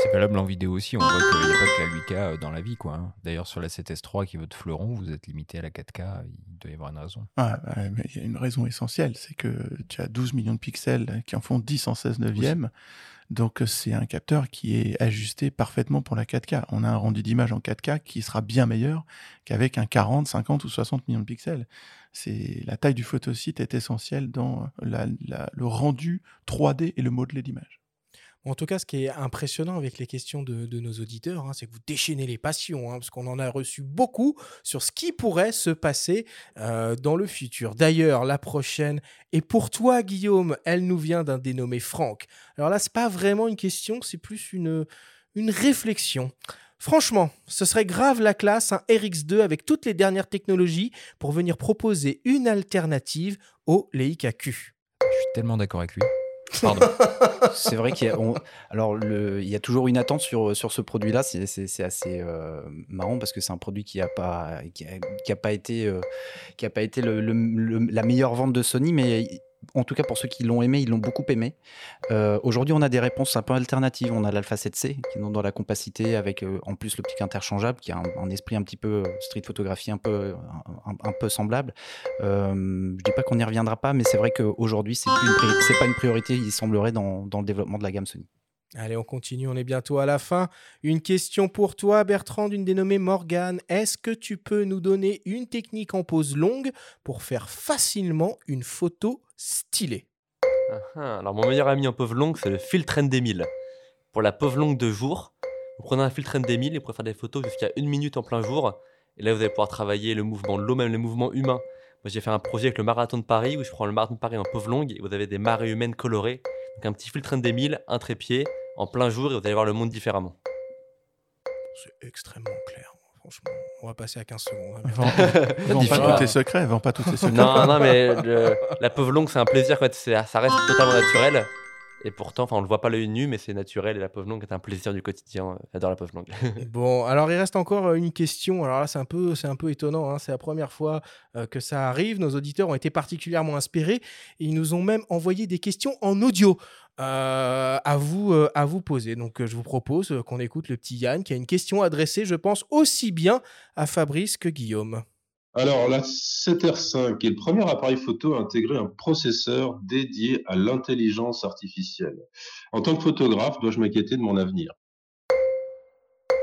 C'est valable en vidéo aussi. On voit qu'il n'y a pas que la 8K dans la vie. quoi. hein. D'ailleurs, sur la 7S3 qui est votre fleuron, vous êtes limité à la 4K. Il doit y avoir une raison. Ah, mais il y a une raison essentielle, c'est que tu as 12 millions de pixels qui en font 10 en 16 neuvième. Donc euh, c'est un capteur qui est ajusté parfaitement pour la 4K. On a un rendu d'image en 4K qui sera bien meilleur qu'avec un 40, 50 ou 60 millions de pixels. C'est la taille du photosite est essentielle dans la- le rendu 3D et le modelé d'image. En tout cas, ce qui est impressionnant avec les questions de, nos auditeurs, hein, c'est que vous déchaînez les passions, hein, parce qu'on en a reçu beaucoup sur ce qui pourrait se passer euh, dans le futur. D'ailleurs, la prochaine, et pour toi, Guillaume, elle nous vient d'un dénommé Franck. Alors là, c'est pas vraiment une question, c'est plus une, une réflexion. Franchement, ce serait grave la classe, un RX2 avec toutes les dernières technologies pour venir proposer une alternative au Leica Q. Je suis tellement d'accord avec lui. Pardon. C'est vrai qu'il y a, alors il y a toujours une attente sur, sur ce produit-là. C'est, c'est- assez euh, marrant parce que c'est un produit qui n'a pas, qui a, pas été, euh, qui a pas été la meilleure vente de Sony, mais en tout cas pour ceux qui l'ont aimé, ils l'ont beaucoup aimé. Euh, aujourd'hui, on a des réponses un peu alternatives. On a l'Alpha 7C qui est dans la compacité avec euh, en plus l'optique interchangeable qui a un, esprit un petit peu euh, street photographie un peu, un, peu semblable. Euh, je dis pas qu'on n'y reviendra pas, mais c'est vrai qu'aujourd'hui, c'est pas une priorité, il semblerait, dans, dans le développement de la gamme Sony. Allez, on continue, on est bientôt à la fin. Une question pour toi, Bertrand, d'une dénommée Morgane. Est-ce que tu peux nous donner une technique en pause longue pour faire facilement une photo stylée Ah, ah. Alors, mon meilleur ami en pause longue, c'est le filtre ND1000. Pour la pause longue de jour, vous prenez un filtre ND1000 et vous pouvez faire des photos jusqu'à une minute en plein jour. Et là, vous allez pouvoir travailler le mouvement de l'eau, même le mouvement humain. Moi, j'ai fait un projet avec le marathon de Paris où je prends le marathon de Paris en pause longue et vous avez des marées humaines colorées. Donc, un petit filtre ND1000, un trépied, en plein jour et vous allez voir le monde différemment. C'est extrêmement clair. Franchement. On va passer à 15 secondes. hein, Vends, merci. vends pas tous tes secrets, vends pas tous tes secrets. Non, non, mais le- la pauve longue, c'est un plaisir. Quoi. Ça reste totalement naturel. Et pourtant, enfin, on le voit pas l'œil nu, mais c'est naturel. Et la pauve longue est un plaisir du quotidien. J'adore la pauve longue. Bon, alors il reste encore euh, une question. Alors là, c'est un peu, c'est un peu étonnant. hein. C'est la première fois euh, que ça arrive. Nos auditeurs ont été particulièrement inspirés et ils nous ont même envoyé des questions en audio euh, à vous, euh, à vous poser. Donc, euh, je vous propose euh, qu'on écoute le petit Yann qui a une question adressée, je pense, aussi bien à Fabrice que Guillaume. Alors, la 7R5 est le premier appareil photo à intégrer un processeur dédié à l'intelligence artificielle. En tant que photographe, dois-je m'inquiéter de mon avenir?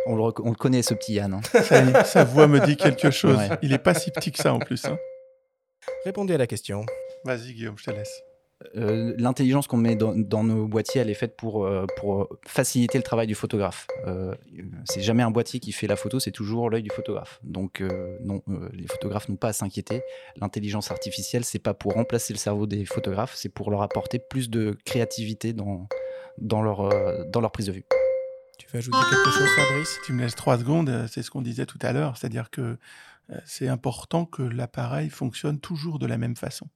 On le, rec- on le connaît, ce petit Yann. hein. Ça sa voix me dit quelque chose. Ouais. Il est pas si petit que ça en plus. hein. Répondez à la question. Vas-y Guillaume, je te laisse. Euh, L'intelligence qu'on met dans, dans nos boîtiers, elle est faite pour, euh, pour faciliter le travail du photographe. Euh, c'est jamais un boîtier qui fait la photo, c'est toujours l'œil du photographe. Donc euh, non, euh, les photographes n'ont pas à s'inquiéter. L'intelligence artificielle, c'est pas pour remplacer le cerveau des photographes, c'est pour leur apporter plus de créativité dans, dans, leur, euh, dans leur prise de vue. Tu veux ajouter quelque chose, Fabrice? Tu me laisses trois secondes, euh, c'est ce qu'on disait tout à l'heure, c'est-à-dire que euh, c'est important que l'appareil fonctionne toujours de la même façon.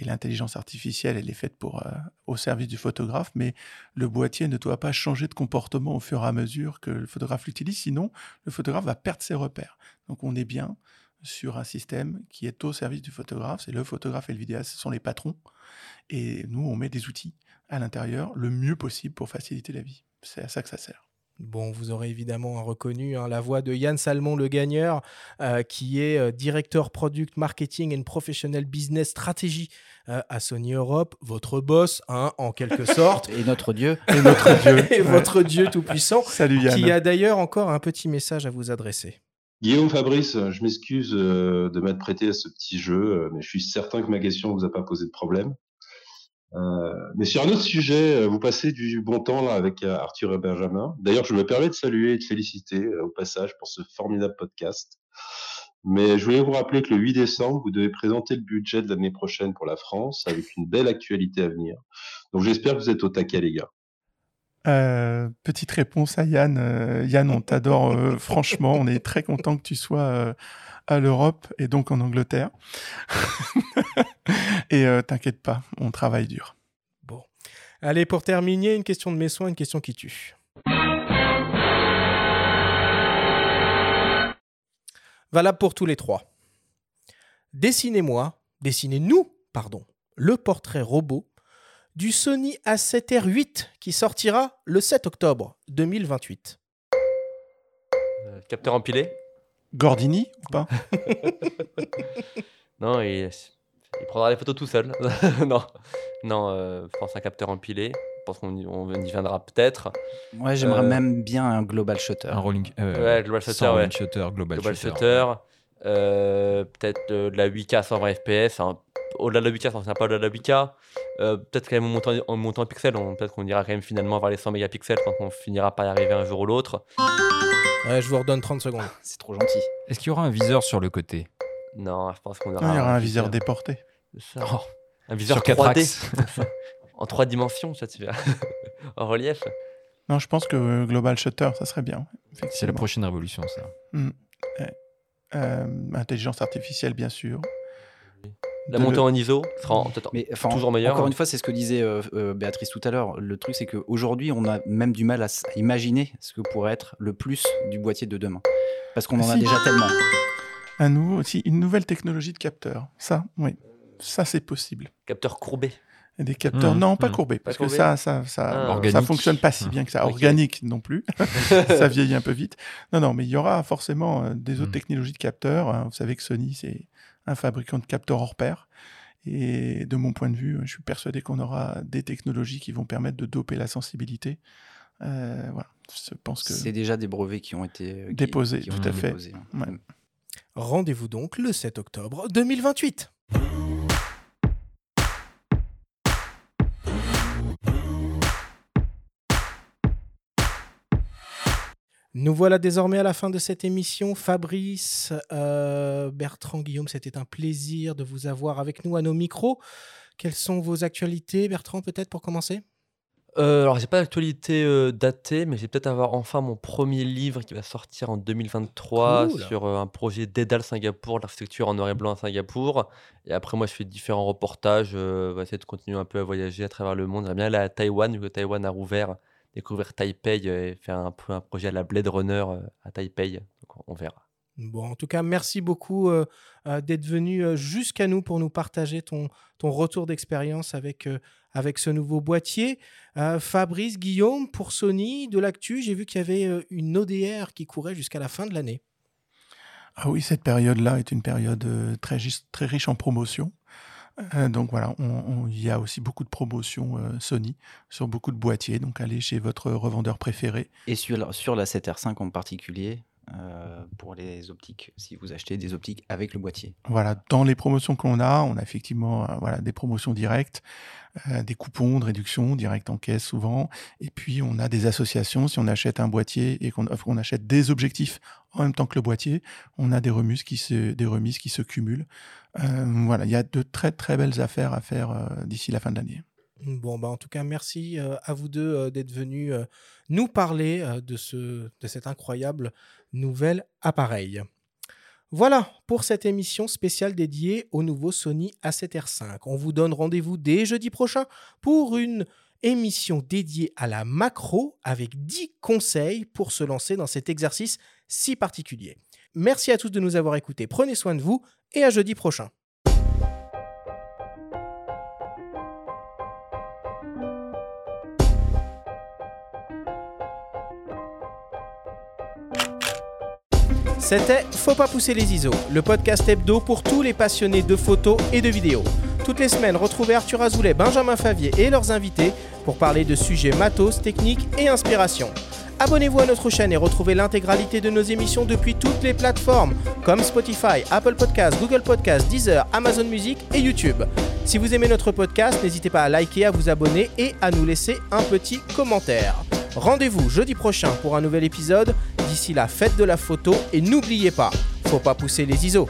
Et l'intelligence artificielle, elle est faite pour, euh, au service du photographe, mais le boîtier ne doit pas changer de comportement au fur et à mesure que le photographe l'utilise, sinon le photographe va perdre ses repères. Donc on est bien sur un système qui est au service du photographe, c'est le photographe et le vidéaste, ce sont les patrons, et nous on met des outils à l'intérieur le mieux possible pour faciliter la vie. C'est à ça que ça sert. Bon, vous aurez évidemment reconnu hein, la voix de Yann Salmon, le gagneur, euh, qui est euh, directeur product marketing and professional business stratégie euh, à Sony Europe, votre boss, hein, en quelque sorte, Et notre Dieu, Et notre Dieu. et votre Dieu tout-puissant, Salut Yann. qui a d'ailleurs encore un petit message à vous adresser. Guillaume Fabrice, je m'excuse de m'être prêté à ce petit jeu, mais je suis certain que ma question ne vous a pas posé de problème. Euh, mais sur un autre sujet, euh, vous passez du bon temps là avec euh, Arthur et Benjamin. D'ailleurs, je me permets de saluer et de féliciter au passage pour ce formidable podcast. Mais je voulais vous rappeler que le 8 décembre, vous devez présenter le budget de l'année prochaine pour la France avec une belle actualité à venir. Donc j'espère que vous êtes au taquet, les gars. Euh, petite réponse à Yann. Yann, on t'adore franchement. On est très content que tu sois à l'Europe et donc en Angleterre. et euh, t'inquiète pas, on travaille dur. Bon. Allez, pour terminer, une question de mes soins, une question qui tue. Valable pour tous les trois. Dessinez-moi, dessinez-nous, pardon, le portrait robot du Sony A7R8 qui sortira le 7 octobre 2028. Euh, capteur empilé? Gordini ou pas Non, il, il prendra les photos tout seul. non, non euh, je pense un capteur empilé. Je pense qu'on y, on y viendra peut-être. ouais, j'aimerais Euh, même bien un global shutter. Un rolling. euh, Ouais, global shutter, sans ouais. rolling shutter, global, Global shutter. shutter, euh, peut-être de la 8K à 120 FPS. hein. Au-delà de la 8K, ça ne pas au-delà de la 8K. Euh, peut-être quand même en montant, en montant en pixels, on- peut-être qu'on ira quand même finalement vers les 100 mégapixels quand on finira par y arriver un jour ou l'autre. Ouais, je vous redonne 30 secondes. C'est trop gentil. Est-ce qu'il y aura un viseur sur le côté? Non, je pense qu'on Non, aura. Il y aura un viseur déporté. Ça. Un viseur Sur 4 3D. axes en 3 dimensions, ça tu en relief. Non, je pense que Global Shutter, ça serait bien. C'est la prochaine révolution, ça. Euh, intelligence artificielle, bien sûr. La De montée le- en ISO sera en- peut-être Mais enfin, toujours meilleur. Encore une fois, c'est ce que disait euh, euh, Béatrice tout à l'heure. Le truc, c'est qu'aujourd'hui, on a même du mal à, imaginer ce que pourrait être le plus du boîtier de demain. Parce qu'on en a déjà tellement. Un nouveau, aussi, une nouvelle technologie de capteur. Ça, oui. Ça, c'est possible. Capteur courbé. Des capteurs, Mhm, non, pas mhm. courbés, parce que ça, ça, ça, Ah. ça fonctionne pas si bien que ça. Organique non plus, ça vieillit un peu vite. Non, non, mais il y aura forcément euh, des autres technologies de capteurs. hein. Vous savez que Sony, c'est un fabricant de capteurs hors pair. Et de mon point de vue, je suis persuadé qu'on aura des technologies qui vont permettre de doper la sensibilité. Euh, voilà, je pense que C'est déjà des brevets qui ont été qui- Déposés, qui tout à fait. hein. Ouais. Rendez-vous donc le 7 octobre 2028. Nous voilà désormais à la fin de cette émission. Fabrice, euh, Bertrand, Guillaume, c'était un plaisir de vous avoir avec nous à nos micros. Quelles sont vos actualités, Bertrand, peut-être pour commencer? Euh, alors, j'ai pas d'actualité euh, datée, mais j'ai peut-être avoir enfin mon premier livre qui va sortir en 2023 Cool. sur euh, un projet d'Edal Singapour, l'architecture en noir et blanc à Singapour. Et après, moi, je fais différents reportages. euh, on va essayer de continuer un peu à voyager à travers le monde. J'aimerais bien aller à Taïwan, vu que Taïwan a rouvert, découvrir Taipei euh, et faire un peu un projet à la Blade Runner euh, à Taipei. Donc, on verra. Bon, en tout cas, merci beaucoup euh, euh, d'être venu jusqu'à nous pour nous partager ton, ton retour d'expérience avec, euh, avec ce nouveau boîtier. Euh, Fabrice, Guillaume, pour Sony, de l'actu, j'ai vu qu'il y avait une ODR qui courait jusqu'à la fin de l'année. Ah oui, cette période-là est une période très, très riche en promotions. Euh, donc voilà, il y a aussi beaucoup de promotions euh, Sony sur beaucoup de boîtiers. Donc allez chez votre revendeur préféré. Et sur, la- sur la 7R5 en particulier, euh, pour les optiques, si vous achetez des optiques avec le boîtier. Voilà, dans les promotions qu'on a, on a effectivement voilà, des promotions directes, des coupons de réduction directs en caisse souvent. Et puis on a des associations. Si on achète un boîtier et qu'on qu'on achète des objectifs en même temps que le boîtier, on a des remises qui se, cumulent. Euh, voilà, il y a de très très belles affaires à faire euh, d'ici la fin de l'année. Bon, bah, en tout cas, merci euh, à vous deux d'être venus nous parler de, ce, de cet incroyable nouvel appareil. Voilà pour cette émission spéciale dédiée au nouveau Sony A7R5. On vous donne rendez-vous dès jeudi prochain pour une émission dédiée à la macro avec 10 conseils pour se lancer dans cet exercice si particulier. Merci à tous de nous avoir écoutés. Prenez soin de vous et à jeudi prochain. C'était Faut pas pousser les ISO, le podcast hebdo pour tous les passionnés de photos et de vidéos. Toutes les semaines, retrouvez Arthur Azoulay, Benjamin Favier et leurs invités pour parler de sujets matos, techniques et inspiration. Abonnez-vous à notre chaîne et retrouvez l'intégralité de nos émissions depuis toutes les plateformes comme Spotify, Apple Podcasts, Google Podcasts, Deezer, Amazon Music et YouTube. Si vous aimez notre podcast, n'hésitez pas à liker, à vous abonner et à nous laisser un petit commentaire. Rendez-vous jeudi prochain pour un nouvel épisode. D'ici là, faites de la photo et n'oubliez pas, faut pas pousser les ISO.